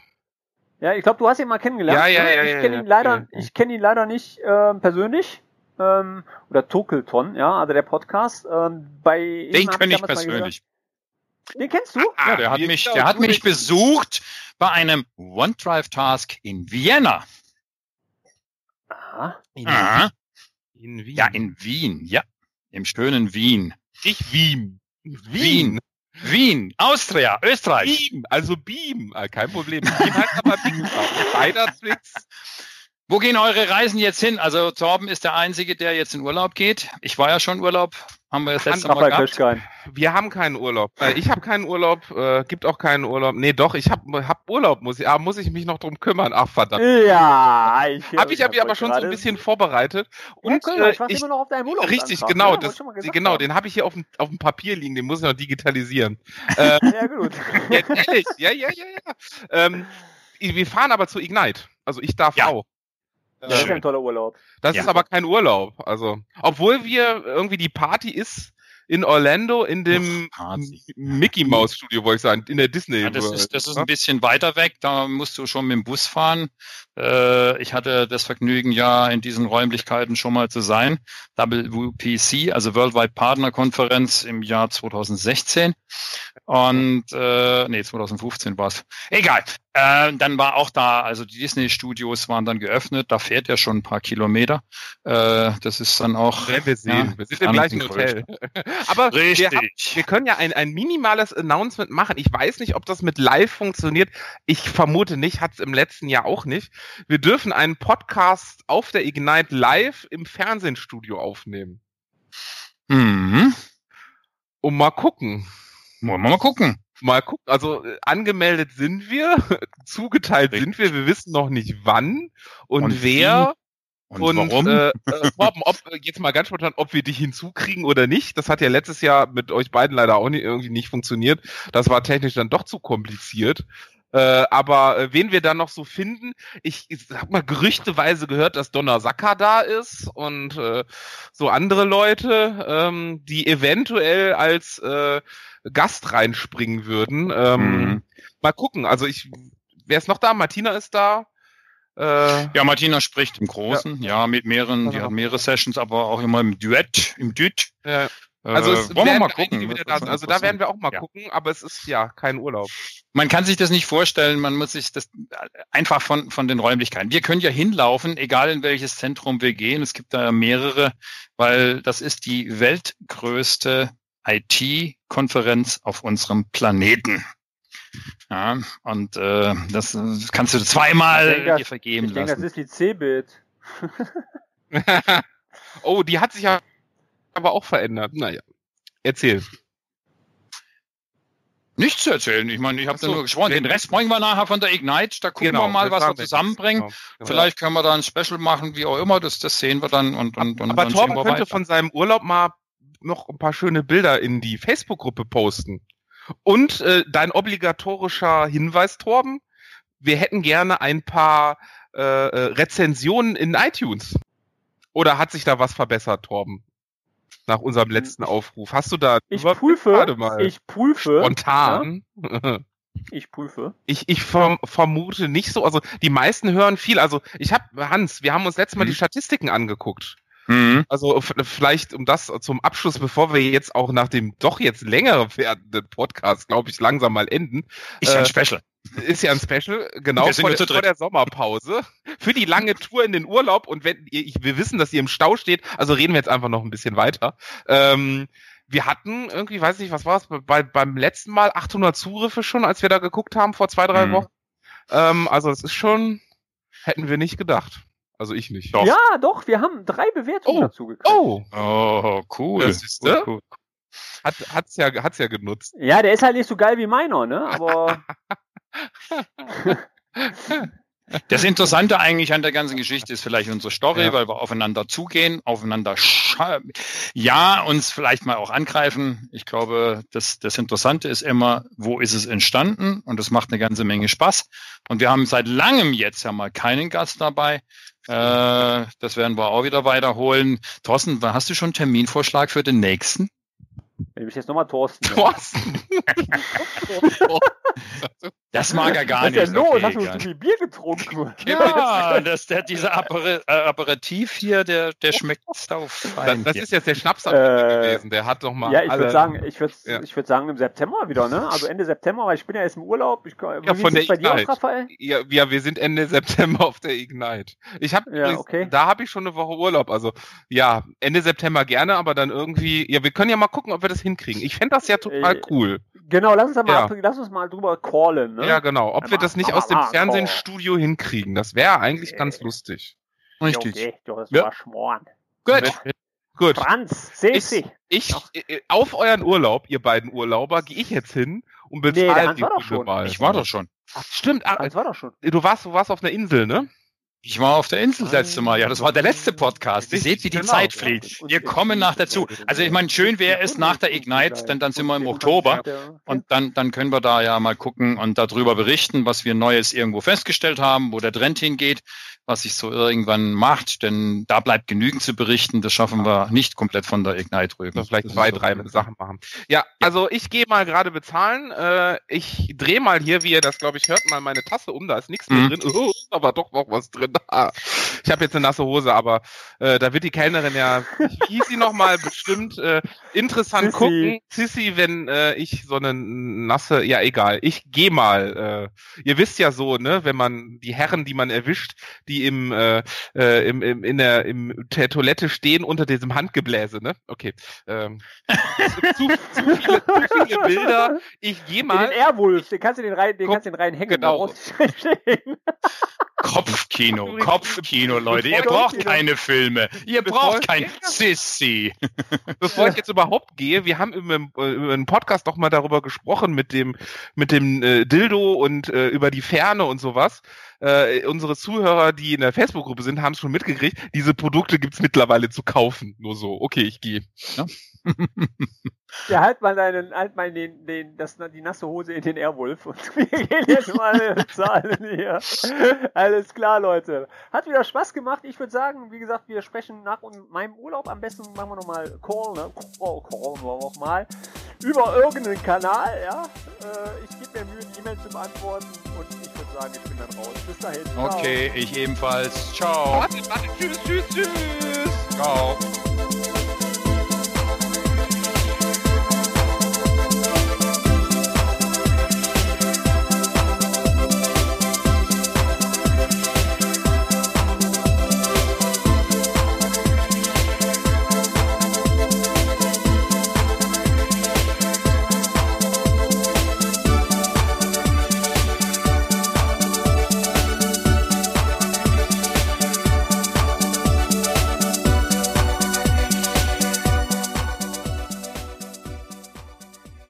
Ja, ich glaube, du hast ihn mal kennengelernt. Ja, ja, ne? ja, Ich ja, kenne ja, ihn leider, ja. ich kenne ihn leider nicht ähm, persönlich. Ähm, oder Tokelton, ja, also der Podcast. Ähm, bei Den kenne ich persönlich. Den kennst du? Ja, der hat mich, genau, der hat mich besucht bei einem OneDrive-Task in Vienna. Aha. In, Aha. in Wien. Ja, in Wien, ja. Im schönen Wien. Nicht Wien. Wien. Wien, Austria, Österreich. Beam, also Beam. Ah, kein Problem. Beam heißt aber Beam. Weihnachtswitz. Wo gehen eure Reisen jetzt hin? Also Torben ist der Einzige, der jetzt in Urlaub geht. Ich war ja schon Urlaub, haben wir das letzte Mal gehabt. Köschkein. Wir haben keinen Urlaub. Äh, Ich habe keinen Urlaub, äh, gibt auch keinen Urlaub. Nee, doch, ich habe hab Urlaub, muss ich, ah, muss ich mich noch drum kümmern. Ach, verdammt. Ja, ich Habe ich hab mich aber schon so ein bisschen vorbereitet. Und Und äh, ich ich, immer noch auf deinen Urlaub. richtig, genau, das, genau, den habe ich hier auf dem, auf dem Papier liegen, den muss ich noch digitalisieren. äh, Ja, gut. jetzt ehrlich, ja, ja, ja, ja. Ähm, wir fahren aber zu Ignite. Also ich darf Ja. auch. Das ist ein toller Urlaub. Das Ja. ist aber kein Urlaub. Also, obwohl wir irgendwie die Party ist in Orlando in dem Ach. Mickey Mouse Studio, wollte ich sagen, in der Disney. Ja, das World, ist, das ist ein bisschen weiter weg, da musst du schon mit dem Bus fahren. Äh, ich hatte das Vergnügen, ja in diesen Räumlichkeiten schon mal zu sein. WPC, also Worldwide Partner Konferenz im Jahr 2016. Und äh, nee, 2015 war's. Egal. Äh, dann war auch da, also die Disney-Studios waren dann geöffnet, da fährt ja schon ein paar Kilometer. Äh, das ist dann auch. Werden wir sehen. Ja, wir sind im gleichen. Hotel. aber wir, Richtig. haben, wir können ja ein, ein minimales Announcement machen. Ich weiß nicht, ob das mit live funktioniert. Ich vermute nicht, hat es im letzten Jahr auch nicht. Wir dürfen einen Podcast auf der Ignite live im Fernsehstudio aufnehmen. Mhm. Und mal gucken. Wollen wir mal gucken. Mal gucken. Also äh, angemeldet sind wir, zugeteilt sind wir. Wir wissen noch nicht wann und, Und wer. Und, Und, warum? Äh, äh, Torben, ob, äh, jetzt mal ganz spontan, ob wir dich hinzukriegen oder nicht. Das hat ja letztes Jahr mit euch beiden leider auch nicht, irgendwie nicht funktioniert. Das war technisch dann doch zu kompliziert. Äh, aber äh, wen wir dann noch so finden, ich, ich hab mal gerüchteweise gehört, dass Donner Sacker da ist und äh, so andere Leute, ähm, die eventuell als äh, Gast reinspringen würden. Ähm, Mhm. Mal gucken. Also ich, wer ist noch da? Martina ist da. Äh, Ja, Martina spricht im Großen, ja, mit mehreren, die Genau. hat mehrere Sessions, aber auch immer im Duett, im Düt. ja. Äh, Also es wollen wir mal gucken. da Also da werden wir auch mal Ja. gucken, aber es ist ja kein Urlaub. Man kann sich das nicht vorstellen, man muss sich das einfach von, von den Räumlichkeiten. Wir können ja hinlaufen, egal in welches Zentrum wir gehen. Es gibt da mehrere, weil das ist die weltgrößte IT-Konferenz auf unserem Planeten. Ja, und äh, das äh, kannst du zweimal Ich denke, dir vergeben Ich denke, das lassen. ist die C-Bit. oh, die hat sich ja aber auch verändert. Naja, erzähl. Nichts zu erzählen. Ich meine, ich habe so. nur gesprochen. Den Rest bringen wir nachher von der Ignite. Da gucken Genau, wir mal, was wir zusammenbringen. Genau, genau. Vielleicht können wir da ein Special machen, wie auch immer. Das, das sehen wir dann und, und, und aber Torben könnte weiter. von seinem Urlaub mal noch ein paar schöne Bilder in die Facebook-Gruppe posten. Und äh, dein obligatorischer Hinweis, Torben, wir hätten gerne ein paar äh, äh, Rezensionen in iTunes. Oder hat sich da was verbessert, Torben? Nach unserem letzten Aufruf. Hast du da Ich prüfe, Warte mal. ich prüfe, spontan? ich prüfe. Ich, ich verm vermute nicht so. Also die meisten hören viel. Also ich habe Hans, wir haben uns letztes Mal Mhm. die Statistiken angeguckt. Mhm. Also vielleicht um das zum Abschluss, bevor wir jetzt auch nach dem doch jetzt länger werdenden Podcast, glaube ich, langsam mal enden. Ist ja ein Äh, Special. Ist ja ein Special, genau vor, der, vor der Sommerpause. Für die lange Tour in den Urlaub. Und wenn ihr, ich, wir wissen, dass ihr im Stau steht, also reden wir jetzt einfach noch ein bisschen weiter. Ähm, wir hatten irgendwie, weiß nicht, was war es, bei, beim letzten Mal 800 Zugriffe schon, als wir da geguckt haben vor zwei, drei Mhm. Wochen. Ähm, also das ist schon, hätten wir nicht gedacht. Also ich nicht. Doch. Ja, doch, wir haben drei Bewertungen Oh. dazu gekriegt. Oh, Oh, cool. Das siehste? Cool, cool. hat, hat's ja, hat's ja genutzt. Ja, der ist halt nicht so geil wie meiner, ne? Aber Das Interessante eigentlich an der ganzen Geschichte ist vielleicht unsere Story, Ja. weil wir aufeinander zugehen, aufeinander ja, uns vielleicht mal auch angreifen. Ich glaube, das, das Interessante ist immer, wo ist es entstanden? Und das macht eine ganze Menge Spaß. Und wir haben seit langem jetzt ja mal keinen Gast dabei. Äh, das werden wir auch wieder weiterholen. Thorsten, hast du schon einen Terminvorschlag für den nächsten? wenn ich jetzt nochmal Thorsten. Thorsten. Das mag er gar Was ist nicht. denn los? Okay, Hast du so viel Bier getrunken? Ja, das, der, dieser Aperi äh, Aperitif hier, der, der schmeckt sau Das, ist jetzt der Schnaps Äh, gewesen. Der hat doch mal Ja, ich würde sagen, ich würde Ja. ich würd sagen im September wieder, ne? Also Ende September, weil ich bin ja jetzt im Urlaub. Ich, ja, von der bei dir aus, Ignite. Raphael? Ja, ja, wir sind Ende September auf der Ignite. Ich habe Ja, okay. da habe ich schon eine Woche Urlaub. Also ja, Ende September gerne, aber dann irgendwie, ja, wir können ja mal gucken, ob wir das hinkriegen. Ich fände das ja total Äh, cool. Genau, lass uns, mal lass uns mal drüber callen, ne? Ja, genau. Ob wir das nicht aus dem Ah, Fernsehstudio hinkriegen, das wäre eigentlich ganz Äh. lustig. Richtig. Okay, du hast Ja. mal schmoren. Gut. Gut. Franz, seh Ich, ich, äh, auf euren Urlaub, ihr beiden Urlauber, gehe ich jetzt hin und bezahle Hans die war doch schon. mal. Ich war doch schon. Ach, stimmt. Ah, Das war doch schon. du warst, du warst auf einer Insel, ne? Ich war auf der Insel das letzte Mal. Ja, das war der letzte Podcast. Ihr seht, wie die genau. Zeit fliegt. Wir kommen nach dazu. Also ich meine, schön wäre es nach der Ignite, denn dann sind wir im Oktober. Und dann, dann können wir da ja mal gucken und darüber berichten, was wir Neues irgendwo festgestellt haben, wo der Trend hingeht, was sich so irgendwann macht, denn da bleibt genügend zu berichten. Das schaffen wir nicht komplett von der Ignite rüber. Vielleicht zwei, drei Sachen machen. Ja, also ich gehe mal gerade bezahlen. Äh, ich drehe mal hier, wie ihr das, glaube ich, hört, mal meine Tasse um. Da ist nichts mehr Mhm. drin. Oh, ist aber doch noch was drin. Ah. Ich habe jetzt eine nasse Hose, aber äh, da wird die Kellnerin ja, wie hieß sie nochmal, bestimmt äh, interessant Sissi. gucken. Sissy, wenn äh, ich so eine nasse, ja egal, ich gehe mal. Äh, ihr wisst ja so, ne, wenn man die Herren, die man erwischt, die im, äh, äh, im, im, in der, im der Toilette stehen unter diesem Handgebläse, ne? Okay. Ähm, zu, zu, viele, zu viele Bilder. Ich gehe Den mal. Airwolf, den kannst du den rein, den Guck, kannst du den rein hängen. genau. Kopfkino, Kopfkino, Leute. Ihr braucht keine Filme. Ihr braucht kein Sissy. Bevor ich jetzt überhaupt gehe, wir haben im, im, äh, im Podcast doch mal darüber gesprochen mit dem mit dem äh, Dildo und äh, über die Ferne und sowas. Äh, unsere Zuhörer, die in der Facebook-Gruppe sind, haben es schon mitgekriegt. Diese Produkte gibt's mittlerweile zu kaufen. Nur so. Okay, ich gehe. Ja, halt mal deinen, halt mal den, den, das, die nasse Hose in den Airwolf und wir gehen jetzt mal bezahlen hier. Alles klar, Leute. Hat wieder Spaß gemacht. Ich würde sagen, wie gesagt, wir sprechen nach meinem Urlaub. Am besten machen wir nochmal Call, ne? Oh, callen wir nochmal. Über irgendeinen Kanal, ja. Äh, ich gebe mir Mühe, die E-Mail zu beantworten und ich würde sagen, ich bin dann raus. Bis dahin. Ciao. Okay, ich ebenfalls. Ciao. Warte, warte, tschüss, tschüss, tschüss. Ciao.